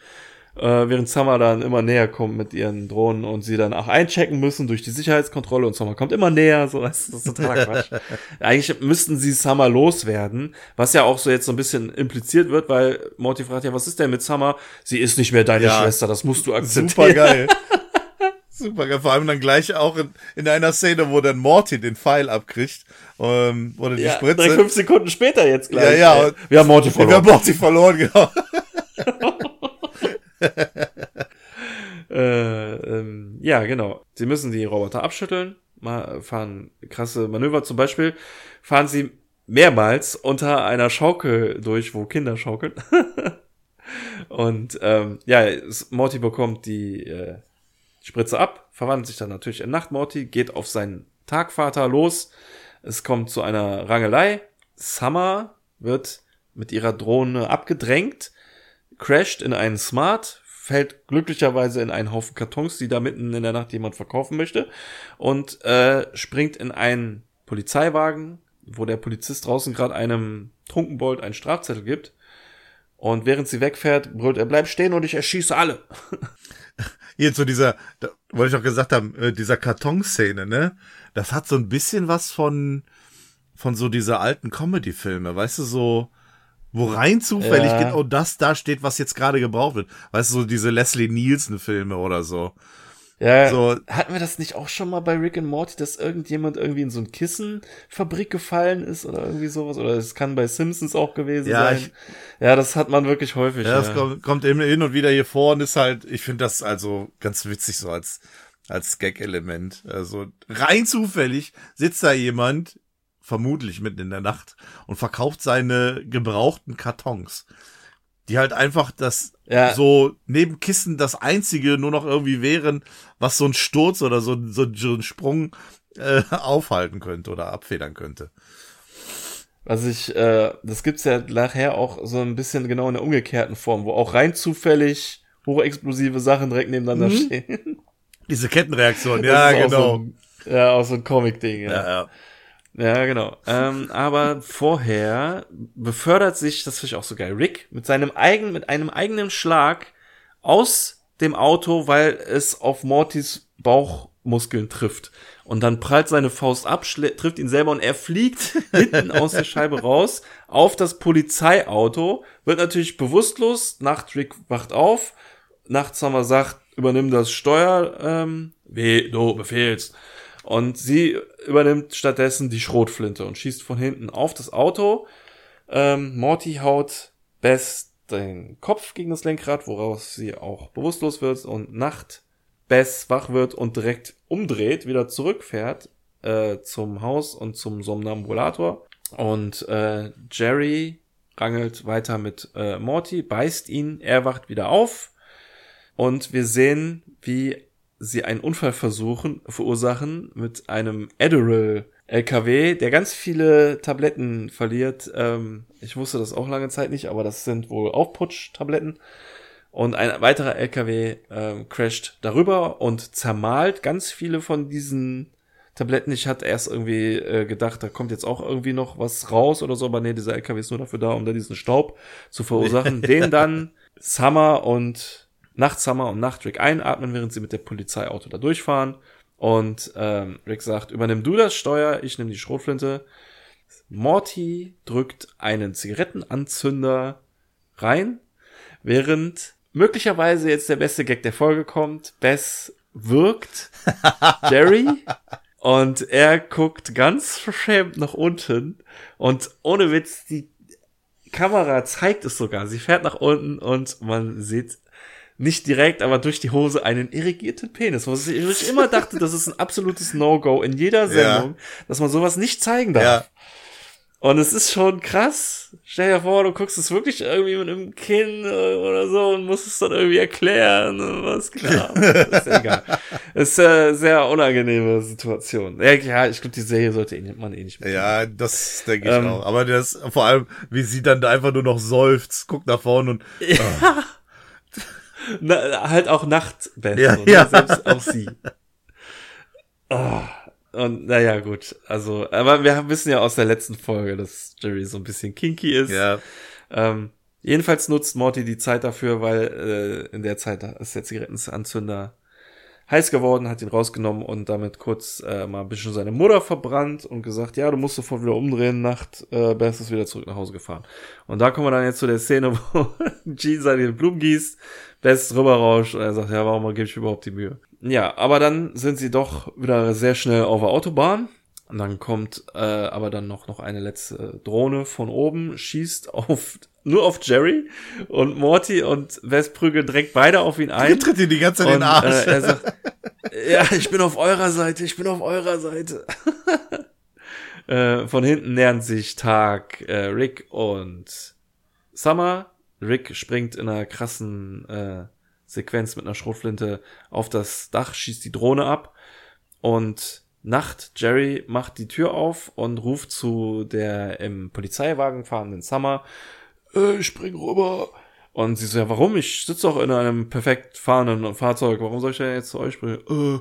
äh, während Summer dann immer näher kommt mit ihren Drohnen und sie dann auch einchecken müssen durch die Sicherheitskontrolle und Summer kommt immer näher, so das ist totaler Quatsch. *laughs* Eigentlich müssten sie Summer loswerden, was ja auch so jetzt so ein bisschen impliziert wird, weil Morty fragt ja, was ist denn mit Summer? Sie ist nicht mehr deine Ja. Schwester, das musst du akzeptieren. Super geil. *laughs* Super geil. Vor allem dann gleich auch in, in einer Szene, wo dann Morty den Pfeil abkriegt. Ähm, oder die Ja, Spritze. direkt fünf Sekunden später jetzt gleich. Ja, ja, ey. Wir haben Morty Wir verloren. haben Morty verloren, genau. *laughs* Äh, ähm, ja, genau. Sie müssen die Roboter abschütteln, mal fahren krasse Manöver. Zum Beispiel fahren sie mehrmals unter einer Schaukel durch, wo Kinder schaukeln. *laughs* Und ähm, ja, Morty bekommt die äh, Spritze ab, verwandelt sich dann natürlich in Nacht. Morty geht auf seinen Tagvater los. Es kommt zu einer Rangelei. Summer wird mit ihrer Drohne abgedrängt, crasht in einen Smart, fällt glücklicherweise in einen Haufen Kartons, die da mitten in der Nacht jemand verkaufen möchte und äh, springt in einen Polizeiwagen, wo der Polizist draußen gerade einem Trunkenbold einen Strafzettel gibt. Und während sie wegfährt, brüllt er, bleib stehen und ich erschieße alle. *laughs* Hier zu dieser, da wollte ich auch gesagt haben, äh, dieser Kartonszene, ne? Das hat so ein bisschen was von, von so dieser alten Comedy-Filme, weißt du, so, wo rein zufällig Ja. genau das da steht, was jetzt gerade gebraucht wird. Weißt du, so diese Leslie Nielsen-Filme oder so. Ja, So, hatten wir das nicht auch schon mal bei Rick and Morty, dass irgendjemand irgendwie in so eine Kissenfabrik gefallen ist oder irgendwie sowas? Oder es kann bei Simpsons auch gewesen Ja, sein. ich- ja, das hat man wirklich häufig. Ja, das kommt, kommt eben hin und wieder hier vor und ist halt, ich finde das also ganz witzig so als, als Gag-Element. Also rein zufällig sitzt da jemand, vermutlich mitten in der Nacht, und verkauft seine gebrauchten Kartons. Die halt einfach das Ja. so neben Kissen das einzige nur noch irgendwie wären, was so ein Sturz oder so, so, so ein Sprung äh, aufhalten könnte oder abfedern könnte. Was ich, äh, das gibt's ja nachher auch so ein bisschen genau in der umgekehrten Form, wo auch rein zufällig hochexplosive Sachen direkt nebeneinander Mhm. stehen. Diese Kettenreaktion, ja, auch genau. So ein, ja, auch so ein Comic-Ding, ja. ja, ja. Ja, genau. Ähm, aber vorher befördert sich, das finde ich auch so geil, Rick mit seinem eigenen, mit einem eigenen Schlag aus dem Auto, weil es auf Mortys Bauchmuskeln trifft. Und dann prallt seine Faust ab, trifft ihn selber und er fliegt *laughs* hinten aus der Scheibe raus auf das Polizeiauto, wird natürlich bewusstlos, Nacht Rick wacht auf, Nachts haben wir sagt, übernimm das Steuer, ähm, wie du befehlst. Und sie übernimmt stattdessen die Schrotflinte und schießt von hinten auf das Auto. Ähm, Morty haut Bess den Kopf gegen das Lenkrad, woraus sie auch bewusstlos wird und Nacht Bess wach wird und direkt umdreht, wieder zurückfährt äh, zum Haus und zum Somnambulator. Und äh, Jerry rangelt weiter mit äh, Morty, beißt ihn, er wacht wieder auf und wir sehen, wie sie einen Unfall versuchen, verursachen mit einem Adderall LKW, der ganz viele Tabletten verliert. Ähm, ich wusste das auch lange Zeit nicht, aber das sind wohl Aufputsch-Tabletten. Und ein weiterer LKW ähm, crasht darüber und zermalt ganz viele von diesen Tabletten. Ich hatte erst irgendwie äh, gedacht, da kommt jetzt auch irgendwie noch was raus oder so, aber nee, dieser LKW ist nur dafür da, um da diesen Staub zu verursachen, *laughs* den dann Summer und Nachtsummer und Nachtrick einatmen, während sie mit der Polizeiauto da durchfahren. Und ähm, Rick sagt, übernimm du das Steuer, ich nehme die Schrotflinte. Morty drückt einen Zigarettenanzünder rein, während möglicherweise jetzt der beste Gag der Folge kommt. Bess wirkt *laughs* Jerry und er guckt ganz verschämt nach unten und ohne Witz, die Kamera zeigt es sogar. Sie fährt nach unten und man sieht nicht direkt, aber durch die Hose einen irrigierten Penis. Was ich, immer *laughs* dachte, das ist ein absolutes No-Go in jeder Sendung, dass man sowas nicht zeigen darf. Ja. Und es ist schon krass. Stell dir vor, du guckst es wirklich irgendwie mit einem Kinn oder so und musst es dann irgendwie erklären. Was klar. *laughs* ist ja egal. Ist äh, sehr unangenehme Situation. Ja, ja ich glaube, die Serie sollte eh man eh nicht mehr. Ja, das denke ich Ähm. auch. Aber das, vor allem, wie sie dann da einfach nur noch seufzt, guckt nach vorne und *laughs* Na, halt auch Nachtbett. Ja, so, ne? ja. Selbst auch sie. Ah, und naja, gut. Also, aber wir wissen ja aus der letzten Folge, dass Jerry so ein bisschen kinky ist. ja, Ähm, jedenfalls nutzt Morty die Zeit dafür, weil äh, in der Zeit ist der Zigarettenanzünder heiß geworden, hat ihn rausgenommen und damit kurz äh, mal ein bisschen seine Mutter verbrannt und gesagt, ja, du musst sofort wieder umdrehen, Nacht, äh, Bess ist wieder zurück nach Hause gefahren. Und da kommen wir dann jetzt zu der Szene, *laughs* wo Gene seine Blumen gießt, Bess drüber rauscht und er sagt, ja, warum gebe ich überhaupt die Mühe? Ja, aber dann sind sie doch wieder sehr schnell auf der Autobahn. Und dann kommt äh, aber dann noch, noch eine letzte Drohne von oben, schießt auf nur auf Jerry und Morty und Wes prügelt direkt beide auf ihn ein. ihr tritt ihr die ganze Zeit in den Arsch. äh, er sagt, ja, ich bin auf eurer Seite, ich bin auf eurer Seite. *laughs* äh, von hinten nähern sich Tag äh, Rick und Summer. Rick springt in einer krassen äh, Sequenz mit einer Schrotflinte auf das Dach, schießt die Drohne ab und Nacht, Jerry macht die Tür auf und ruft zu der im Polizeiwagen fahrenden Summer, äh, spring rüber. Und sie so, ja, warum? Ich sitze doch in einem perfekt fahrenden Fahrzeug. Warum soll ich denn jetzt zu euch springen? Äh,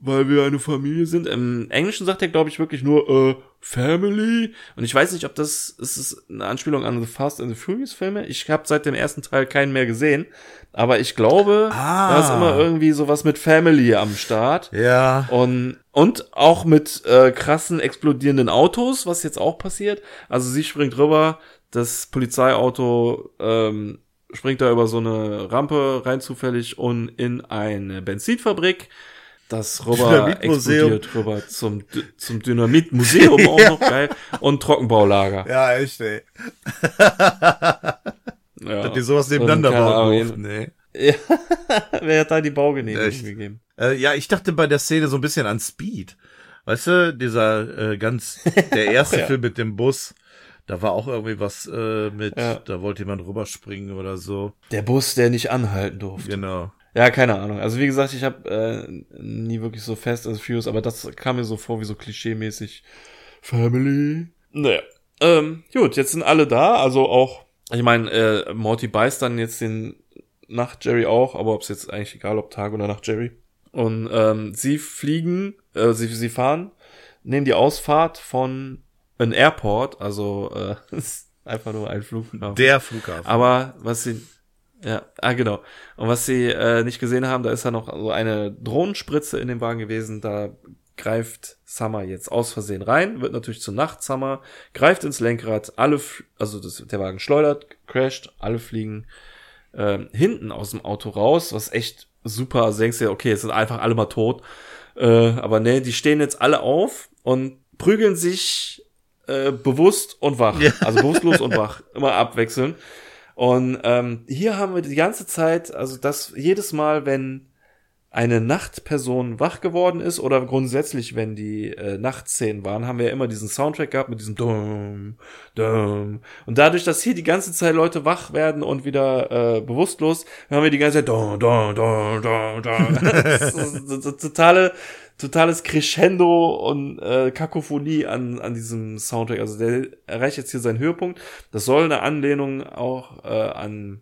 weil wir eine Familie sind. Im Englischen sagt er, glaube ich, wirklich nur, äh, Family. Und ich weiß nicht, ob das, ist es eine Anspielung an The Fast and the Furious Filme? Ich habe seit dem ersten Teil keinen mehr gesehen. Aber ich glaube, Ah. da ist immer irgendwie sowas mit Family am Start. ja, Und, und auch mit äh, krassen explodierenden Autos, was jetzt auch passiert. Also sie springt rüber, das Polizeiauto ähm, springt da über so eine Rampe rein zufällig und in eine Benzinfabrik. Das rüber explodiert rüber zum, zum Dynamitmuseum *laughs* auch noch geil und Trockenbaulager. Ja, echt, ey. Ja. Dass die sowas nebeneinander bauen ey. Ja. *laughs* Wer hat da die Baugenehmigung gegeben? Äh, ja, ich dachte bei der Szene so ein bisschen an Speed. Weißt du, dieser äh, ganz, der *laughs* erste Ja. Film mit dem Bus, da war auch irgendwie was äh, mit, Ja. da wollte jemand rüberspringen oder so. Der Bus, der nicht anhalten durfte. Genau. Ja, keine Ahnung. Also wie gesagt, ich habe äh, nie wirklich so Fast and Furious, aber das kam mir so vor wie so klischee-mäßig Family. Naja. Ähm, gut, jetzt sind alle da, also auch, ich meine, äh, Morty beißt dann jetzt den Nacht Jerry auch, aber ob es jetzt eigentlich egal, ob Tag oder Nacht Jerry. Und ähm, sie fliegen, äh, sie, sie fahren, nehmen die Ausfahrt von einem Airport, also äh, *laughs* einfach nur ein Flughafen. Der Flughafen. Aber was sie, ja, ah genau. Und was sie äh, nicht gesehen haben, da ist ja noch so eine Drohnenspritze in dem Wagen gewesen. Da greift Summer jetzt aus Versehen rein, wird natürlich zur Nacht Summer, greift ins Lenkrad, alle, also das, der Wagen schleudert, crasht, alle fliegen ähm, hinten aus dem Auto raus, was echt super. Also denkst du dir, okay, jetzt sind einfach alle mal tot. Äh, aber nee, die stehen jetzt alle auf und prügeln sich äh, bewusst und wach. Also bewusstlos und wach. Immer abwechseln. Und ähm, hier haben wir die ganze Zeit, also das jedes Mal, wenn eine Nachtperson wach geworden ist oder grundsätzlich, wenn die äh, Nachtszenen waren, haben wir ja immer diesen Soundtrack gehabt mit diesem Dum, Dum. Und dadurch, dass hier die ganze Zeit Leute wach werden und wieder äh, bewusstlos, haben wir die ganze Zeit Dum, Dum, Dum, Dum, Dum. *laughs* Das ist so- so totale, totales Crescendo und äh, Kakophonie an, an diesem Soundtrack. Also der erreicht jetzt hier seinen Höhepunkt. Das soll eine Anlehnung auch äh, an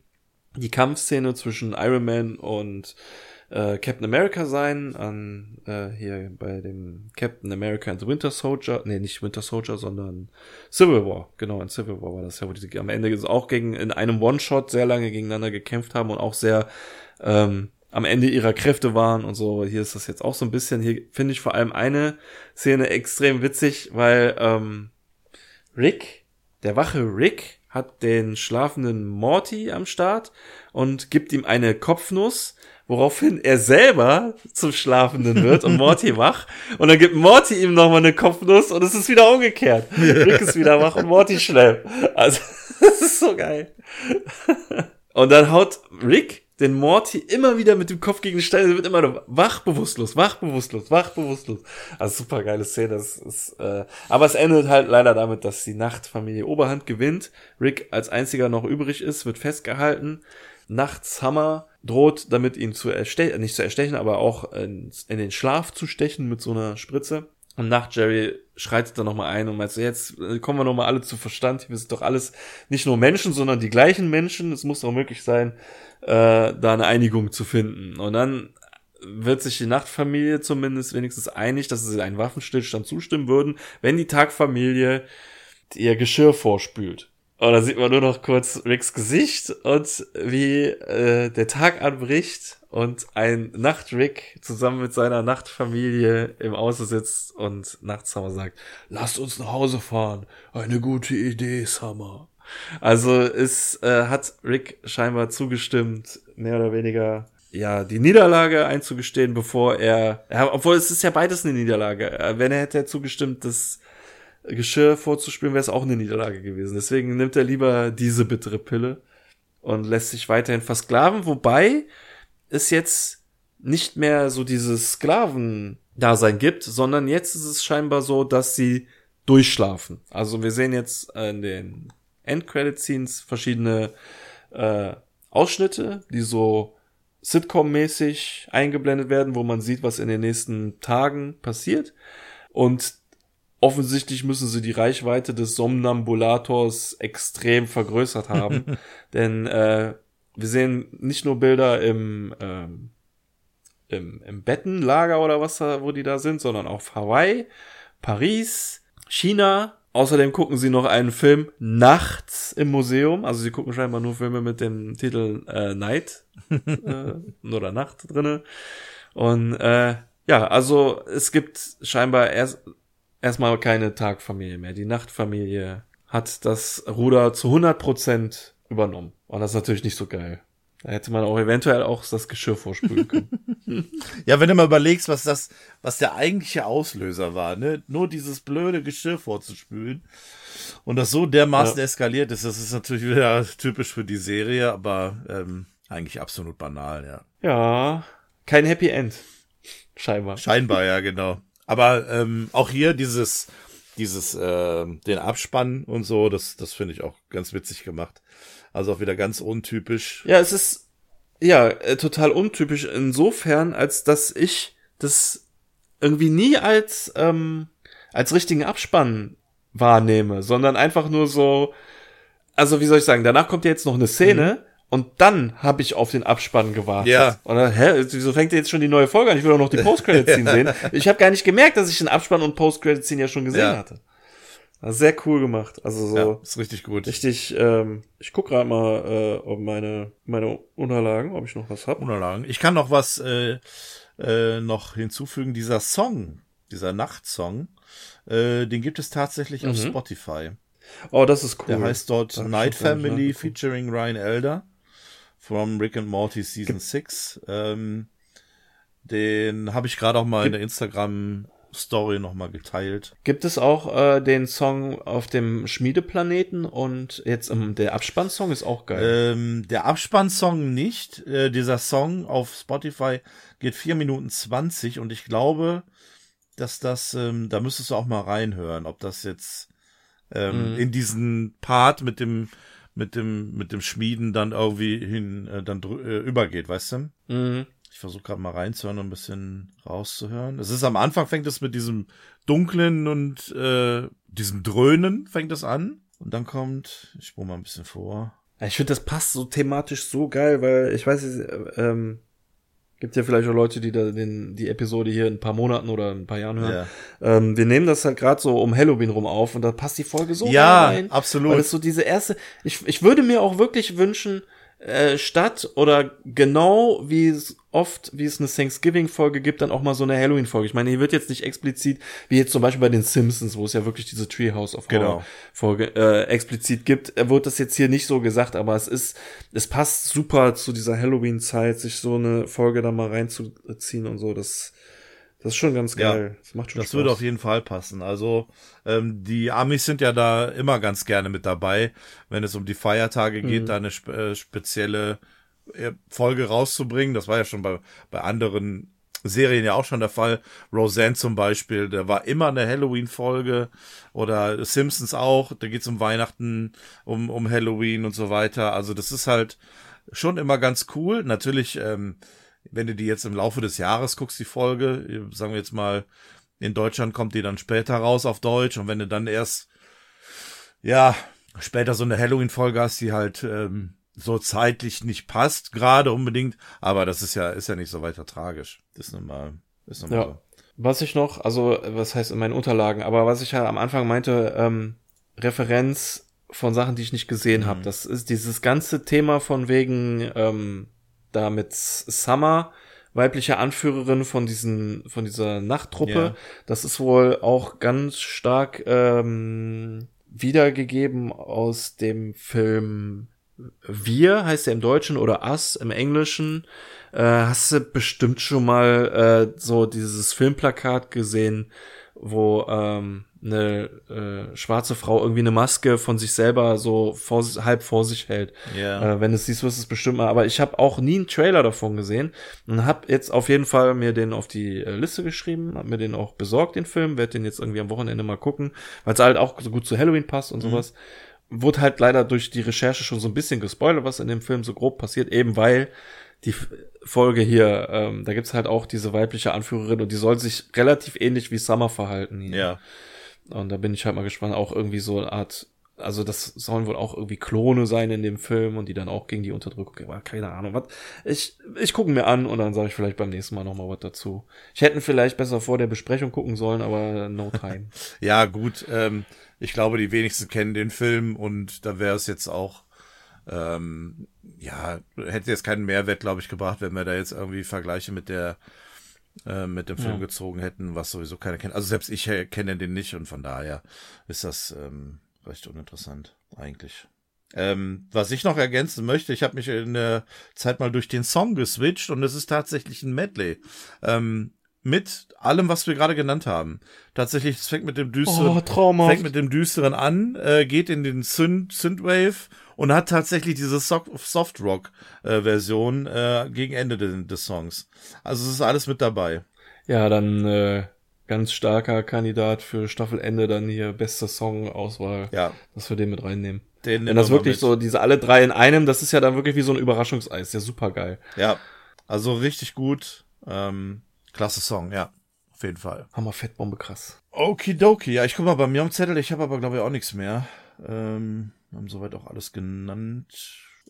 die Kampfszene zwischen Iron Man und äh, Captain America sein, an äh, hier bei dem Captain America and the Winter Soldier, nee, nicht Winter Soldier, sondern Civil War, genau, in Civil War war das ja, wo die am Ende auch gegen in einem One-Shot sehr lange gegeneinander gekämpft haben und auch sehr ähm, am Ende ihrer Kräfte waren und so. Hier ist das jetzt auch so ein bisschen, hier finde ich vor allem eine Szene extrem witzig, weil ähm, Rick, der wache Rick, hat den schlafenden Morty am Start und gibt ihm eine Kopfnuss, woraufhin er selber zum Schlafenden wird und Morty wach. Und dann gibt Morty ihm nochmal eine Kopfnuss und es ist wieder umgekehrt. Rick ist wieder wach und Morty schläft. Also, *laughs* das ist so geil. Und dann haut Rick den Morty immer wieder mit dem Kopf gegen den Stein, er wird immer wach bewusstlos, wach bewusstlos, wach bewusstlos. Also super geile Szene, das ist, äh, aber es endet halt leider damit, dass die Nachtfamilie Oberhand gewinnt. Rick als einziger noch übrig ist, wird festgehalten. Nachts Hammer droht damit ihn zu erstechen, nicht zu erstechen, aber auch in, in den Schlaf zu stechen mit so einer Spritze. Und Nacht Jerry schreitet dann nochmal ein und meint so, jetzt äh, kommen wir nochmal alle zu Verstand. Wir sind doch alles nicht nur Menschen, sondern die gleichen Menschen. Es muss doch möglich sein, äh, da eine Einigung zu finden. Und dann wird sich die Nachtfamilie zumindest wenigstens einig, dass sie einen Waffenstillstand zustimmen würden, wenn die Tagfamilie ihr Geschirr vorspült. Und da sieht man nur noch kurz Ricks Gesicht und wie äh, der Tag anbricht und ein Nacht-Rick zusammen mit seiner Nachtfamilie im Auto sitzt und nachts Summer sagt, lasst uns nach Hause fahren. Eine gute Idee, Summer. Also es äh, hat Rick scheinbar zugestimmt, mehr oder weniger ja die Niederlage einzugestehen, bevor er, ja, obwohl es ist ja beides eine Niederlage. Äh, Wenn er hätte zugestimmt, das Geschirr vorzuspielen, wäre es auch eine Niederlage gewesen. Deswegen nimmt er lieber diese bittere Pille und lässt sich weiterhin versklaven, wobei es jetzt nicht mehr so dieses Sklaven-Dasein gibt, sondern jetzt ist es scheinbar so, dass sie durchschlafen. Also wir sehen jetzt in den Endcredit-Scenes verschiedene äh, Ausschnitte, die so Sitcom-mäßig eingeblendet werden, wo man sieht, was in den nächsten Tagen passiert. Und offensichtlich müssen sie die Reichweite des Somnambulators extrem vergrößert haben. *laughs* Denn äh, wir sehen nicht nur Bilder im, ähm, im, im Bettenlager oder was da, wo die da sind, sondern auch Hawaii, Paris, China. Außerdem gucken sie noch einen Film nachts im Museum. Also sie gucken scheinbar nur Filme mit dem Titel äh, Night *laughs* äh, oder Nacht drinne. Und äh, ja, also es gibt scheinbar erst erstmal keine Tagfamilie mehr. Die Nachtfamilie hat das Ruder zu 100% übernommen. Und das ist natürlich nicht so geil. Da hätte man auch eventuell auch das Geschirr vorspülen *laughs* können. ja, wenn du mal überlegst, was das, was der eigentliche Auslöser war, ne? Nur dieses blöde Geschirr vorzuspülen und das so dermaßen ja. eskaliert ist, das ist natürlich wieder typisch für die Serie, aber ähm, eigentlich absolut banal, ja. Ja, kein Happy End. Scheinbar. Scheinbar, ja, genau. Aber ähm, auch hier dieses, dieses, äh, den Abspann und so, das, das finde ich auch ganz witzig gemacht. Also auch wieder ganz untypisch. Ja, es ist ja äh, total untypisch insofern, als dass ich das irgendwie nie als ähm, als richtigen Abspann wahrnehme, sondern einfach nur so. Also wie soll ich sagen? Danach kommt ja jetzt noch eine Szene. Mhm und dann habe ich auf den Abspann gewartet. Ja. Und dann, hä, wieso fängt jetzt schon die neue Folge an? Ich will doch noch die *laughs* Post-Credit-Scene sehen. Ich habe gar nicht gemerkt, dass ich den Abspann und Post-Credit-Scene ja schon gesehen ja. hatte. Also sehr cool gemacht. Also so. Ja, ist richtig gut. Richtig, ähm, ich guck gerade mal, äh, ob meine, meine Unterlagen, ob ich noch was hab. Unterlagen. Ich kann noch was äh, äh, noch hinzufügen. Dieser Song, dieser Nachtsong, äh, den gibt es tatsächlich mhm. auf Spotify. Oh, das ist cool. Der heißt dort Night Family featuring Ryan Elder from Rick and Morty Season 6. Ähm, den habe ich gerade auch mal in der Instagram Story nochmal geteilt. Gibt es auch äh, den Song auf dem Schmiedeplaneten und jetzt ähm, der Abspannsong ist auch geil. Ähm, der Abspannsong nicht. Äh, dieser Song auf Spotify geht vier Minuten zwanzig und ich glaube, dass das, ähm, da müsstest du auch mal reinhören, ob das jetzt ähm, mhm. in diesen Part mit dem mit dem, mit dem Schmieden dann irgendwie hin, äh, dann äh, übergeht, weißt du? Mhm. Ich versuche gerade mal reinzuhören und ein bisschen rauszuhören. Es ist am Anfang fängt es mit diesem dunklen und äh, diesem Dröhnen fängt es an. Und dann kommt, ich spule mal ein bisschen vor. Ich finde, das passt so thematisch so geil, weil ich weiß, äh, ähm, Gibt ja vielleicht auch Leute, die da den, die Episode hier in ein paar Monaten oder ein paar Jahren hören. Ja. Ähm, wir nehmen das halt gerade so um Halloween rum auf und da passt die Folge so ja, rein. Ja, absolut. Weil es so diese erste, ich, ich würde mir auch wirklich wünschen, äh, statt oder genau wie es oft, wie es eine Thanksgiving-Folge gibt, dann auch mal so eine Halloween-Folge. Ich meine, hier wird jetzt nicht explizit, wie jetzt zum Beispiel bei den Simpsons, wo es ja wirklich diese Treehouse of genau. Folge äh, explizit gibt, äh, wird das jetzt hier nicht so gesagt, aber es ist, es passt super zu dieser Halloween-Zeit, sich so eine Folge da mal reinzuziehen und so. Das das ist schon ganz geil. Ja, das macht schon Das Spaß. würde auf jeden Fall passen. Also ähm, die Amis sind ja da immer ganz gerne mit dabei, wenn es um die Feiertage geht, mhm. da eine spe äh, spezielle äh, Folge rauszubringen. Das war ja schon bei, bei anderen Serien ja auch schon der Fall. Roseanne zum Beispiel, da war immer eine Halloween-Folge oder Simpsons auch. Da geht's um Weihnachten, um, um Halloween und so weiter. Also das ist halt schon immer ganz cool. Natürlich ähm, wenn du die jetzt im Laufe des Jahres guckst, die Folge, sagen wir jetzt mal, in Deutschland kommt die dann später raus auf Deutsch und wenn du dann erst, ja, später so eine Halloween-Folge hast, die halt ähm, so zeitlich nicht passt, gerade unbedingt, aber das ist ja, ist ja nicht so weiter tragisch. Das ist nun mal, ist nun mal ja. so. Was ich noch, also was heißt in meinen Unterlagen, aber was ich ja am Anfang meinte, ähm, Referenz von Sachen, die ich nicht gesehen mhm. habe. Das ist dieses ganze Thema von wegen ähm, da mit Summer, weibliche Anführerin von diesen, von dieser Nachttruppe. Yeah. Das ist wohl auch ganz stark ähm, wiedergegeben aus dem Film Wir, heißt er im Deutschen, oder Us im Englischen. Äh, hast du bestimmt schon mal äh, so dieses Filmplakat gesehen, wo ähm, eine äh, schwarze Frau irgendwie eine Maske von sich selber so vor, halb vor sich hält. Ja. Äh, wenn es siehst, wirst du es bestimmt mal. Aber ich habe auch nie einen Trailer davon gesehen und habe jetzt auf jeden Fall mir den auf die äh, Liste geschrieben, habe mir den auch besorgt, den Film, werde den jetzt irgendwie am Wochenende mal gucken, weil es halt auch so gut zu Halloween passt und mhm. sowas. Wurde halt leider durch die Recherche schon so ein bisschen gespoilert, was in dem Film so grob passiert, eben weil die Folge hier, ähm, da gibt's halt auch diese weibliche Anführerin und die soll sich relativ ähnlich wie Summer verhalten. Hier. Ja. Und da bin ich halt mal gespannt, auch irgendwie so eine Art, also das sollen wohl auch irgendwie Klone sein in dem Film und die dann auch gegen die Unterdrückung, keine Ahnung, was. Ich, ich gucke mir an und dann sage ich vielleicht beim nächsten Mal nochmal was dazu. Ich hätte vielleicht besser vor der Besprechung gucken sollen, aber no time. *laughs* ja, gut, ähm, ich glaube, die wenigsten kennen den Film und da wäre es jetzt auch, ähm, ja, hätte jetzt keinen Mehrwert, glaube ich, gebracht, wenn wir da jetzt irgendwie Vergleiche mit der äh, mit dem Film ja. gezogen hätten, was sowieso keiner kennt. Also selbst ich kenne den nicht und von daher ist das ähm, recht uninteressant eigentlich. Ähm, was ich noch ergänzen möchte, ich habe mich in der Zeit mal durch den Song geswitcht und es ist tatsächlich ein Medley. Ähm, mit allem, was wir gerade genannt haben. Tatsächlich, es fängt mit dem düsteren, oh, fängt mit dem düsteren an, äh, geht in den Synth Synthwave und hat tatsächlich diese Soft Rock äh, Version äh, gegen Ende des, Songs. Also es ist alles mit dabei. Ja, dann äh, ganz starker Kandidat für Staffelende dann hier beste Song-Auswahl. Ja. Dass wir den mit reinnehmen. Den Wenn das wirklich so, diese alle drei in einem, das ist ja dann wirklich wie so ein Überraschungseis. Ja, super geil. Ja. Also richtig gut. Ähm, klasse Song, ja. Auf jeden Fall. Hammer Fettbombe krass. Okidoki. Ja, ich guck mal bei mir am Zettel. Ich habe aber, glaube ich, auch nichts mehr. Ähm, haben soweit auch alles genannt.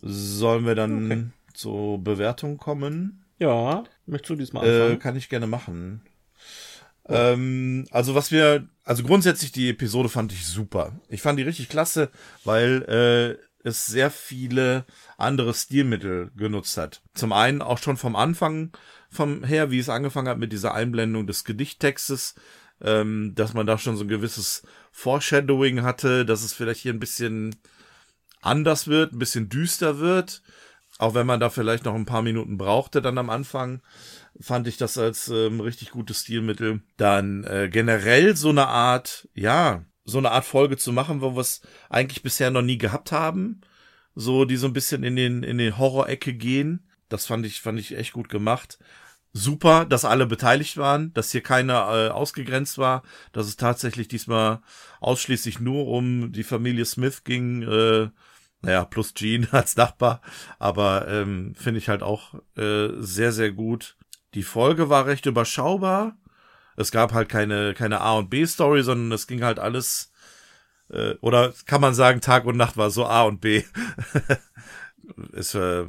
Sollen wir dann okay. zur Bewertung kommen? Ja, möchtest du diesmal anfangen? Äh, kann ich gerne machen. Ähm, also was wir, also grundsätzlich die Episode fand ich super. Ich fand die richtig klasse, weil äh, es sehr viele andere Stilmittel genutzt hat. Zum einen auch schon vom Anfang vom her, wie es angefangen hat mit dieser Einblendung des Gedichttextes, ähm, dass man da schon so ein gewisses Foreshadowing hatte, dass es vielleicht hier ein bisschen anders wird, ein bisschen düster wird. Auch wenn man da vielleicht noch ein paar Minuten brauchte dann am Anfang fand ich das als ähm, richtig gutes Stilmittel. Dann äh, generell so eine Art, ja, so eine Art Folge zu machen, wo wir es eigentlich bisher noch nie gehabt haben. So, die so ein bisschen in den, in den Horror-Ecke gehen. Das fand ich, fand ich echt gut gemacht. Super, dass alle beteiligt waren, dass hier keiner äh, ausgegrenzt war, dass es tatsächlich diesmal ausschließlich nur um die Familie Smith ging, äh, naja, plus Gene *laughs* als Nachbar, aber ähm, finde ich halt auch äh, sehr, sehr gut. Die Folge war recht überschaubar. Es gab halt keine, keine A- und B-Story, sondern es ging halt alles, äh, oder kann man sagen, Tag und Nacht war so A und B. *laughs* ist, äh,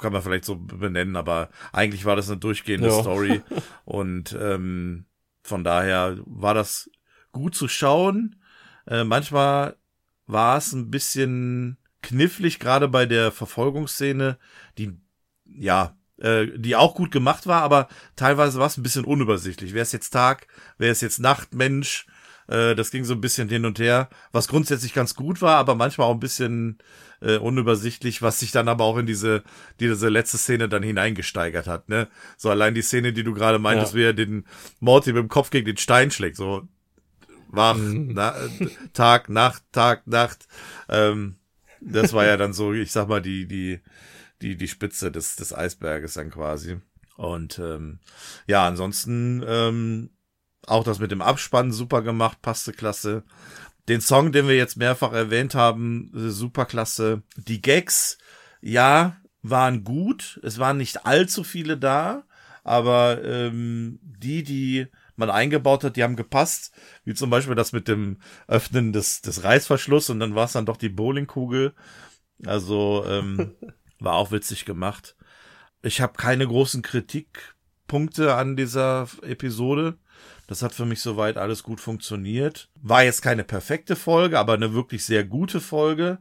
kann man vielleicht so benennen, aber eigentlich war das eine durchgehende ja. Story. *laughs* Und ähm, von daher war das gut zu schauen. Äh, manchmal war es ein bisschen knifflig, gerade bei der Verfolgungsszene, die ja äh, die auch gut gemacht war, aber teilweise war es ein bisschen unübersichtlich. Wer ist jetzt Tag, wer ist jetzt Nacht, Mensch? Äh, das ging so ein bisschen hin und her, was grundsätzlich ganz gut war, aber manchmal auch ein bisschen äh, unübersichtlich, was sich dann aber auch in diese, diese letzte Szene dann hineingesteigert hat, ne? So allein die Szene, die du gerade meintest, ja. wie er den Morty mit dem Kopf gegen den Stein schlägt, so wach, mhm. na, Tag, Nacht, Tag, Nacht. Ähm, das war ja dann so, ich sag mal, die, die, die, die Spitze des, des Eisberges dann quasi. Und ähm, ja, ansonsten ähm, auch das mit dem Abspann super gemacht, passte klasse. Den Song, den wir jetzt mehrfach erwähnt haben, super klasse. Die Gags, ja, waren gut. Es waren nicht allzu viele da, aber ähm, die, die man eingebaut hat, die haben gepasst. Wie zum Beispiel das mit dem Öffnen des, des Reißverschlusses und dann war es dann doch die Bowlingkugel. Also ähm, *laughs* war auch witzig gemacht. Ich habe keine großen Kritikpunkte an dieser Episode. Das hat für mich soweit alles gut funktioniert. War jetzt keine perfekte Folge, aber eine wirklich sehr gute Folge.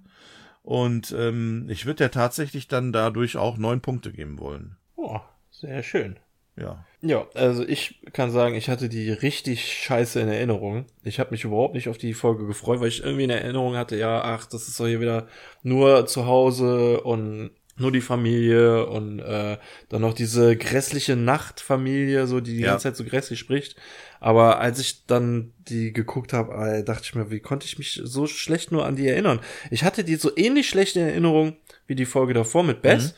Und ähm, ich würde ja tatsächlich dann dadurch auch neun Punkte geben wollen. Oh, sehr schön. Ja. Ja, also ich kann sagen, ich hatte die richtig scheiße in Erinnerung. Ich habe mich überhaupt nicht auf die Folge gefreut, weil ich irgendwie in Erinnerung hatte, ja, ach, das ist doch hier wieder nur zu Hause und nur die Familie und äh, dann noch diese grässliche Nachtfamilie, so die die ja. ganze Zeit so grässlich spricht. Aber als ich dann die geguckt habe, dachte ich mir, wie konnte ich mich so schlecht nur an die erinnern? Ich hatte die so ähnlich schlecht in Erinnerung wie die Folge davor mit Bess. Mhm.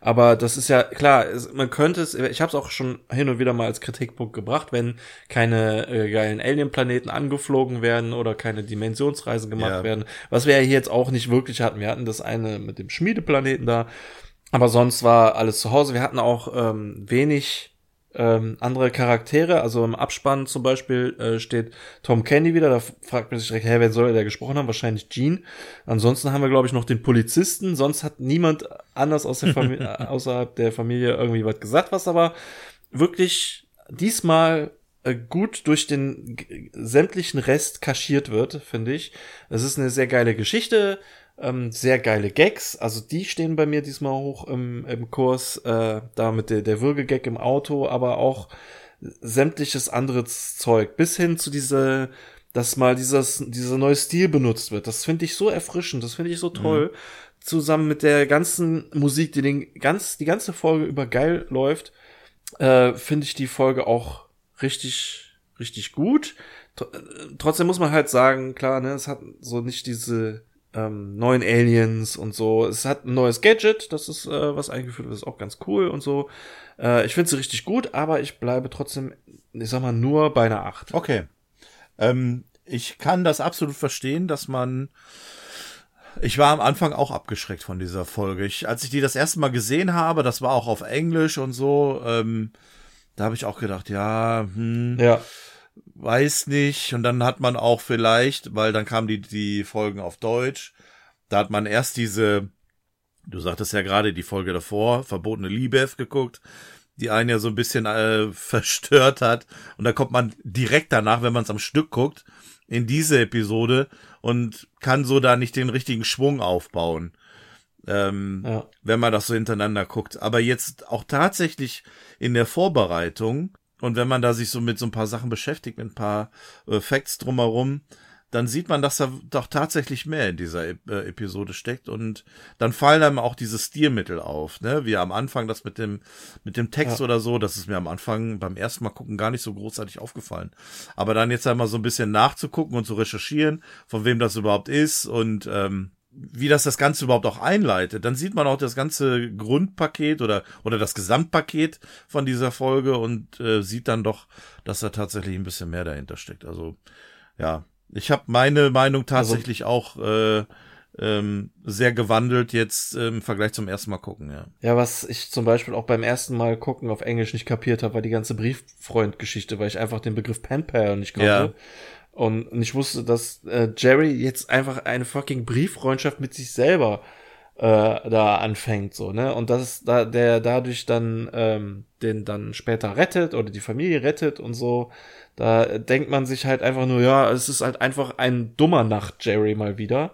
Aber das ist ja klar, man könnte es, ich habe es auch schon hin und wieder mal als Kritikpunkt gebracht, wenn keine äh, geilen Alien-Planeten angeflogen werden oder keine Dimensionsreisen gemacht ja. werden, was wir ja hier jetzt auch nicht wirklich hatten. Wir hatten das eine mit dem Schmiedeplaneten da, aber sonst war alles zu Hause. Wir hatten auch ähm, wenig ähm, andere Charaktere. Also im Abspann zum Beispiel äh, steht Tom Kenny wieder. Da fragt man sich direkt, hä, wer soll der gesprochen haben? Wahrscheinlich Gene. Ansonsten haben wir, glaube ich, noch den Polizisten. Sonst hat niemand anders aus der Familie, *laughs* äh, außerhalb der Familie irgendwie was gesagt, was aber wirklich diesmal äh, gut durch den sämtlichen Rest kaschiert wird, finde ich. Es ist eine sehr geile Geschichte. Ähm, sehr geile Gags, also die stehen bei mir diesmal hoch im, im Kurs, äh, da mit der, der Würgegag im Auto, aber auch sämtliches anderes Zeug, bis hin zu diese, dass mal dieses, dieser neue Stil benutzt wird. Das finde ich so erfrischend, das finde ich so toll. Mhm. Zusammen mit der ganzen Musik, die den ganz, die ganze Folge über geil läuft, äh, finde ich die Folge auch richtig, richtig gut. Tr äh, trotzdem muss man halt sagen, klar, ne, es hat so nicht diese ähm, neuen Aliens und so. Es hat ein neues Gadget, das ist äh, was eingeführt wird, ist auch ganz cool und so. Äh, ich finde sie richtig gut, aber ich bleibe trotzdem, ich sag mal, nur bei einer 8. Okay. Ähm, ich kann das absolut verstehen, dass man. Ich war am Anfang auch abgeschreckt von dieser Folge. Ich, als ich die das erste Mal gesehen habe, das war auch auf Englisch und so, ähm, da habe ich auch gedacht, ja, hm, ja, weiß nicht. Und dann hat man auch vielleicht, weil dann kamen die, die Folgen auf Deutsch, da hat man erst diese, du sagtest ja gerade die Folge davor, verbotene Liebe geguckt die einen ja so ein bisschen äh, *laughs* verstört hat. Und da kommt man direkt danach, wenn man es am Stück guckt, in diese Episode und kann so da nicht den richtigen Schwung aufbauen. Ähm, ja. wenn man das so hintereinander guckt. Aber jetzt auch tatsächlich in der Vorbereitung und wenn man da sich so mit so ein paar Sachen beschäftigt, mit ein paar äh, Facts drumherum, dann sieht man, dass da doch tatsächlich mehr in dieser äh, Episode steckt und dann fallen einem auch diese Stilmittel auf, ne? Wie am Anfang das mit dem mit dem Text ja. oder so, das ist mir am Anfang beim ersten Mal gucken gar nicht so großartig aufgefallen. Aber dann jetzt einmal so ein bisschen nachzugucken und zu recherchieren, von wem das überhaupt ist und ähm, wie das das Ganze überhaupt auch einleitet, dann sieht man auch das ganze Grundpaket oder oder das Gesamtpaket von dieser Folge und äh, sieht dann doch, dass da tatsächlich ein bisschen mehr dahinter steckt. Also ja, ich habe meine Meinung also tatsächlich also, auch äh, ähm, sehr gewandelt jetzt äh, im Vergleich zum ersten Mal gucken, ja. Ja, was ich zum Beispiel auch beim ersten Mal gucken auf Englisch nicht kapiert habe, war die ganze Brieffreund-Geschichte, weil ich einfach den Begriff Penpal nicht konnte. Ja. Und ich wusste, dass äh, Jerry jetzt einfach eine fucking Brieffreundschaft mit sich selber äh, da anfängt, so, ne? Und dass da der dadurch dann ähm, den dann später rettet oder die Familie rettet und so. Da denkt man sich halt einfach nur, ja, es ist halt einfach ein dummer Nacht-Jerry mal wieder.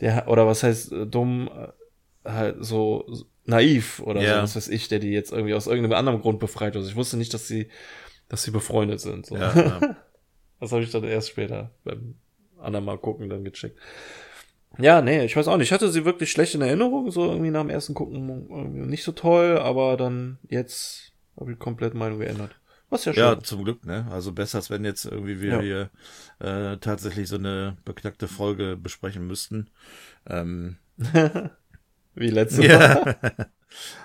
Der, oder was heißt äh, dumm, äh, halt so naiv oder yeah. so, was weiß ich, der die jetzt irgendwie aus irgendeinem anderen Grund befreit. Also ich wusste nicht, dass sie, dass sie befreundet sind. So. Ja, ja. *laughs* das habe ich dann erst später beim anderen Mal gucken dann gecheckt. Ja, nee, ich weiß auch nicht. Ich hatte sie wirklich schlecht in Erinnerung, so irgendwie nach dem ersten Gucken nicht so toll, aber dann jetzt habe ich komplett Meinung geändert. Was ja schön. Ja, zum Glück, ne? Also besser, als wenn jetzt irgendwie wir ja. hier äh, tatsächlich so eine beknackte Folge besprechen müssten. Ähm, *laughs* Wie letzte Mal. Ja. *laughs*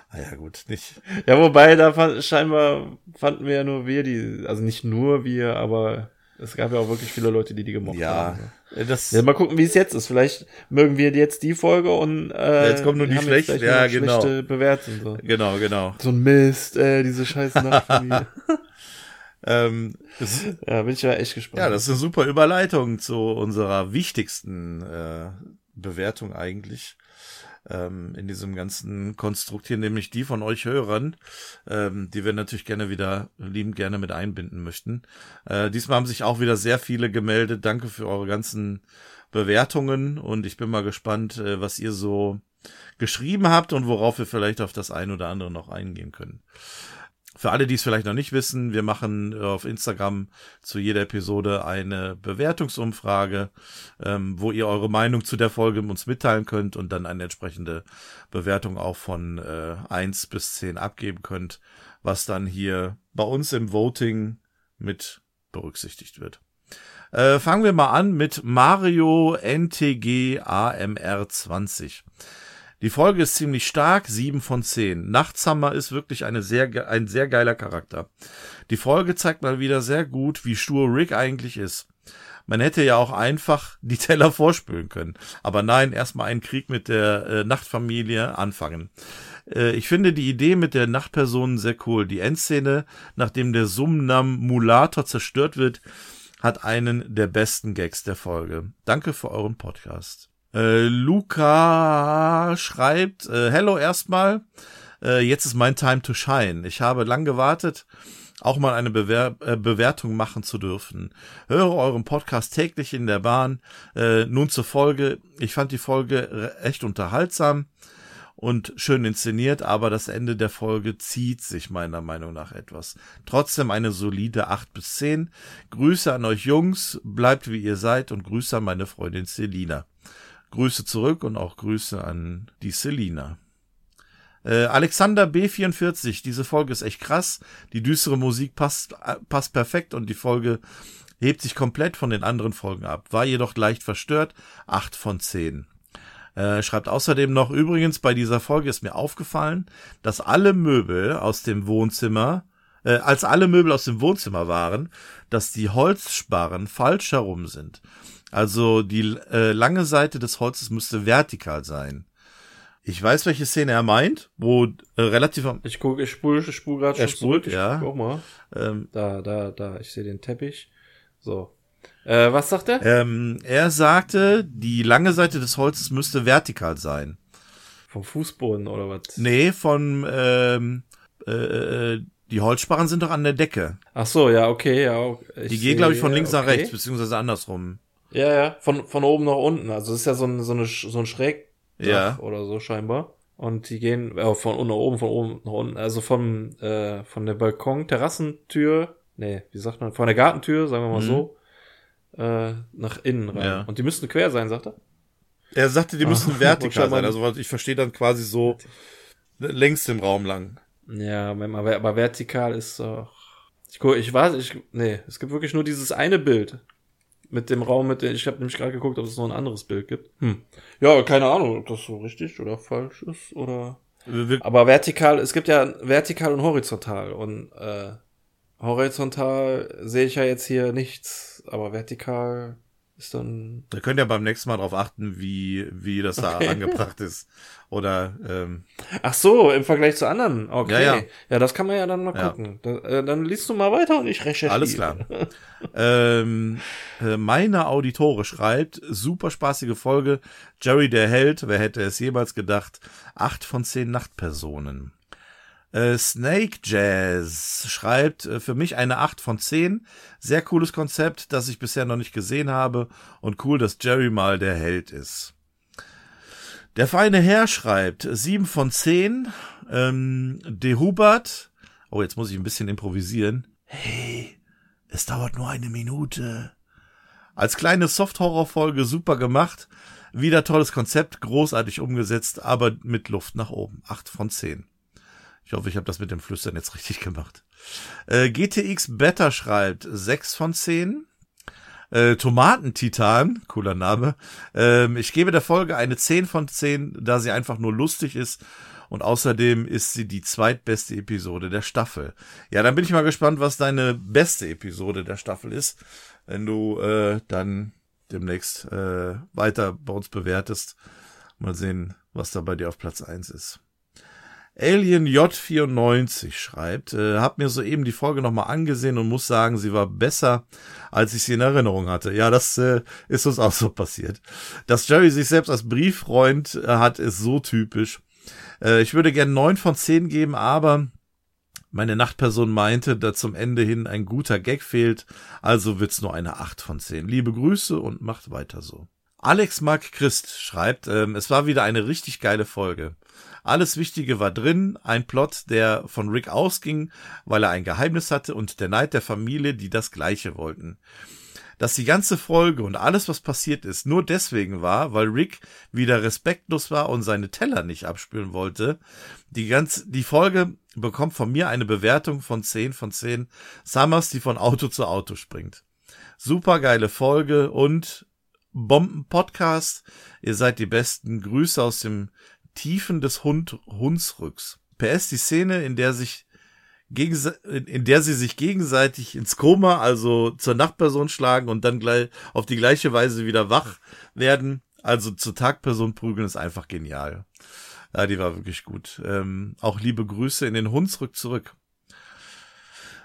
ah ja, gut, nicht. Ja, wobei, da fand, scheinbar fanden wir ja nur wir die, also nicht nur wir, aber es gab ja auch wirklich viele Leute, die die gemocht ja, haben. Ja, das ja, mal gucken, wie es jetzt ist. Vielleicht mögen wir jetzt die Folge und äh, jetzt kommt nur die schlechte, ja, genau. schlechte Bewertung. So. Genau, genau. So ein Mist, äh, diese scheiß *laughs* Nachtfamilie. ähm, das, ja, bin ich ja echt gespannt. Ja, das ist eine super Überleitung zu unserer wichtigsten äh, Bewertung eigentlich ähm, in diesem ganzen Konstrukt hier, nämlich die von euch Hörern, ähm, die wir natürlich gerne wieder liebend gerne mit einbinden möchten. Äh, diesmal haben sich auch wieder sehr viele gemeldet. Danke für eure ganzen Bewertungen und ich bin mal gespannt, äh, was ihr so geschrieben habt und worauf wir vielleicht auf das ein oder andere noch eingehen können. Für alle, die es vielleicht noch nicht wissen, wir machen äh, auf Instagram zu jeder Episode eine Bewertungsumfrage, ähm, wo ihr eure Meinung zu der Folge uns mitteilen könnt und dann eine entsprechende Bewertung auch von äh, 1 bis 10 abgeben könnt, was dann hier bei uns im Voting mit berücksichtigt wird. Äh, fangen wir mal an mit Mario NTG AMR 20. Die Folge ist ziemlich stark, sieben von zehn. Nachtsammer ist wirklich eine sehr, ein sehr geiler Charakter. Die Folge zeigt mal wieder sehr gut, wie stur Rick eigentlich ist. Man hätte ja auch einfach *laughs* die Teller vorspülen können. Aber nein, erstmal einen Krieg mit der äh, Nachtfamilie anfangen. Äh, ich finde die Idee mit der Nachtpersonen sehr cool. Die Endszene, nachdem der Sumnam Mulator zerstört wird, hat einen der besten Gags der Folge. Danke für euren Podcast. Äh, Luca schreibt, äh, Hello erstmal, äh, jetzt ist mein Time to shine. Ich habe lang gewartet, auch mal eine Bewer äh, Bewertung machen zu dürfen. Höre euren Podcast täglich in der Bahn. Äh, nun zur Folge. Ich fand die Folge echt unterhaltsam und schön inszeniert, aber das Ende der Folge zieht sich meiner Meinung nach etwas. Trotzdem eine solide 8 bis 10. Grüße an euch Jungs, bleibt wie ihr seid und Grüße an meine Freundin Selina. Grüße zurück und auch Grüße an die Selina. Äh, Alexander B44, diese Folge ist echt krass. Die düstere Musik passt, äh, passt perfekt und die Folge hebt sich komplett von den anderen Folgen ab. War jedoch leicht verstört. 8 von 10. Äh, schreibt außerdem noch, übrigens, bei dieser Folge ist mir aufgefallen, dass alle Möbel aus dem Wohnzimmer, äh, als alle Möbel aus dem Wohnzimmer waren, dass die Holzsparren falsch herum sind. Also die äh, lange Seite des Holzes müsste vertikal sein. Ich weiß, welche Szene er meint, wo äh, relativ am Ich gucke, ich spule ich spul gerade schon Er spult, zurück. Ich ja. Guck mal. ähm, Da, da, da. Ich sehe den Teppich. So. Äh, was sagt er? ähm, er sagte, die lange Seite des Holzes müsste vertikal sein. Vom Fußboden oder was? Nee, von ähm, äh, äh, die Holzsparren sind doch an der Decke. Ach so, ja, okay, ja. Die gehen, glaube ich, von links nach okay. rechts, beziehungsweise andersrum. Ja, ja, von, von oben nach unten. Also es ist ja so ein, so, eine, so ein Schrägdach Ja. oder so scheinbar. Und die gehen äh, von unten nach oben, von oben nach unten. Also vom, äh, von der Balkon, Terrassentür, nee, wie sagt man, von der Gartentür, sagen wir mal Mhm. so, äh, nach innen rein. Ja. Und die müssten quer sein, sagt er? Er sagte, die müssen Ah, *laughs* vertikal sein. Also ich verstehe dann quasi so längs im Raum lang. Ja, aber vertikal ist doch. Ich guck, ich weiß, ich. Nee, es gibt wirklich nur dieses eine Bild. Mit dem Raum, mit dem. Ich habe nämlich gerade geguckt, ob es noch ein anderes Bild gibt. Hm. Ja, keine Ahnung, ob das so richtig oder falsch ist oder. Aber vertikal, es gibt ja vertikal und horizontal. Und äh, horizontal sehe ich ja jetzt hier nichts, aber vertikal ist dann. Da könnt ihr beim nächsten Mal drauf achten, wie, wie das da angebracht ist. Oder ähm, Ach so, im Vergleich zu anderen. Okay. Ja, ja. ja das kann man ja dann mal Ja. gucken. Da, äh, dann liest du mal weiter und ich recherchiere. Alles klar. ähm, äh, meine Auditore schreibt, super spaßige Folge. Jerry der Held, wer hätte es jemals gedacht? Acht von zehn Nachtpersonen. Äh, Snake Jazz schreibt, äh, für mich eine 8 von 10. Sehr cooles Konzept, das ich bisher noch nicht gesehen habe. Und cool, dass Jerry mal der Held ist. Der feine Herr schreibt, 7 von 10. Ähm, De Hubert, oh, jetzt muss ich ein bisschen improvisieren. Hey, es dauert nur eine Minute. Als kleine Soft-Horror-Folge super gemacht. Wieder tolles Konzept, großartig umgesetzt, aber mit Luft nach oben. 8 von 10. Ich hoffe, ich habe das mit dem Flüstern jetzt richtig gemacht. Äh, GTX Better schreibt 6 von 10. Äh, Tomatentitan, cooler Name. Ähm, ich gebe der Folge eine 10 von 10, da sie einfach nur lustig ist. Und außerdem ist sie die zweitbeste Episode der Staffel. Ja, dann bin ich mal gespannt, was deine beste Episode der Staffel ist, wenn du äh, dann demnächst äh, weiter bei uns bewertest. Mal sehen, was da bei dir auf Platz 1 ist. Alien J94 schreibt, äh, hab mir soeben die Folge nochmal angesehen und muss sagen, sie war besser, als ich sie in Erinnerung hatte. Ja, das äh, ist uns auch so passiert. Dass Jerry sich selbst als Brieffreund äh, hat, ist so typisch. Äh, ich würde gern neun von zehn geben, aber meine Nachtperson meinte, da zum Ende hin ein guter Gag fehlt, also wird's nur eine acht von zehn. Liebe Grüße und macht weiter so. Alex Mark Christ schreibt, ähm, es war wieder eine richtig geile Folge. Alles Wichtige war drin, ein Plot, der von Rick ausging, weil er ein Geheimnis hatte und der Neid der Familie, die das gleiche wollten. Dass die ganze Folge und alles, was passiert ist, nur deswegen war, weil Rick wieder respektlos war und seine Teller nicht abspülen wollte. Die ganz, die Folge bekommt von mir eine Bewertung von 10 von 10 Summers, die von Auto zu Auto springt. Super geile Folge und Bomben-Podcast. Ihr seid die besten. Grüße aus dem Tiefen des Hund Hunsrücks. PS die Szene, in der sich in der sie sich gegenseitig ins Koma, also zur Nachtperson schlagen und dann gleich auf die gleiche Weise wieder wach werden, also zur Tagperson prügeln, ist einfach genial. Ja, die war wirklich gut. Ähm, auch liebe Grüße in den Hunsrück zurück.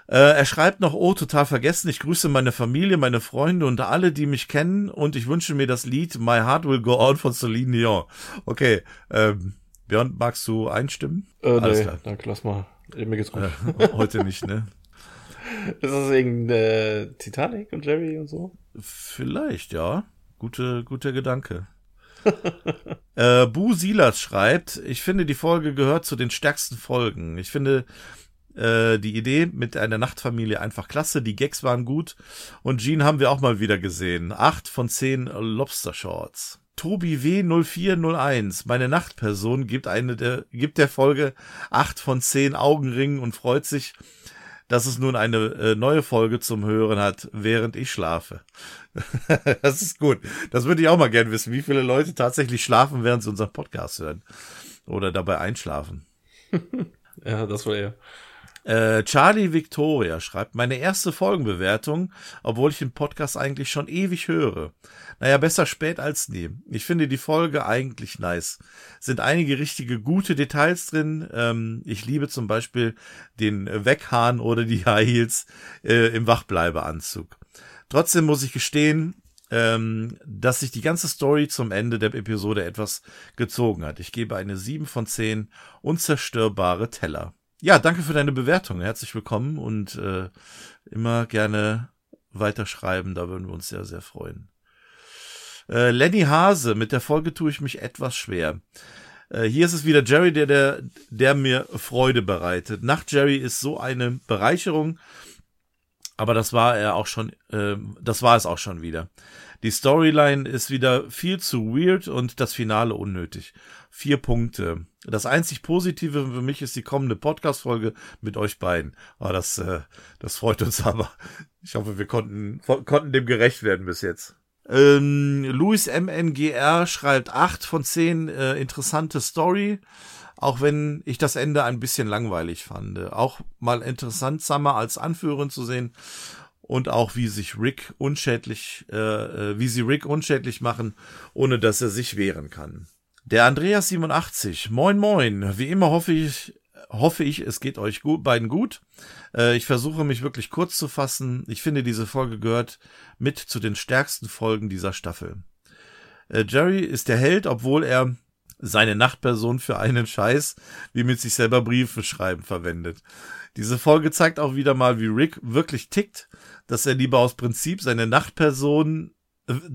Äh, er schreibt noch, oh, total vergessen, ich grüße meine Familie, meine Freunde und alle, die mich kennen und ich wünsche mir das Lied My Heart Will Go On von Celine Dion. Okay, ähm, Björn, magst du einstimmen? Äh, Alles nee, klar. danke, lass mal. Mir geht's gut. Äh, heute nicht, ne? *laughs* Ist das wegen äh, Titanic und Jerry und so? Vielleicht, ja. Gute, guter Gedanke. *laughs* äh, Bu Silas schreibt, ich finde, die Folge gehört zu den stärksten Folgen. Ich finde äh, die Idee mit einer Nachtfamilie einfach klasse. Die Gags waren gut. Und Jean haben wir auch mal wieder gesehen. Acht von zehn Lobster Shorts. Tobi W0401, meine Nachtperson, gibt eine der, gibt der Folge acht von zehn Augenringen und freut sich, dass es nun eine äh, neue Folge zum Hören hat, während ich schlafe. *laughs* das ist gut. Das würde ich auch mal gern wissen, wie viele Leute tatsächlich schlafen, während sie unseren Podcast hören. Oder dabei einschlafen. *laughs* ja, das war er. Äh, Charlie Victoria schreibt, meine erste Folgenbewertung, obwohl ich den Podcast eigentlich schon ewig höre. Naja, besser spät als nie. Ich finde die Folge eigentlich nice. Sind einige richtige gute Details drin. Ähm, ich liebe zum Beispiel den Weghahn oder die High Heels äh, im Wachbleibeanzug. Trotzdem muss ich gestehen, ähm, dass sich die ganze Story zum Ende der Episode etwas gezogen hat. Ich gebe eine 7 von 10 unzerstörbare Teller. Ja, danke für deine Bewertung. Herzlich willkommen und äh, immer gerne weiterschreiben. Da würden wir uns sehr, sehr freuen. Äh, Lenny Hase, mit der Folge tue ich mich etwas schwer. Äh, hier ist es wieder Jerry, der, der, der mir Freude bereitet. Nach Jerry ist so eine Bereicherung, aber das war er auch schon, äh, das war es auch schon wieder. Die Storyline ist wieder viel zu weird und das Finale unnötig. Vier Punkte. Das einzig Positive für mich ist die kommende Podcast-Folge mit euch beiden. Oh, das, äh, das freut uns aber. Ich hoffe, wir konnten, konnten dem gerecht werden bis jetzt. Ähm, Louis MNGR schreibt acht von zehn äh, interessante Story, auch wenn ich das Ende ein bisschen langweilig fand. Auch mal interessant, Summer als Anführerin zu sehen und auch wie sich Rick unschädlich, äh, äh, wie sie Rick unschädlich machen, ohne dass er sich wehren kann. Der Andreas 87, moin moin, wie immer hoffe ich, hoffe ich, es geht euch gut, beiden gut. Äh, ich versuche mich wirklich kurz zu fassen. Ich finde, diese Folge gehört mit zu den stärksten Folgen dieser Staffel. Äh, Jerry ist der Held, obwohl er seine Nachtperson für einen Scheiß wie mit sich selber Briefe schreiben verwendet. Diese Folge zeigt auch wieder mal, wie Rick wirklich tickt dass er lieber aus Prinzip seine Nachtperson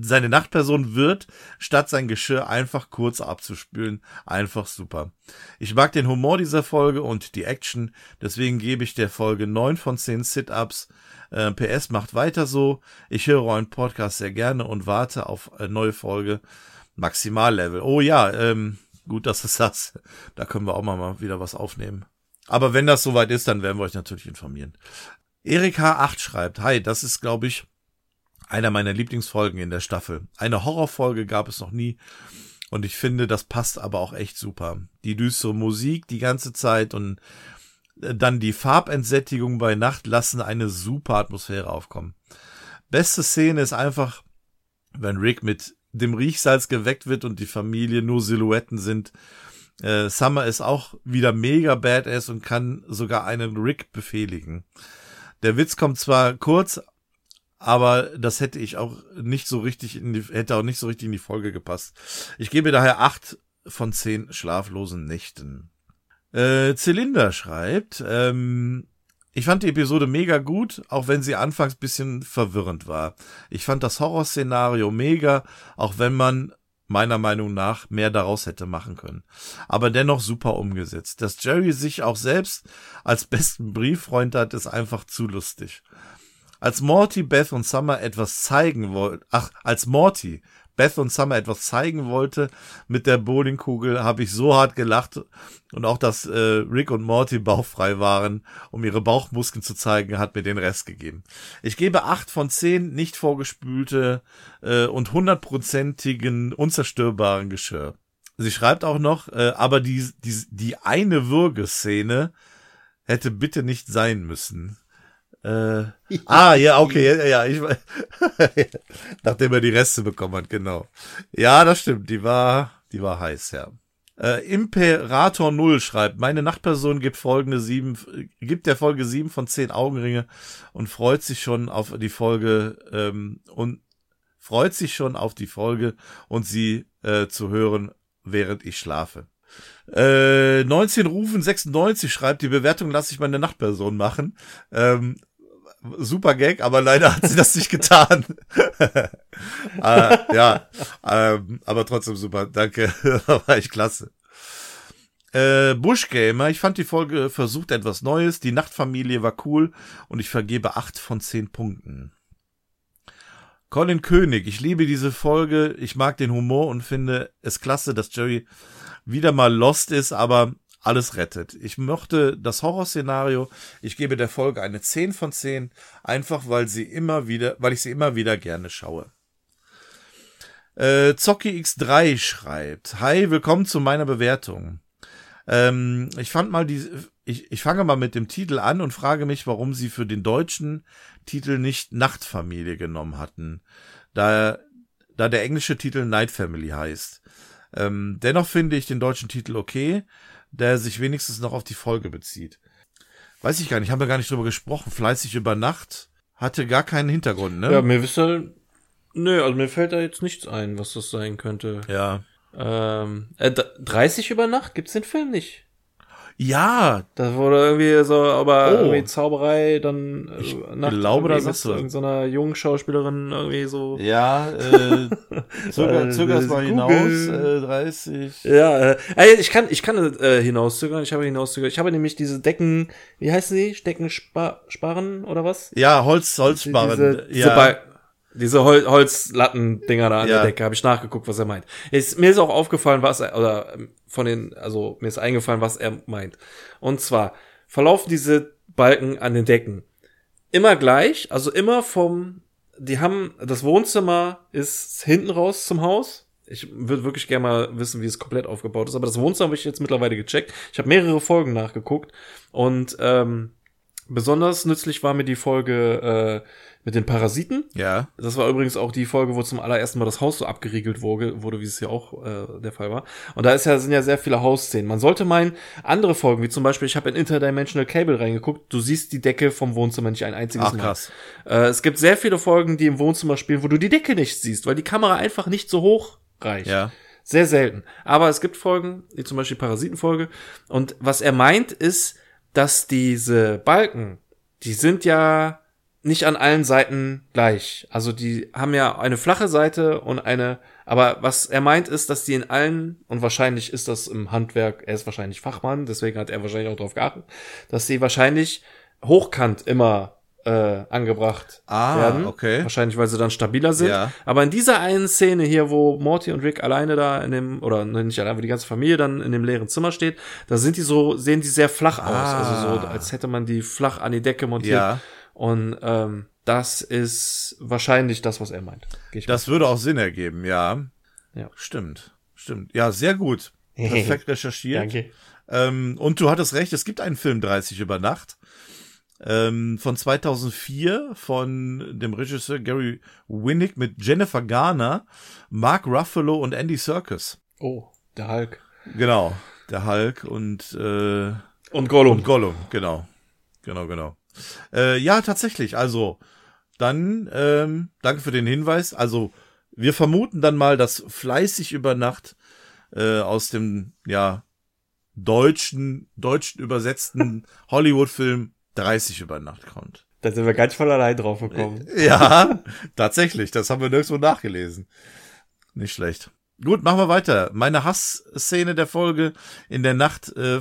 seine Nachtperson wird, statt sein Geschirr einfach kurz abzuspülen. Einfach super. Ich mag den Humor dieser Folge und die Action, deswegen gebe ich der Folge neun von zehn Sit-Ups. Äh, PS macht weiter so. Ich höre euren Podcast sehr gerne und warte auf eine neue Folge. Maximallevel. Oh ja, ähm, gut, dass du sagst. Da können wir auch mal wieder was aufnehmen. Aber wenn das soweit ist, dann werden wir euch natürlich informieren. Erik H8 schreibt, hi, das ist, glaube ich, einer meiner Lieblingsfolgen in der Staffel. Eine Horrorfolge gab es noch nie. Und ich finde, das passt aber auch echt super. Die düstere Musik die ganze Zeit und äh, dann die Farbentsättigung bei Nacht lassen eine super Atmosphäre aufkommen. Beste Szene ist einfach, wenn Rick mit dem Riechsalz geweckt wird und die Familie nur Silhouetten sind. Äh, Summer ist auch wieder mega badass und kann sogar einen Rick befehligen. Der Witz kommt zwar kurz, aber das hätte ich auch nicht so richtig in die, hätte auch nicht so richtig in die Folge gepasst. Ich gebe daher acht von zehn schlaflosen Nächten. Äh, Zylinder schreibt, ähm, ich fand die Episode mega gut, auch wenn sie anfangs bisschen verwirrend war. Ich fand das Horrorszenario mega, auch wenn man meiner Meinung nach mehr daraus hätte machen können. Aber dennoch super umgesetzt. Dass Jerry sich auch selbst als besten Brieffreund hat, ist einfach zu lustig. Als Morty, Beth und Summer etwas zeigen wollten, ach, als Morty Beth und Summer etwas zeigen wollte mit der Bowlingkugel, habe ich so hart gelacht und auch, dass äh, Rick und Morty bauchfrei waren, um ihre Bauchmuskeln zu zeigen, hat mir den Rest gegeben. Ich gebe acht von zehn nicht vorgespülte äh, und hundertprozentigen unzerstörbaren Geschirr. Sie schreibt auch noch, äh, aber die, die, die eine Würgeszene hätte bitte nicht sein müssen. Äh, ah, ja, okay, ja, ja, ich, *laughs* nachdem er die Reste bekommen hat, genau. Ja, das stimmt, die war, die war heiß, ja. Äh, Imperator Null schreibt, meine Nachtperson gibt folgende sieben, gibt der Folge sieben von zehn Augenringe und freut sich schon auf die Folge, ähm, und freut sich schon auf die Folge und sie äh, zu hören, während ich schlafe. Äh, 19 Rufen 96 schreibt, die Bewertung lasse ich meine Nachtperson machen. Ähm, super Gag, aber leider hat sie das nicht getan. *laughs* äh, ja, ähm, aber trotzdem super. Danke, *laughs* war echt klasse. Äh, Bushgamer, ich fand die Folge versucht etwas Neues. Die Nachtfamilie war cool und ich vergebe acht von zehn Punkten. Colin König, ich liebe diese Folge. Ich mag den Humor und finde es klasse, dass Jerry wieder mal lost ist, aber alles rettet. Ich mochte das Horrorszenario. Ich gebe der Folge eine 10 von 10, einfach weil sie immer wieder, weil ich sie immer wieder gerne schaue. Äh, Zocki X3 schreibt, Hi, willkommen zu meiner Bewertung. Ähm, ich fand mal die, ich, ich fange mal mit dem Titel an und frage mich, warum sie für den deutschen Titel nicht Nachtfamilie genommen hatten, da, da der englische Titel Night Family heißt. Ähm, dennoch finde ich den deutschen Titel okay, der sich wenigstens noch auf die Folge bezieht. Weiß ich gar nicht, haben wir gar nicht drüber gesprochen. Fleißig über Nacht hatte gar keinen Hintergrund, ne? Ja, mir wisst ihr, nö, also mir fällt da jetzt nichts ein, was das sein könnte. Ja. Ähm, äh, 30 über Nacht gibt's den Film nicht. Ja, Das wurde irgendwie so, aber Oh. irgendwie Zauberei, dann äh, Ich Nacht glaube, da irgendwie sagst mit du. irgendeiner jungen Schauspielerin irgendwie so. ja, äh, *laughs* zöger, Äh, zöger's mal hinaus, äh, 30. Ja, äh, äh, ich kann, ich kann äh, hinauszögern, ich habe hinauszögern. Ich habe nämlich diese Decken, wie heißen die? Decken sparen oder was? Ja, Holz, Holzbarren. Diese, diese, ja. Bal- diese Hol Holzlatten-Dinger da an Ja. der Decke, habe ich nachgeguckt, was er meint. Ist, mir ist auch aufgefallen, was er, oder ähm, von den, also mir ist eingefallen, was er meint. Und zwar verlaufen diese Balken an den Decken immer gleich, also immer vom, die haben, das Wohnzimmer ist hinten raus zum Haus. Ich würde wirklich gerne mal wissen, wie es komplett aufgebaut ist, aber das Wohnzimmer habe ich jetzt mittlerweile gecheckt. Ich habe mehrere Folgen nachgeguckt und ähm, besonders nützlich war mir die Folge äh, mit den Parasiten. ja. Das war übrigens auch die Folge, wo zum allerersten Mal das Haus so abgeriegelt wurde, wurde wie es ja auch äh, der Fall war. Und da ist ja, sind ja sehr viele Hausszenen. Man sollte meinen, andere Folgen, wie zum Beispiel, ich habe in Interdimensional Cable reingeguckt, du siehst die Decke vom Wohnzimmer nicht ein einziges Ach, Mal. krass. Äh, es gibt sehr viele Folgen, die im Wohnzimmer spielen, wo du die Decke nicht siehst, weil die Kamera einfach nicht so hoch reicht. Ja. Sehr selten. Aber es gibt Folgen, wie zum Beispiel Parasitenfolge. Und was er meint, ist, dass diese Balken, die sind ja nicht an allen Seiten gleich. Also die haben ja eine flache Seite und eine, aber was er meint ist, dass die in allen, und wahrscheinlich ist das im Handwerk, er ist wahrscheinlich Fachmann, deswegen hat er wahrscheinlich auch darauf geachtet, dass sie wahrscheinlich hochkant immer äh, angebracht Ah, werden. okay. Wahrscheinlich, weil sie dann stabiler sind. Ja. Aber in dieser einen Szene hier, wo Morty und Rick alleine da in dem, oder ne, nicht alleine, wo die ganze Familie dann in dem leeren Zimmer steht, da sind die so, sehen die sehr flach aus. Ah. Also so, als hätte man die flach an die Decke montiert. Ja. Und ähm, das ist wahrscheinlich das, was er meint. Das würde auch Sinn ergeben, ja. Ja. Stimmt. Stimmt. Ja, sehr gut. *laughs* Perfekt recherchiert. Danke. Ähm, und du hattest recht, es gibt einen Film 30 über Nacht. Ähm, von 2004 von dem Regisseur Gary Winnick mit Jennifer Garner, Mark Ruffalo und Andy Serkis. Oh, der Hulk. Genau. Der Hulk und, äh, Und Gollum. und Gollum, genau. Genau, genau. Äh, ja, tatsächlich. Also, dann, ähm, danke für den Hinweis. Also, wir vermuten dann mal, dass fleißig über Nacht äh, aus dem, ja, deutschen, deutschen übersetzten *laughs* Hollywood-Film 30 über Nacht kommt. da sind wir ganz voll allein drauf gekommen. Ja, tatsächlich. Das haben wir nirgendwo nachgelesen. Nicht schlecht. Gut, machen wir weiter. Meine Hassszene der Folge in der Nacht, äh,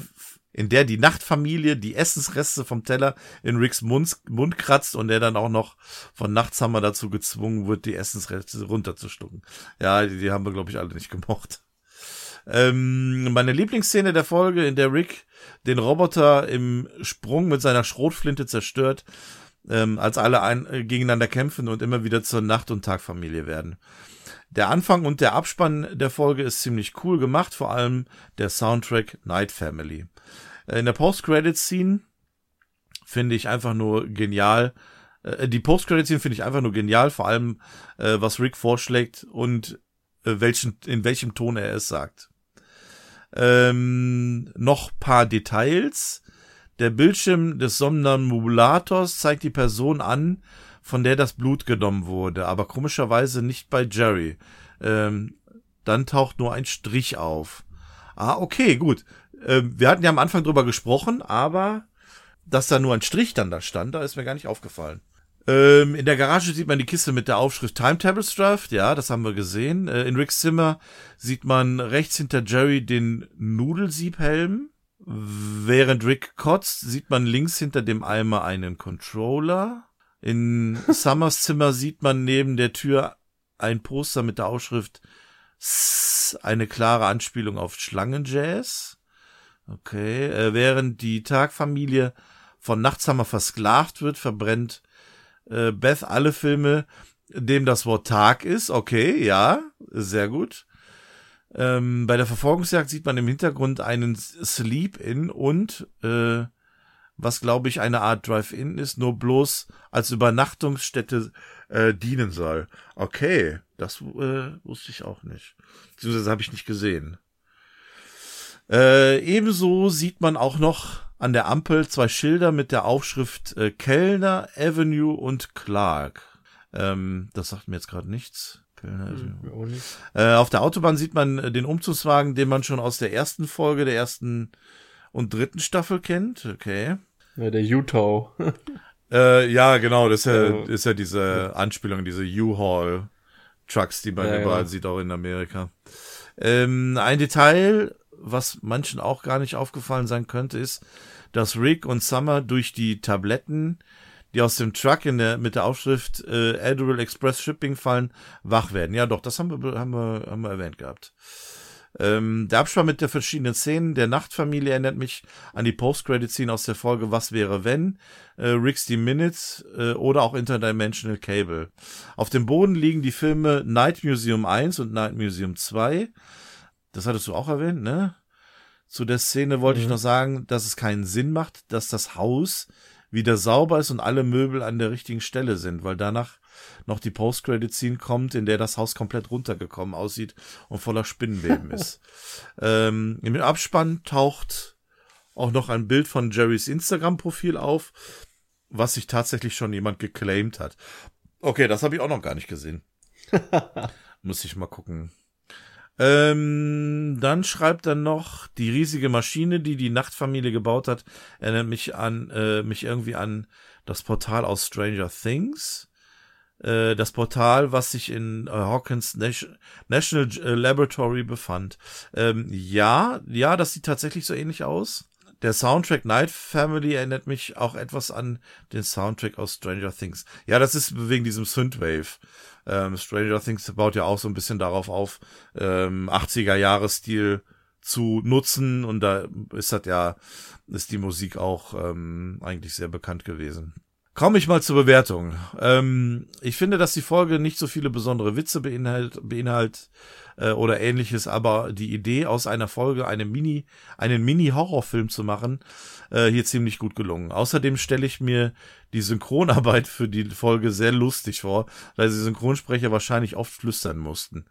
in der die Nachtfamilie die Essensreste vom Teller in Ricks Mund, Mund kratzt und er dann auch noch von Nachtshammer dazu gezwungen wird, die Essensreste runterzustucken. Ja, die, die haben wir, glaube ich, alle nicht gemocht. Ähm, meine Lieblingsszene der Folge, in der Rick den Roboter im Sprung mit seiner Schrotflinte zerstört, ähm, als alle ein, äh, gegeneinander kämpfen und immer wieder zur Nacht- und Tagfamilie werden. Der Anfang und der Abspann der Folge ist ziemlich cool gemacht, vor allem der Soundtrack Night Family. Äh, In der Post-Credit-Scene finde ich einfach nur genial. Äh, Die Post-Credit-Scene finde ich einfach nur genial, vor allem äh, was Rick vorschlägt und äh, welchen, in welchem Ton er es sagt. Ähm, noch paar Details. Der Bildschirm des Somnambulators zeigt die Person an, von der das Blut genommen wurde, aber komischerweise nicht bei Jerry. Ähm, dann taucht nur ein Strich auf. Ah, okay, gut. Ähm, wir hatten ja am Anfang drüber gesprochen, aber dass da nur ein Strich dann da stand, da ist mir gar nicht aufgefallen. Ähm, in der Garage sieht man die Kiste mit der Aufschrift Time Tables Draft. Ja, das haben wir gesehen. Äh, in Ricks Zimmer sieht man rechts hinter Jerry den Nudelsiebhelm. Während Rick kotzt, sieht man links hinter dem Eimer einen Controller. In Summers Zimmer sieht man neben der Tür ein Poster mit der Aufschrift eine klare Anspielung auf Schlangenjazz. Okay, äh, während die Tagfamilie von Nachtshammer versklavt wird, verbrennt äh, Beth alle Filme, dem das Wort Tag ist. Okay, ja, sehr gut. Ähm, bei der Verfolgungsjagd sieht man im Hintergrund einen Sleep-In und äh, was glaube ich eine Art Drive-In ist, nur bloß als Übernachtungsstätte äh, dienen soll. Okay, das äh, wusste ich auch nicht. Das habe ich nicht gesehen. Äh, ebenso sieht man auch noch an der Ampel zwei Schilder mit der Aufschrift äh, Kellner, Avenue und Clark. Ähm, das sagt mir jetzt gerade nichts. Kellner Avenue. Hm, äh, auf der Autobahn sieht man äh, den Umzugswagen, den man schon aus der ersten Folge der ersten und dritten Staffel kennt. Okay. Ja, der Utah. *laughs* äh, ja, genau, das ist ja, ist ja diese Anspielung, diese U-Haul Trucks, die man ja, überall ja. sieht, auch in Amerika. Ähm, ein Detail, was manchen auch gar nicht aufgefallen sein könnte, ist, dass Rick und Summer durch die Tabletten, die aus dem Truck in der, mit der Aufschrift äh, Admiral Express Shipping fallen, wach werden. Ja, doch, das haben wir, haben wir, haben wir erwähnt gehabt. Ähm, der Abspann mit der verschiedenen Szenen der Nachtfamilie erinnert mich an die Post-Credit-Scene aus der Folge Was wäre wenn, äh, Rick's die Minutes äh, oder auch Interdimensional Cable. Auf dem Boden liegen die Filme Night Museum 1 und Night Museum 2. Das hattest du auch erwähnt, ne? Zu der Szene wollte mhm. ich noch sagen, dass es keinen Sinn macht, dass das Haus wieder sauber ist und alle Möbel an der richtigen Stelle sind, weil danach noch die Post-Credit-Scene kommt, in der das Haus komplett runtergekommen aussieht und voller Spinnenweben *laughs* ist. Ähm, Im Abspann taucht auch noch ein Bild von Jerrys Instagram-Profil auf, was sich tatsächlich schon jemand geclaimed hat. Okay, das habe ich auch noch gar nicht gesehen. *laughs* Muss ich mal gucken. Ähm, dann schreibt er noch, die riesige Maschine, die die Nachtfamilie gebaut hat, erinnert mich an, äh, mich irgendwie an das Portal aus Stranger Things. Äh, das Portal, was sich in äh, Hawkins National äh, Laboratory befand. Ähm, ja, ja, das sieht tatsächlich so ähnlich aus. Der Soundtrack Night Family erinnert mich auch etwas an den Soundtrack aus Stranger Things. Ja, das ist wegen diesem Synthwave. Ähm, Stranger Things baut ja auch so ein bisschen darauf auf, ähm, 80er Jahres-Stil zu nutzen und da ist das ja, ist die Musik auch ähm, eigentlich sehr bekannt gewesen. Komme ich mal zur Bewertung. Ähm, ich finde, dass die Folge nicht so viele besondere Witze beinhalt, beinhalt äh, oder ähnliches, aber die Idee aus einer Folge eine Mini, einen Mini-Horrorfilm zu machen, äh, hier ziemlich gut gelungen. Außerdem stelle ich mir die Synchronarbeit für die Folge sehr lustig vor, weil die Synchronsprecher wahrscheinlich oft flüstern mussten.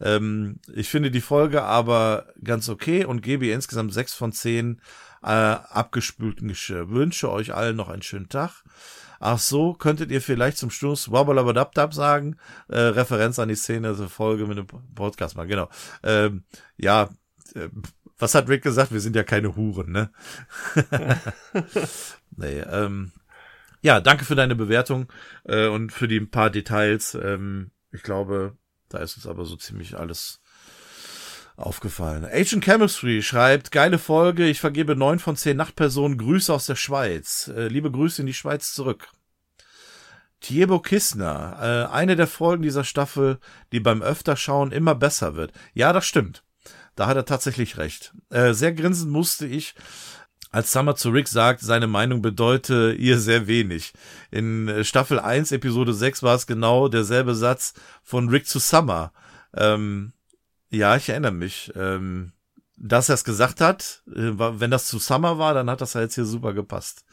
Ähm, ich finde die Folge aber ganz okay und gebe ihr insgesamt sechs von zehn äh, abgespülten Geschirr. Wünsche euch allen noch einen schönen Tag. Ach so, könntet ihr vielleicht zum Schluss Wabbalabadabdab sagen? Äh, Referenz an die Szene der Folge mit dem Podcast mal, genau. Ähm, ja, äh, was hat Rick gesagt? Wir sind ja keine Huren, ne? *laughs* nee, ähm, ja, danke für deine Bewertung äh, und für die paar Details. Ähm, ich glaube, da ist uns aber so ziemlich alles aufgefallen. Agent Chemistry schreibt, geile Folge, ich vergebe neun von zehn Nachtpersonen Grüße aus der Schweiz. Äh, liebe Grüße in die Schweiz zurück. Thiebo Kissner, äh, eine der Folgen dieser Staffel, die beim Öfterschauen immer besser wird. Ja, das stimmt. Da hat er tatsächlich recht. Äh, sehr grinsend musste ich, als Summer zu Rick sagt, seine Meinung bedeute ihr sehr wenig. In äh, Staffel 1, Episode 6 war es genau derselbe Satz von Rick zu Summer. Ähm, ja, ich erinnere mich. Ähm, dass er es gesagt hat, äh, wenn das zu Summer war, dann hat das ja jetzt hier super gepasst.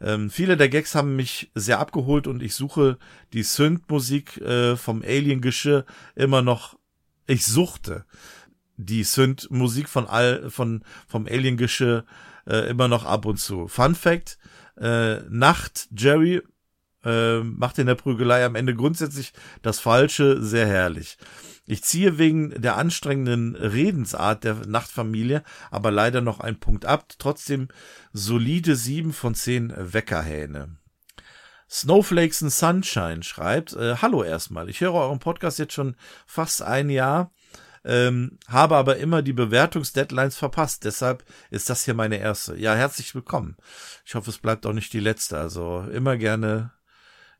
Ähm, viele der Gags haben mich sehr abgeholt und ich suche die Synth-Musik äh, vom Alien-Geschirr immer noch. Ich suchte die Synth-Musik von all, von, vom Alien-Geschirr äh, immer noch ab und zu. Fun Fact, äh, Nacht Jerry äh, macht in der Prügelei am Ende grundsätzlich das Falsche sehr herrlich. Ich ziehe wegen der anstrengenden Redensart der Nachtfamilie aber leider noch einen Punkt ab. Trotzdem solide sieben von zehn Weckerhähne. Snowflakes and Sunshine schreibt, äh, hallo erstmal, ich höre euren Podcast jetzt schon fast ein Jahr, ähm, habe aber immer die Bewertungsdeadlines verpasst, deshalb ist das hier meine erste. Ja, herzlich willkommen. Ich hoffe, es bleibt auch nicht die letzte, also immer gerne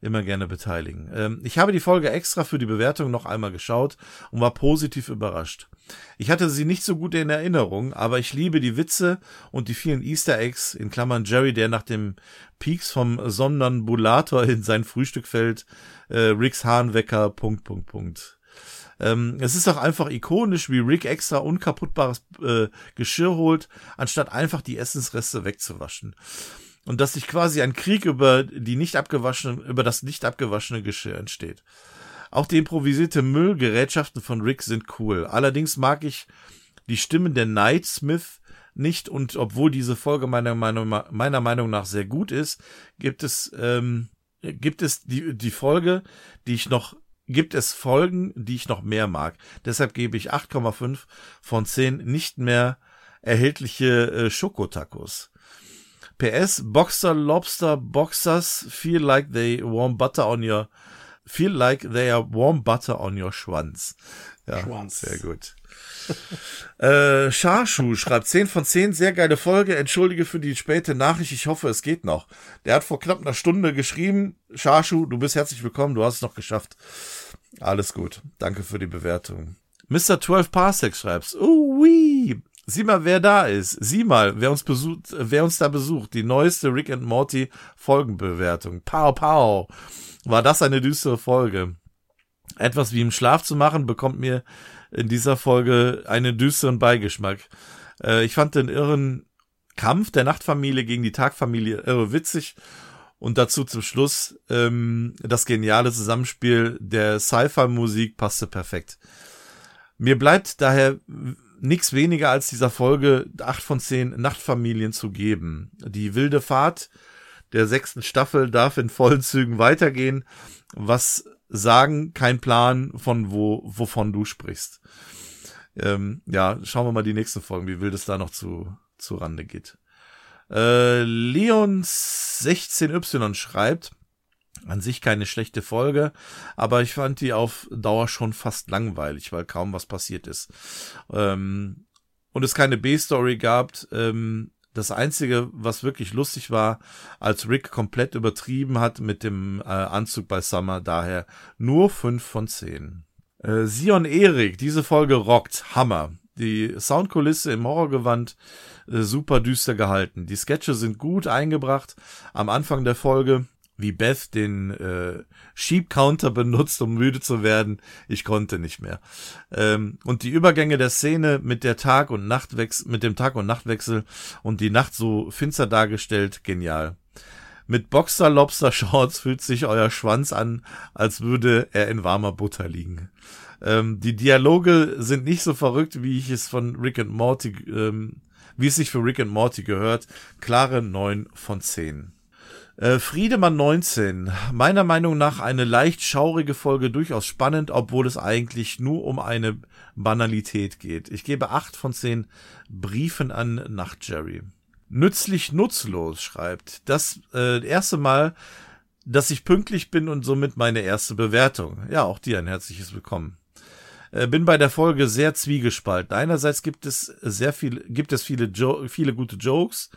immer gerne beteiligen. Ähm, ich habe die Folge extra für die Bewertung noch einmal geschaut und war positiv überrascht. Ich hatte sie nicht so gut in Erinnerung, aber ich liebe die Witze und die vielen Easter Eggs, in Klammern Jerry, der nach dem Peaks vom Somnambulator in sein Frühstück fällt, äh, Ricks Hahnwecker, Punkt, Punkt, Punkt. Ähm, es ist auch einfach ikonisch, wie Rick extra unkaputtbares äh, Geschirr holt, anstatt einfach die Essensreste wegzuwaschen und dass sich quasi ein Krieg über die nicht abgewaschene, über das nicht abgewaschene Geschirr entsteht. Auch die improvisierte Müllgerätschaften von Rick sind cool. Allerdings mag ich die Stimmen der Nightsmith nicht und obwohl diese Folge meiner Meinung, meiner Meinung nach sehr gut ist, gibt es, ähm, gibt es die, die Folge, die ich noch, gibt es Folgen, die ich noch mehr mag. Deshalb gebe ich 8,5 von 10 nicht mehr erhältliche äh, Schokotacos. PS, Boxer, Lobster, Boxers feel like they warm butter on your, feel like they are warm butter on your Schwanz. Ja, Schwanz. Sehr gut. *laughs* äh, Scharschuh schreibt 10 von 10, sehr geile Folge. Entschuldige für die späte Nachricht, ich hoffe, es geht noch. Der hat vor knapp einer Stunde geschrieben. Scharschuh, du bist herzlich willkommen, du hast es noch geschafft. Alles gut. Danke für die Bewertung. Mr. 12 Parsec schreibt, oh wee, Sieh mal, wer da ist. Sieh mal, wer uns besucht, wer uns da besucht. Die neueste Rick and Morty Folgenbewertung. Pow, pow. War das eine düstere Folge? Etwas wie im Schlaf zu machen, bekommt mir in dieser Folge einen düsteren Beigeschmack. Äh, ich fand den irren Kampf der Nachtfamilie gegen die Tagfamilie irre witzig. Und dazu zum Schluss ähm, das geniale Zusammenspiel der Sci-Fi-Musik passte perfekt. Mir bleibt daher nichts weniger als dieser Folge acht von zehn Nachtfamilien zu geben. Die wilde Fahrt der sechsten Staffel darf in vollen Zügen weitergehen. Was sagen, kein Plan von wo, wovon du sprichst. Ähm, ja, schauen wir mal die nächsten Folgen, wie wild es da noch zu, zu Rande geht. Äh, Leons16y schreibt, an sich keine schlechte Folge, aber ich fand die auf Dauer schon fast langweilig, weil kaum was passiert ist. Ähm, und es keine B-Story gab. Ähm, das Einzige, was wirklich lustig war, als Rick komplett übertrieben hat mit dem äh, Anzug bei Summer, daher nur fünf von zehn. Äh, Sion Erik, diese Folge rockt, Hammer. Die Soundkulisse im Horrorgewand äh, super düster gehalten. Die Sketche sind gut eingebracht. Am Anfang der Folge wie Beth den äh, Sheep Counter benutzt, um müde zu werden. Ich konnte nicht mehr. Ähm, und die Übergänge der Szene mit der Tag- und Nachtwechsel, mit dem Tag- und Nachtwechsel und die Nacht so finster dargestellt, genial. Mit Boxer Lobster Shorts fühlt sich euer Schwanz an, als würde er in warmer Butter liegen. Ähm, die Dialoge sind nicht so verrückt, wie ich es von Rick and Morty, ähm, wie es sich für Rick and Morty gehört. Klare neun von zehn. Äh, Friedemann 19. Meiner Meinung nach eine leicht schaurige Folge, durchaus spannend, obwohl es eigentlich nur um eine Banalität geht. Ich gebe acht von zehn Briefen an Nacht Jerry. Nützlich nutzlos schreibt. Das äh, erste Mal, dass ich pünktlich bin und somit meine erste Bewertung. Ja, auch dir ein herzliches Willkommen. Äh, bin bei der Folge sehr zwiegespalten. Einerseits gibt es sehr viel, gibt es viele, jo viele gute Jokes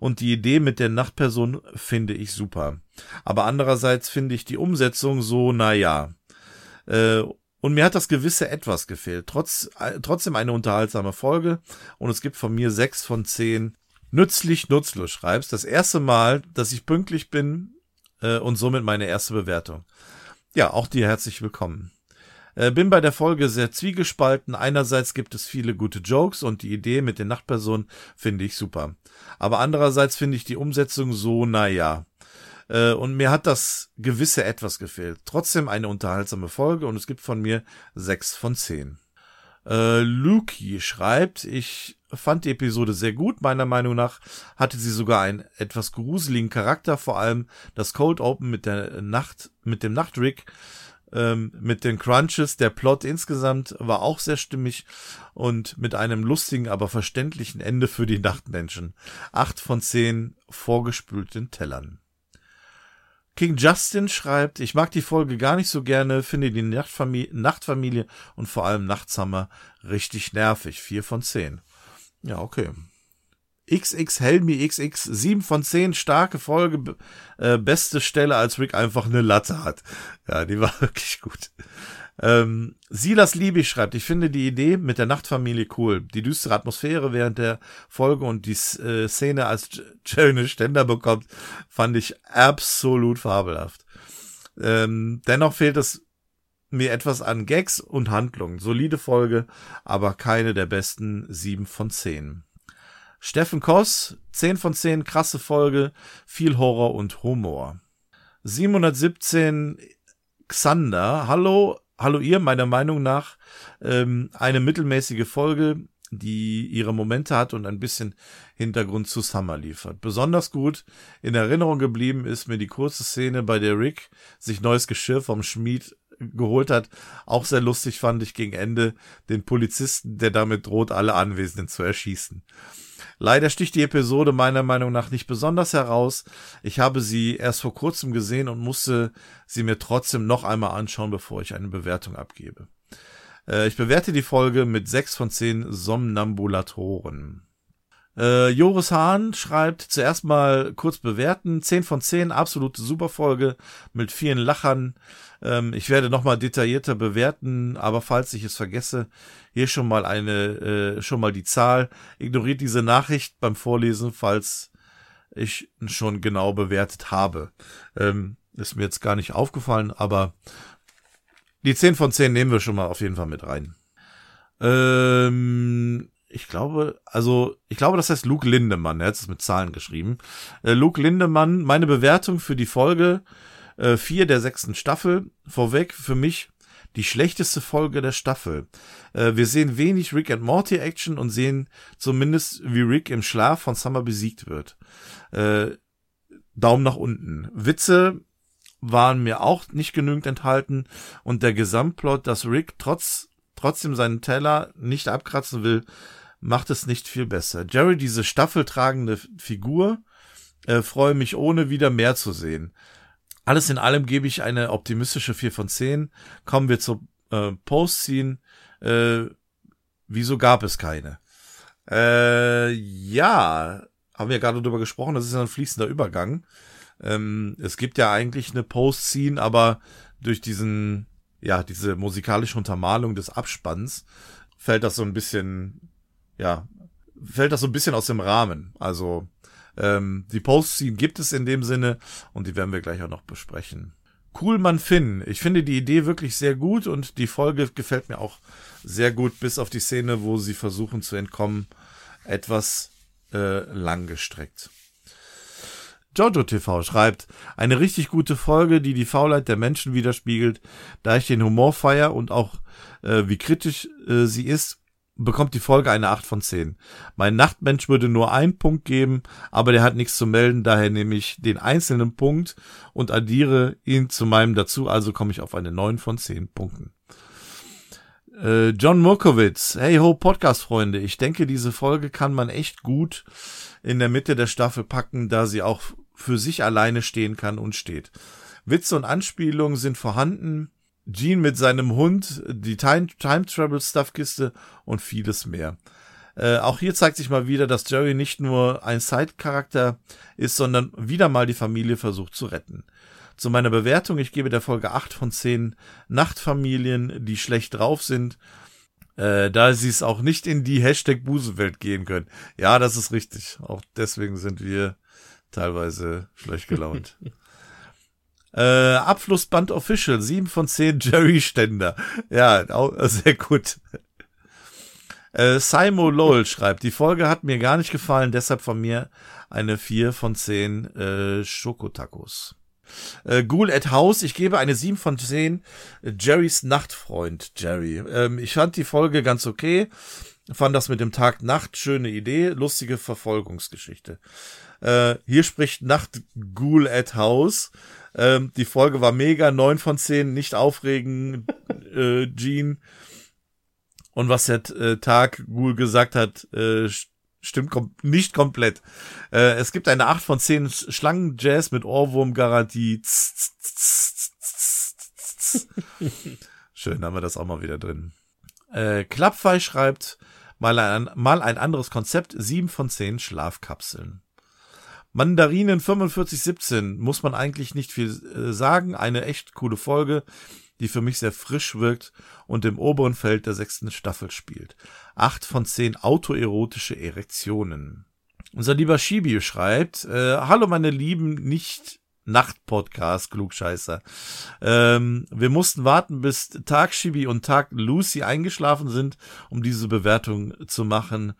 und die Idee mit der Nachtperson finde ich super. Aber andererseits finde ich die Umsetzung so, naja. Äh, und mir hat das gewisse Etwas gefehlt. Trotz, äh, trotzdem eine unterhaltsame Folge und es gibt von mir sechs von zehn nützlich nutzlos schreibst. Das erste Mal, dass ich pünktlich bin äh, und somit meine erste Bewertung. Ja, auch dir herzlich willkommen. Äh, bin bei der Folge sehr zwiegespalten. Einerseits gibt es viele gute Jokes und die Idee mit den Nachtpersonen finde ich super. Aber andererseits finde ich die Umsetzung so, naja. Äh, und mir hat das gewisse etwas gefehlt. Trotzdem eine unterhaltsame Folge und es gibt von mir sechs von zehn. Äh, Luki schreibt, ich fand die Episode sehr gut. Meiner Meinung nach hatte sie sogar einen etwas gruseligen Charakter, vor allem das Cold Open mit der Nacht, mit dem Nachtrick ähm, mit den Crunches. Der Plot insgesamt war auch sehr stimmig und mit einem lustigen, aber verständlichen Ende für die Nachtmenschen. Acht von zehn vorgespülten Tellern. King Justin schreibt, ich mag die Folge gar nicht so gerne, finde die Nachtfamilie, Nachtfamilie und vor allem Nachtsammer richtig nervig. Vier von zehn. Ja, okay. XX Helmi XX 7 von 10 starke Folge äh, beste Stelle als Rick einfach eine Latte hat. Ja, die war *laughs* wirklich gut. Ähm, Silas Liebig schreibt, ich finde die Idee mit der Nachtfamilie cool. Die düstere Atmosphäre während der Folge und die äh, Szene, als Jerry eine Ständer bekommt, fand ich absolut fabelhaft. Ähm, dennoch fehlt es mir etwas an Gags und Handlungen. Solide Folge, aber keine der besten sieben von zehn. Steffen Koss, 10 von 10, krasse Folge, viel Horror und Humor. 717 Xander, hallo, hallo ihr, meiner Meinung nach ähm, eine mittelmäßige Folge, die ihre Momente hat und ein bisschen Hintergrund zu Summer liefert. Besonders gut in Erinnerung geblieben ist mir die kurze Szene, bei der Rick sich neues Geschirr vom Schmied geholt hat. Auch sehr lustig fand ich gegen Ende den Polizisten, der damit droht, alle Anwesenden zu erschießen. Leider sticht die Episode meiner Meinung nach nicht besonders heraus. Ich habe sie erst vor kurzem gesehen und musste sie mir trotzdem noch einmal anschauen, bevor ich eine Bewertung abgebe. Äh, ich bewerte die Folge mit sechs von zehn Somnambulatoren. Äh, Joris Hahn schreibt zuerst mal kurz bewerten. 10 von 10, absolute Superfolge mit vielen Lachern. Ähm, ich werde nochmal detaillierter bewerten, aber falls ich es vergesse, hier schon mal eine, äh, schon mal die Zahl. Ignoriert diese Nachricht beim Vorlesen, falls ich schon genau bewertet habe. Ähm, ist mir jetzt gar nicht aufgefallen, aber die 10 von 10 nehmen wir schon mal auf jeden Fall mit rein. Ähm, ich glaube, also, ich glaube, das heißt Luke Lindemann, er hat es mit Zahlen geschrieben. Äh, Luke Lindemann, meine Bewertung für die Folge äh, 4 der sechsten Staffel. Vorweg für mich die schlechteste Folge der Staffel. Äh, wir sehen wenig Rick and Morty Action und sehen zumindest, wie Rick im Schlaf von Summer besiegt wird. Äh, Daumen nach unten. Witze waren mir auch nicht genügend enthalten und der Gesamtplot, dass Rick trotz, trotzdem seinen Teller nicht abkratzen will, macht es nicht viel besser. Jerry, diese staffeltragende Figur, äh, freue mich ohne wieder mehr zu sehen. Alles in allem gebe ich eine optimistische 4 von 10. Kommen wir zur äh, Post-Scene. Äh, wieso gab es keine? Äh, ja, haben wir gerade drüber gesprochen, das ist ein fließender Übergang. Ähm, es gibt ja eigentlich eine Post-Scene, aber durch diesen, ja, diese musikalische Untermalung des Abspanns fällt das so ein bisschen, ja, fällt das so ein bisschen aus dem Rahmen. Also, ähm, die Post-Scene gibt es in dem Sinne und die werden wir gleich auch noch besprechen. Coolmann Finn. Ich finde die Idee wirklich sehr gut und die Folge gefällt mir auch sehr gut, bis auf die Szene, wo sie versuchen zu entkommen, etwas äh, langgestreckt. Jojo TV schreibt, eine richtig gute Folge, die die Faulheit der Menschen widerspiegelt, da ich den Humor feier und auch äh, wie kritisch äh, sie ist, bekommt die Folge eine 8 von 10. Mein Nachtmensch würde nur einen Punkt geben, aber der hat nichts zu melden, daher nehme ich den einzelnen Punkt und addiere ihn zu meinem dazu, also komme ich auf eine 9 von 10 Punkten. Äh, John Murkowitz, hey ho Podcast-Freunde, ich denke, diese Folge kann man echt gut in der Mitte der Staffel packen, da sie auch für sich alleine stehen kann und steht. Witze und Anspielungen sind vorhanden, Gene mit seinem Hund, die Time, Time Travel Stuffkiste und vieles mehr. Äh, auch hier zeigt sich mal wieder, dass Jerry nicht nur ein Side-Charakter ist, sondern wieder mal die Familie versucht zu retten. Zu meiner Bewertung, ich gebe der Folge 8 von 10 Nachtfamilien, die schlecht drauf sind, äh, da sie es auch nicht in die Hashtag Busewelt gehen können. Ja, das ist richtig. Auch deswegen sind wir teilweise schlecht gelaunt. *laughs* Äh, Abflussband Official, 7 von 10 Jerry Ständer. Ja, auch, sehr gut. Äh, Simo Lowell schreibt, die Folge hat mir gar nicht gefallen, deshalb von mir eine 4 von 10 äh, Schokotacos. Äh, Ghoul at House, ich gebe eine 7 von 10 Jerrys Nachtfreund, Jerry. Ähm, ich fand die Folge ganz okay, fand das mit dem Tag Nacht schöne Idee, lustige Verfolgungsgeschichte. Äh, hier spricht Nacht Ghoul at House. Ähm, die Folge war mega, neun von zehn, nicht aufregen, *laughs* äh, Gene. Und was der äh, Tag Ghoul gesagt hat, äh, Stimmt kom nicht komplett. Äh, es gibt eine 8 von 10 Schlangen-Jazz mit Ohrwurm-Garantie. *laughs* Schön, haben wir das auch mal wieder drin. Äh, Klappfei schreibt mal ein, mal ein anderes Konzept. 7 von 10 Schlafkapseln. Mandarinen 4517 muss man eigentlich nicht viel äh, sagen. Eine echt coole Folge die für mich sehr frisch wirkt und im oberen Feld der sechsten Staffel spielt. Acht von zehn autoerotische Erektionen. Unser lieber Shibi schreibt, äh, Hallo meine lieben nicht Nacht-Podcast, Klugscheißer. Ähm, wir mussten warten, bis Tag Shibi und Tag Lucy eingeschlafen sind, um diese Bewertung zu machen.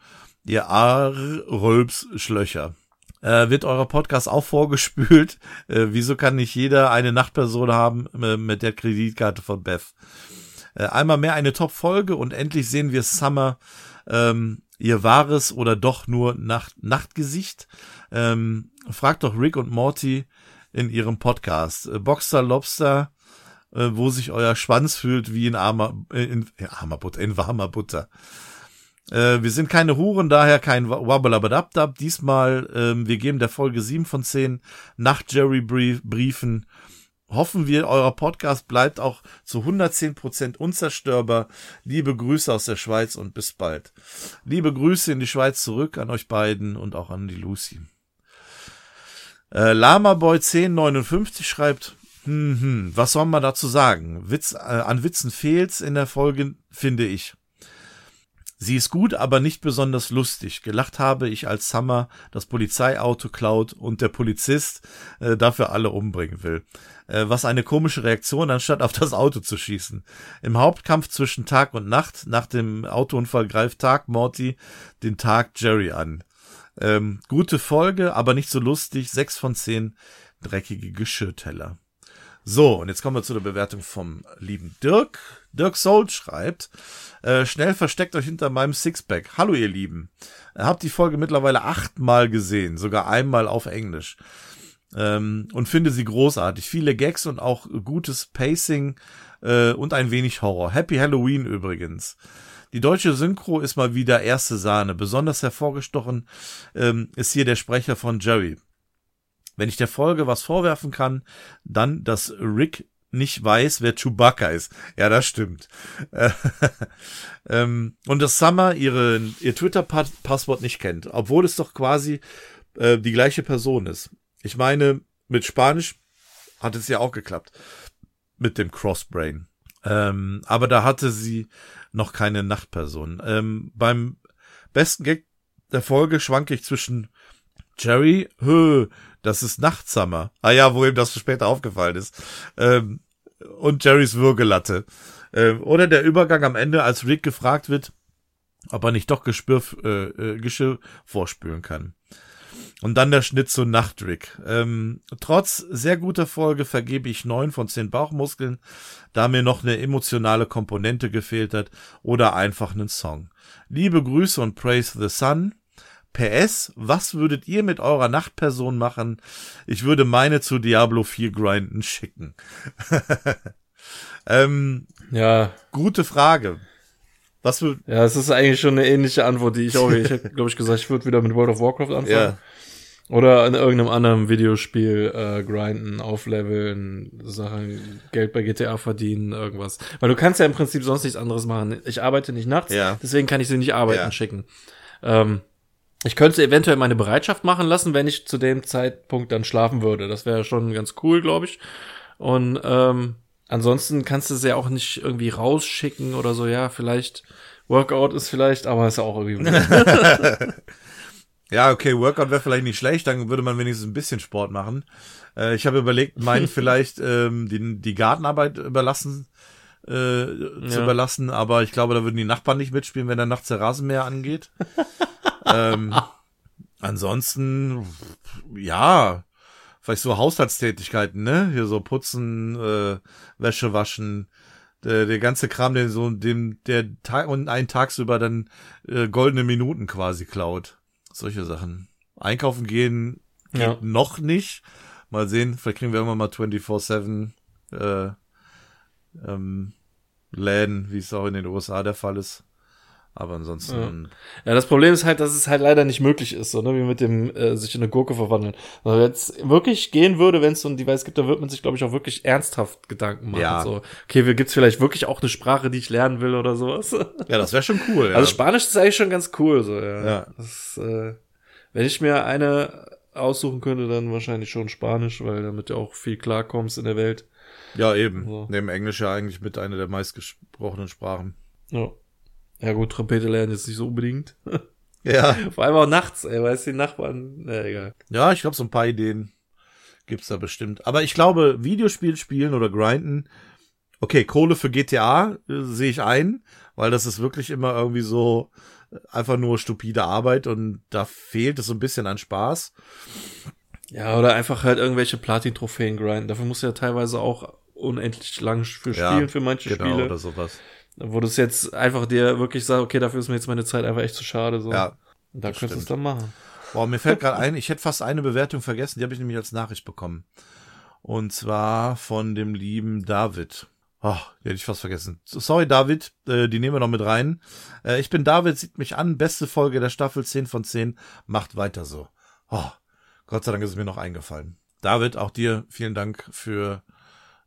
Ihr Ar-Rölps-Schlöcher. Äh, wird eurer Podcast auch vorgespült? *laughs* Äh, wieso kann nicht jeder eine Nachtperson haben äh, mit der Kreditkarte von Beth? Äh, einmal mehr eine Top-Folge und endlich sehen wir Summer, ähm, ihr wahres oder doch nur Nacht Nachtgesicht. Ähm, fragt doch Rick und Morty in ihrem Podcast. Äh, Boxer Lobster, äh, wo sich euer Schwanz fühlt wie in armer, in, in armer Butter, in warmer Butter. Äh, wir sind keine Huren, daher kein Wabbalabadabdab. Diesmal, ähm, wir geben der Folge 7 von 10 nach Jerry Briefen. Hoffen wir, euer Podcast bleibt auch zu 110% unzerstörbar. Liebe Grüße aus der Schweiz und bis bald. Liebe Grüße in die Schweiz zurück an euch beiden und auch an die Lucy. Äh, Lamaboy 1059 schreibt, hm, hm, was soll man dazu sagen? Witz, äh, an Witzen fehlt's in der Folge, finde ich. Sie ist gut, aber nicht besonders lustig. Gelacht habe ich, als Summer das Polizeiauto klaut und der Polizist äh, dafür alle umbringen will. Äh, was eine komische Reaktion, anstatt auf das Auto zu schießen. Im Hauptkampf zwischen Tag und Nacht, nach dem Autounfall greift Tag Morty den Tag Jerry an. Ähm, gute Folge, aber nicht so lustig. Sechs von zehn dreckige Geschirrteller. So, und jetzt kommen wir zu der Bewertung vom lieben Dirk. Dirk Soul schreibt, äh, schnell versteckt euch hinter meinem Sixpack. Hallo ihr Lieben. Habt die Folge mittlerweile achtmal gesehen, sogar einmal auf Englisch. Ähm, und finde sie großartig. Viele Gags und auch gutes Pacing äh, und ein wenig Horror. Happy Halloween übrigens. Die deutsche Synchro ist mal wieder erste Sahne. Besonders hervorgestochen ähm, ist hier der Sprecher von Jerry. Wenn ich der Folge was vorwerfen kann, dann, dass Rick nicht weiß, wer Chewbacca ist. Ja, das stimmt. *laughs* ähm, und dass Summer ihre, ihr Twitter-Passwort nicht kennt, obwohl es doch quasi äh, die gleiche Person ist. Ich meine, mit Spanisch hat es ja auch geklappt. Mit dem Crossbrain. Ähm, aber da hatte sie noch keine Nachtperson. Ähm, beim besten Gag der Folge schwanke ich zwischen Jerry, hö, das ist Nachtsummer. Ah ja, wo ihm das später aufgefallen ist. Ähm, und Jerrys Würgelatte. Ähm, oder der Übergang am Ende, als Rick gefragt wird, ob er nicht doch Gespür, äh, äh, Geschirr vorspülen kann. Und dann der Schnitt zu Nachtrick. Ähm, trotz sehr guter Folge vergebe ich neun von zehn Bauchmuskeln, da mir noch eine emotionale Komponente gefehlt hat oder einfach einen Song. Liebe Grüße und Praise the Sun. PS, was würdet ihr mit eurer Nachtperson machen? Ich würde meine zu Diablo 4 grinden schicken. *laughs* ähm, ja. Gute Frage. Was Ja, es ist eigentlich schon eine ähnliche Antwort, die ich auch, ich hätte, *laughs* glaube ich, gesagt, ich würde wieder mit World of Warcraft anfangen. Ja. Oder in irgendeinem anderen Videospiel äh, grinden, aufleveln, Sachen, Geld bei GTA verdienen, irgendwas. Weil du kannst ja im Prinzip sonst nichts anderes machen. Ich arbeite nicht nachts, ja. deswegen kann ich sie nicht arbeiten ja. schicken. Ähm, ich könnte eventuell meine Bereitschaft machen lassen, wenn ich zu dem Zeitpunkt dann schlafen würde. Das wäre schon ganz cool, glaube ich. Und ähm, ansonsten kannst du sie ja auch nicht irgendwie rausschicken oder so. Ja, vielleicht Workout ist vielleicht, aber ist ja auch irgendwie. *laughs* ja, okay, Workout wäre vielleicht nicht schlecht. Dann würde man wenigstens ein bisschen Sport machen. Äh, ich habe überlegt, meinen *laughs* vielleicht ähm, die, die Gartenarbeit überlassen äh, ja. zu überlassen, aber ich glaube, da würden die Nachbarn nicht mitspielen, wenn da nachts der Rasenmäher angeht *laughs* ähm, ansonsten, ja, vielleicht so Haushaltstätigkeiten, ne? Hier so putzen, äh, Wäsche waschen, der, der ganze Kram, der so dem der Tag und einen tagsüber dann äh, goldene Minuten quasi klaut. Solche Sachen. Einkaufen gehen geht ja. noch nicht. Mal sehen, vielleicht kriegen wir irgendwann mal 24/7 äh, ähm, Läden, wie es auch in den USA der Fall ist. Aber ansonsten. Ja. ja, das Problem ist halt, dass es halt leider nicht möglich ist, so, ne, wie mit dem äh, sich in eine Gurke verwandeln. Also wenn es wirklich gehen würde, wenn es so ein Device gibt, dann wird man sich, glaube ich, auch wirklich ernsthaft Gedanken machen. Ja. So, okay, wie gibt's vielleicht wirklich auch eine Sprache, die ich lernen will oder sowas? *laughs* Ja, das wäre schon cool. Ja. Also Spanisch ist eigentlich schon ganz cool, so, ja. Ja. Das, äh, wenn ich mir eine aussuchen könnte, dann wahrscheinlich schon Spanisch, weil damit du auch viel klarkommst in der Welt. ja, eben. So. Neben Englisch ja eigentlich mit einer der meistgesprochenen Sprachen. Ja. Ja gut, Trompete lernen jetzt nicht so unbedingt. *laughs* Ja. Vor allem auch nachts, ey, weißt du, die Nachbarn, na egal. Ja, ich glaube, so ein paar Ideen gibt's da bestimmt. Aber ich glaube, Videospiel spielen oder grinden, okay, Kohle für GTA äh, sehe ich ein, weil das ist wirklich immer irgendwie so äh, einfach nur stupide Arbeit und da fehlt es so ein bisschen an Spaß. Ja, oder einfach halt irgendwelche Platin-Trophäen grinden. Dafür musst du ja teilweise auch unendlich lang für Ja, spielen, für manche Genau, Spiele. oder sowas. Wo du es jetzt einfach dir wirklich sagst, okay, dafür ist mir jetzt meine Zeit einfach echt zu schade. So. Ja. Und da könntest du es dann machen. Boah, mir fällt gerade ein, ich hätte fast eine Bewertung vergessen, die habe ich nämlich als Nachricht bekommen. Und zwar von dem lieben David. Oh, die hätte ich fast vergessen. So, Sorry, David, äh, die nehmen wir noch mit rein. Äh, ich bin David, sieht mich an, beste Folge der Staffel, 10 von 10, macht weiter so. Oh, Gott sei Dank ist es mir noch eingefallen. David, auch dir vielen Dank für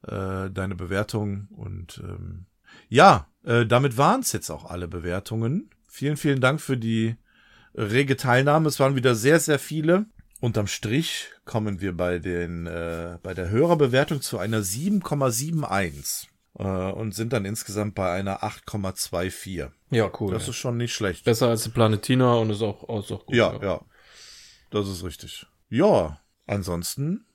äh, deine Bewertung und ähm, ja, äh, damit waren es jetzt auch alle Bewertungen. Vielen, vielen Dank für die rege Teilnahme. Es waren wieder sehr, sehr viele. Unterm Strich kommen wir bei den äh, bei der Hörerbewertung zu einer 7,71 äh, und sind dann insgesamt bei einer 8,24. Ja, cool. Das ja. ist schon nicht schlecht. besser als die Planetina und ist auch, auch, ist auch gut. Ja, ja. Das ist richtig. Ja, ansonsten,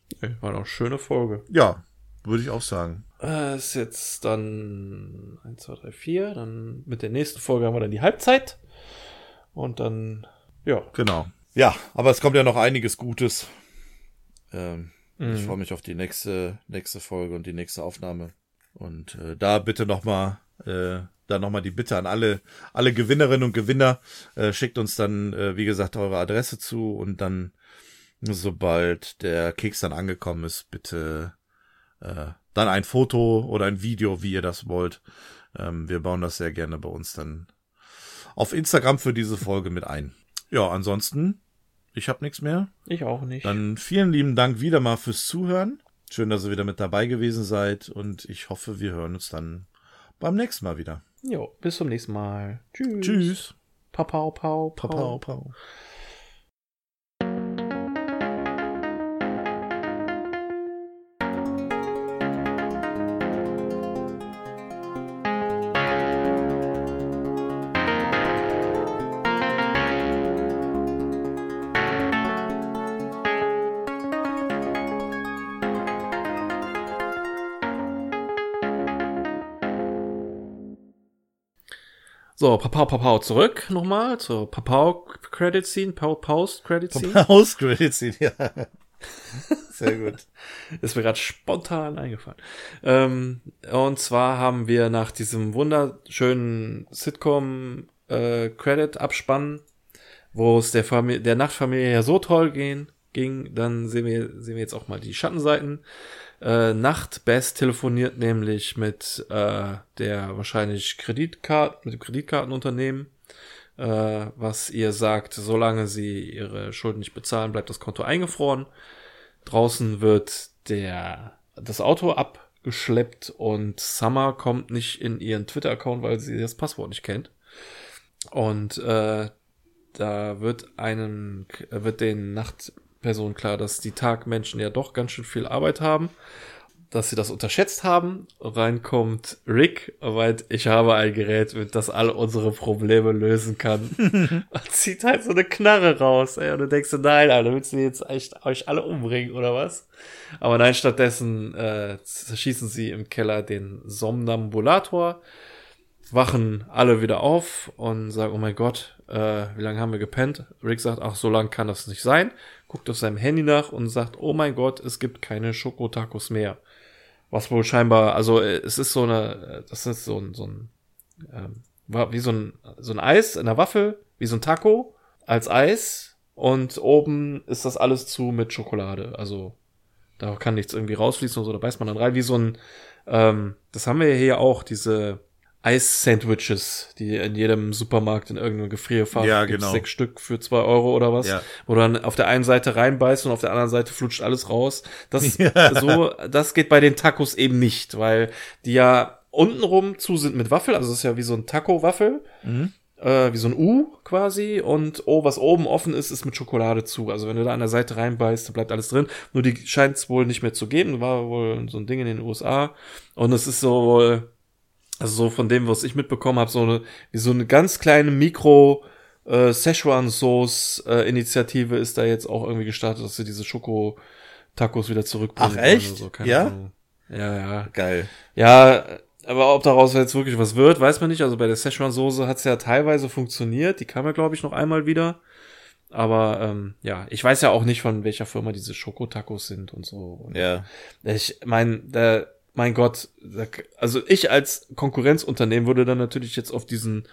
War doch eine schöne Folge. ja, würde ich auch sagen. Äh, ist jetzt dann 1, 2, 3, 4. Dann mit der nächsten Folge haben wir dann die Halbzeit. Und dann, ja. Genau. Ja, aber es kommt ja noch einiges Gutes. Ähm, Ich Mhm. freue mich auf die nächste, nächste Folge und die nächste Aufnahme. Und äh, da bitte nochmal, äh, da nochmal die Bitte an alle, alle Gewinnerinnen und Gewinner. Äh, schickt uns dann, äh, wie gesagt, eure Adresse zu und dann, sobald der Keks dann angekommen ist, bitte äh, dann ein Foto oder ein Video, wie ihr das wollt. Ähm, wir bauen das sehr gerne bei uns dann auf Instagram für diese Folge mit ein. Ja, ansonsten, ich habe nichts mehr. Ich auch nicht. Dann vielen lieben Dank wieder mal fürs Zuhören. Schön, dass ihr wieder mit dabei gewesen seid und ich hoffe, wir hören uns dann beim nächsten Mal wieder. jo, bis zum nächsten Mal. Tschüss. Tschüss. Pau, pau, pau, pau. Pau, pau. So, Papau, Papau, zurück nochmal zur Papau Credit Scene, Pau, Post Credit Scene. Post-Credits, ja. *laughs* Sehr gut. Ist mir gerade spontan eingefallen. Ähm, und zwar haben wir nach diesem wunderschönen Sitcom äh, Credit Abspann, wo es der Familie, der Nachtfamilie ja so toll gehen, ging, dann sehen wir sehen wir jetzt auch mal die Schattenseiten. Äh, Nacht Best telefoniert nämlich mit äh, der wahrscheinlich Kreditkarte mit dem Kreditkartenunternehmen, äh, was ihr sagt, solange sie ihre Schulden nicht bezahlen, bleibt das Konto eingefroren. Draußen wird der, das Auto abgeschleppt und Summer kommt nicht in ihren Twitter-Account, weil sie das Passwort nicht kennt. Und äh, da wird einem, wird den Nachtpersonen klar, dass die Tagmenschen ja doch ganz schön viel Arbeit haben, dass sie das unterschätzt haben. Reinkommt Rick, meint, ich habe ein Gerät, mit das all unsere Probleme lösen kann. *laughs* und zieht halt so eine Knarre raus, ey. Und du denkst nein, Alter, willst du jetzt echt euch alle umbringen, oder was? Aber nein, stattdessen äh, zerschießen sie im Keller den Somnambulator, wachen alle wieder auf und sagen, oh mein Gott, äh, wie lange haben wir gepennt? Rick sagt, ach, so lang kann das nicht sein. Guckt auf seinem Handy nach und sagt, oh mein Gott, es gibt keine Schokotacos mehr. Was wohl scheinbar, also äh, es ist so eine, das ist so ein, so ein, ähm, wie so ein, so ein Eis in der Waffel, wie so ein Taco als Eis und oben ist das alles zu mit Schokolade. Also da kann nichts irgendwie rausfließen und so, da beißt man dann rein, wie so ein, ähm, das haben wir hier auch, diese Eis-Sandwiches, die in jedem Supermarkt in irgendeinem Gefrierfach Ja, genau. sechs Stück für zwei Euro oder was, Ja. wo du dann auf der einen Seite reinbeißt und auf der anderen Seite flutscht alles raus. Das *laughs* so, das geht bei den Tacos eben nicht, weil die ja untenrum zu sind mit Waffel, also es ist ja wie so ein Taco-Waffel, äh, wie so ein U quasi und oh, was oben offen ist, ist mit Schokolade zu. Also wenn du da an der Seite reinbeißt, bleibt alles drin. Nur die scheint es wohl nicht mehr zu geben. War wohl so ein Ding in den USA und es ist so wohl also so von dem, was ich mitbekommen habe, so eine, wie so eine ganz kleine Mikro äh, Szechuan Sauce äh, Initiative ist da jetzt auch irgendwie gestartet, dass sie diese Schoko Tacos wieder zurückbringen. Ach, echt? So. Ja? Ahnung. Ja, ja. Geil. Ja, aber ob daraus jetzt wirklich was wird, weiß man nicht. Also bei der Szechuan Soße hat's ja teilweise funktioniert. Die kam ja, glaube ich, noch einmal wieder. Aber ähm, ja, ich weiß ja auch nicht, von welcher Firma diese Schokotacos sind und so. Und Ja. ich meine, der, mein Gott, also ich als Konkurrenzunternehmen würde dann natürlich jetzt auf diesen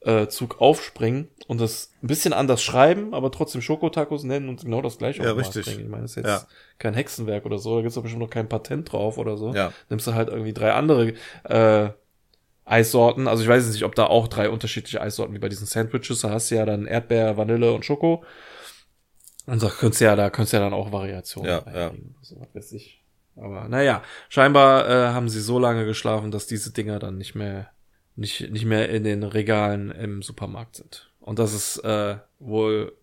äh, Zug aufspringen und das ein bisschen anders schreiben, aber trotzdem Schokotacos nennen und genau das gleiche Ja, richtig. bringen. Ich meine, das ist jetzt Ja. kein Hexenwerk oder so, da gibt's doch bestimmt noch kein Patent drauf oder so. Ja. Nimmst du halt irgendwie drei andere äh, Eissorten. Also ich weiß jetzt nicht, ob da auch drei unterschiedliche Eissorten wie bei diesen Sandwiches, da hast du ja dann Erdbeer, Vanille und Schoko. Und da könntest du ja, da könntest du ja dann auch Variationen Ja, reinlegen. So, was weiß ich. Aber naja, scheinbar äh, haben sie so lange geschlafen, dass diese Dinger dann nicht mehr, nicht, nicht mehr in den Regalen im Supermarkt sind. Und das ist äh, wohl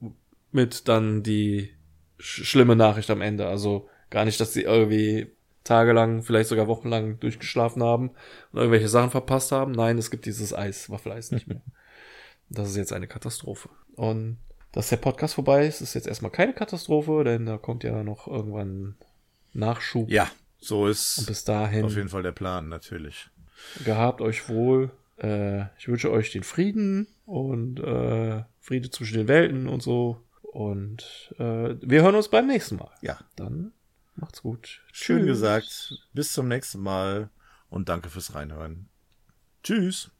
mit dann die sch schlimme Nachricht am Ende. Also gar nicht, dass sie irgendwie tagelang, vielleicht sogar wochenlang durchgeschlafen haben und irgendwelche Sachen verpasst haben. Nein, es gibt dieses Eis, Waffeleis nicht mehr. Das ist jetzt eine Katastrophe. Und dass der Podcast vorbei ist, ist jetzt erstmal keine Katastrophe, denn da kommt ja noch irgendwann Nachschub. Ja, so Und ist bis dahin auf jeden Fall der Plan, natürlich. gehabt euch wohl. Äh, ich wünsche euch den Frieden und äh, Friede zwischen den Welten und so. Und äh, wir hören uns beim nächsten Mal. Ja, Dann macht's gut. schön Tschüss. gesagt. Bis zum nächsten Mal und danke fürs Reinhören. Tschüss.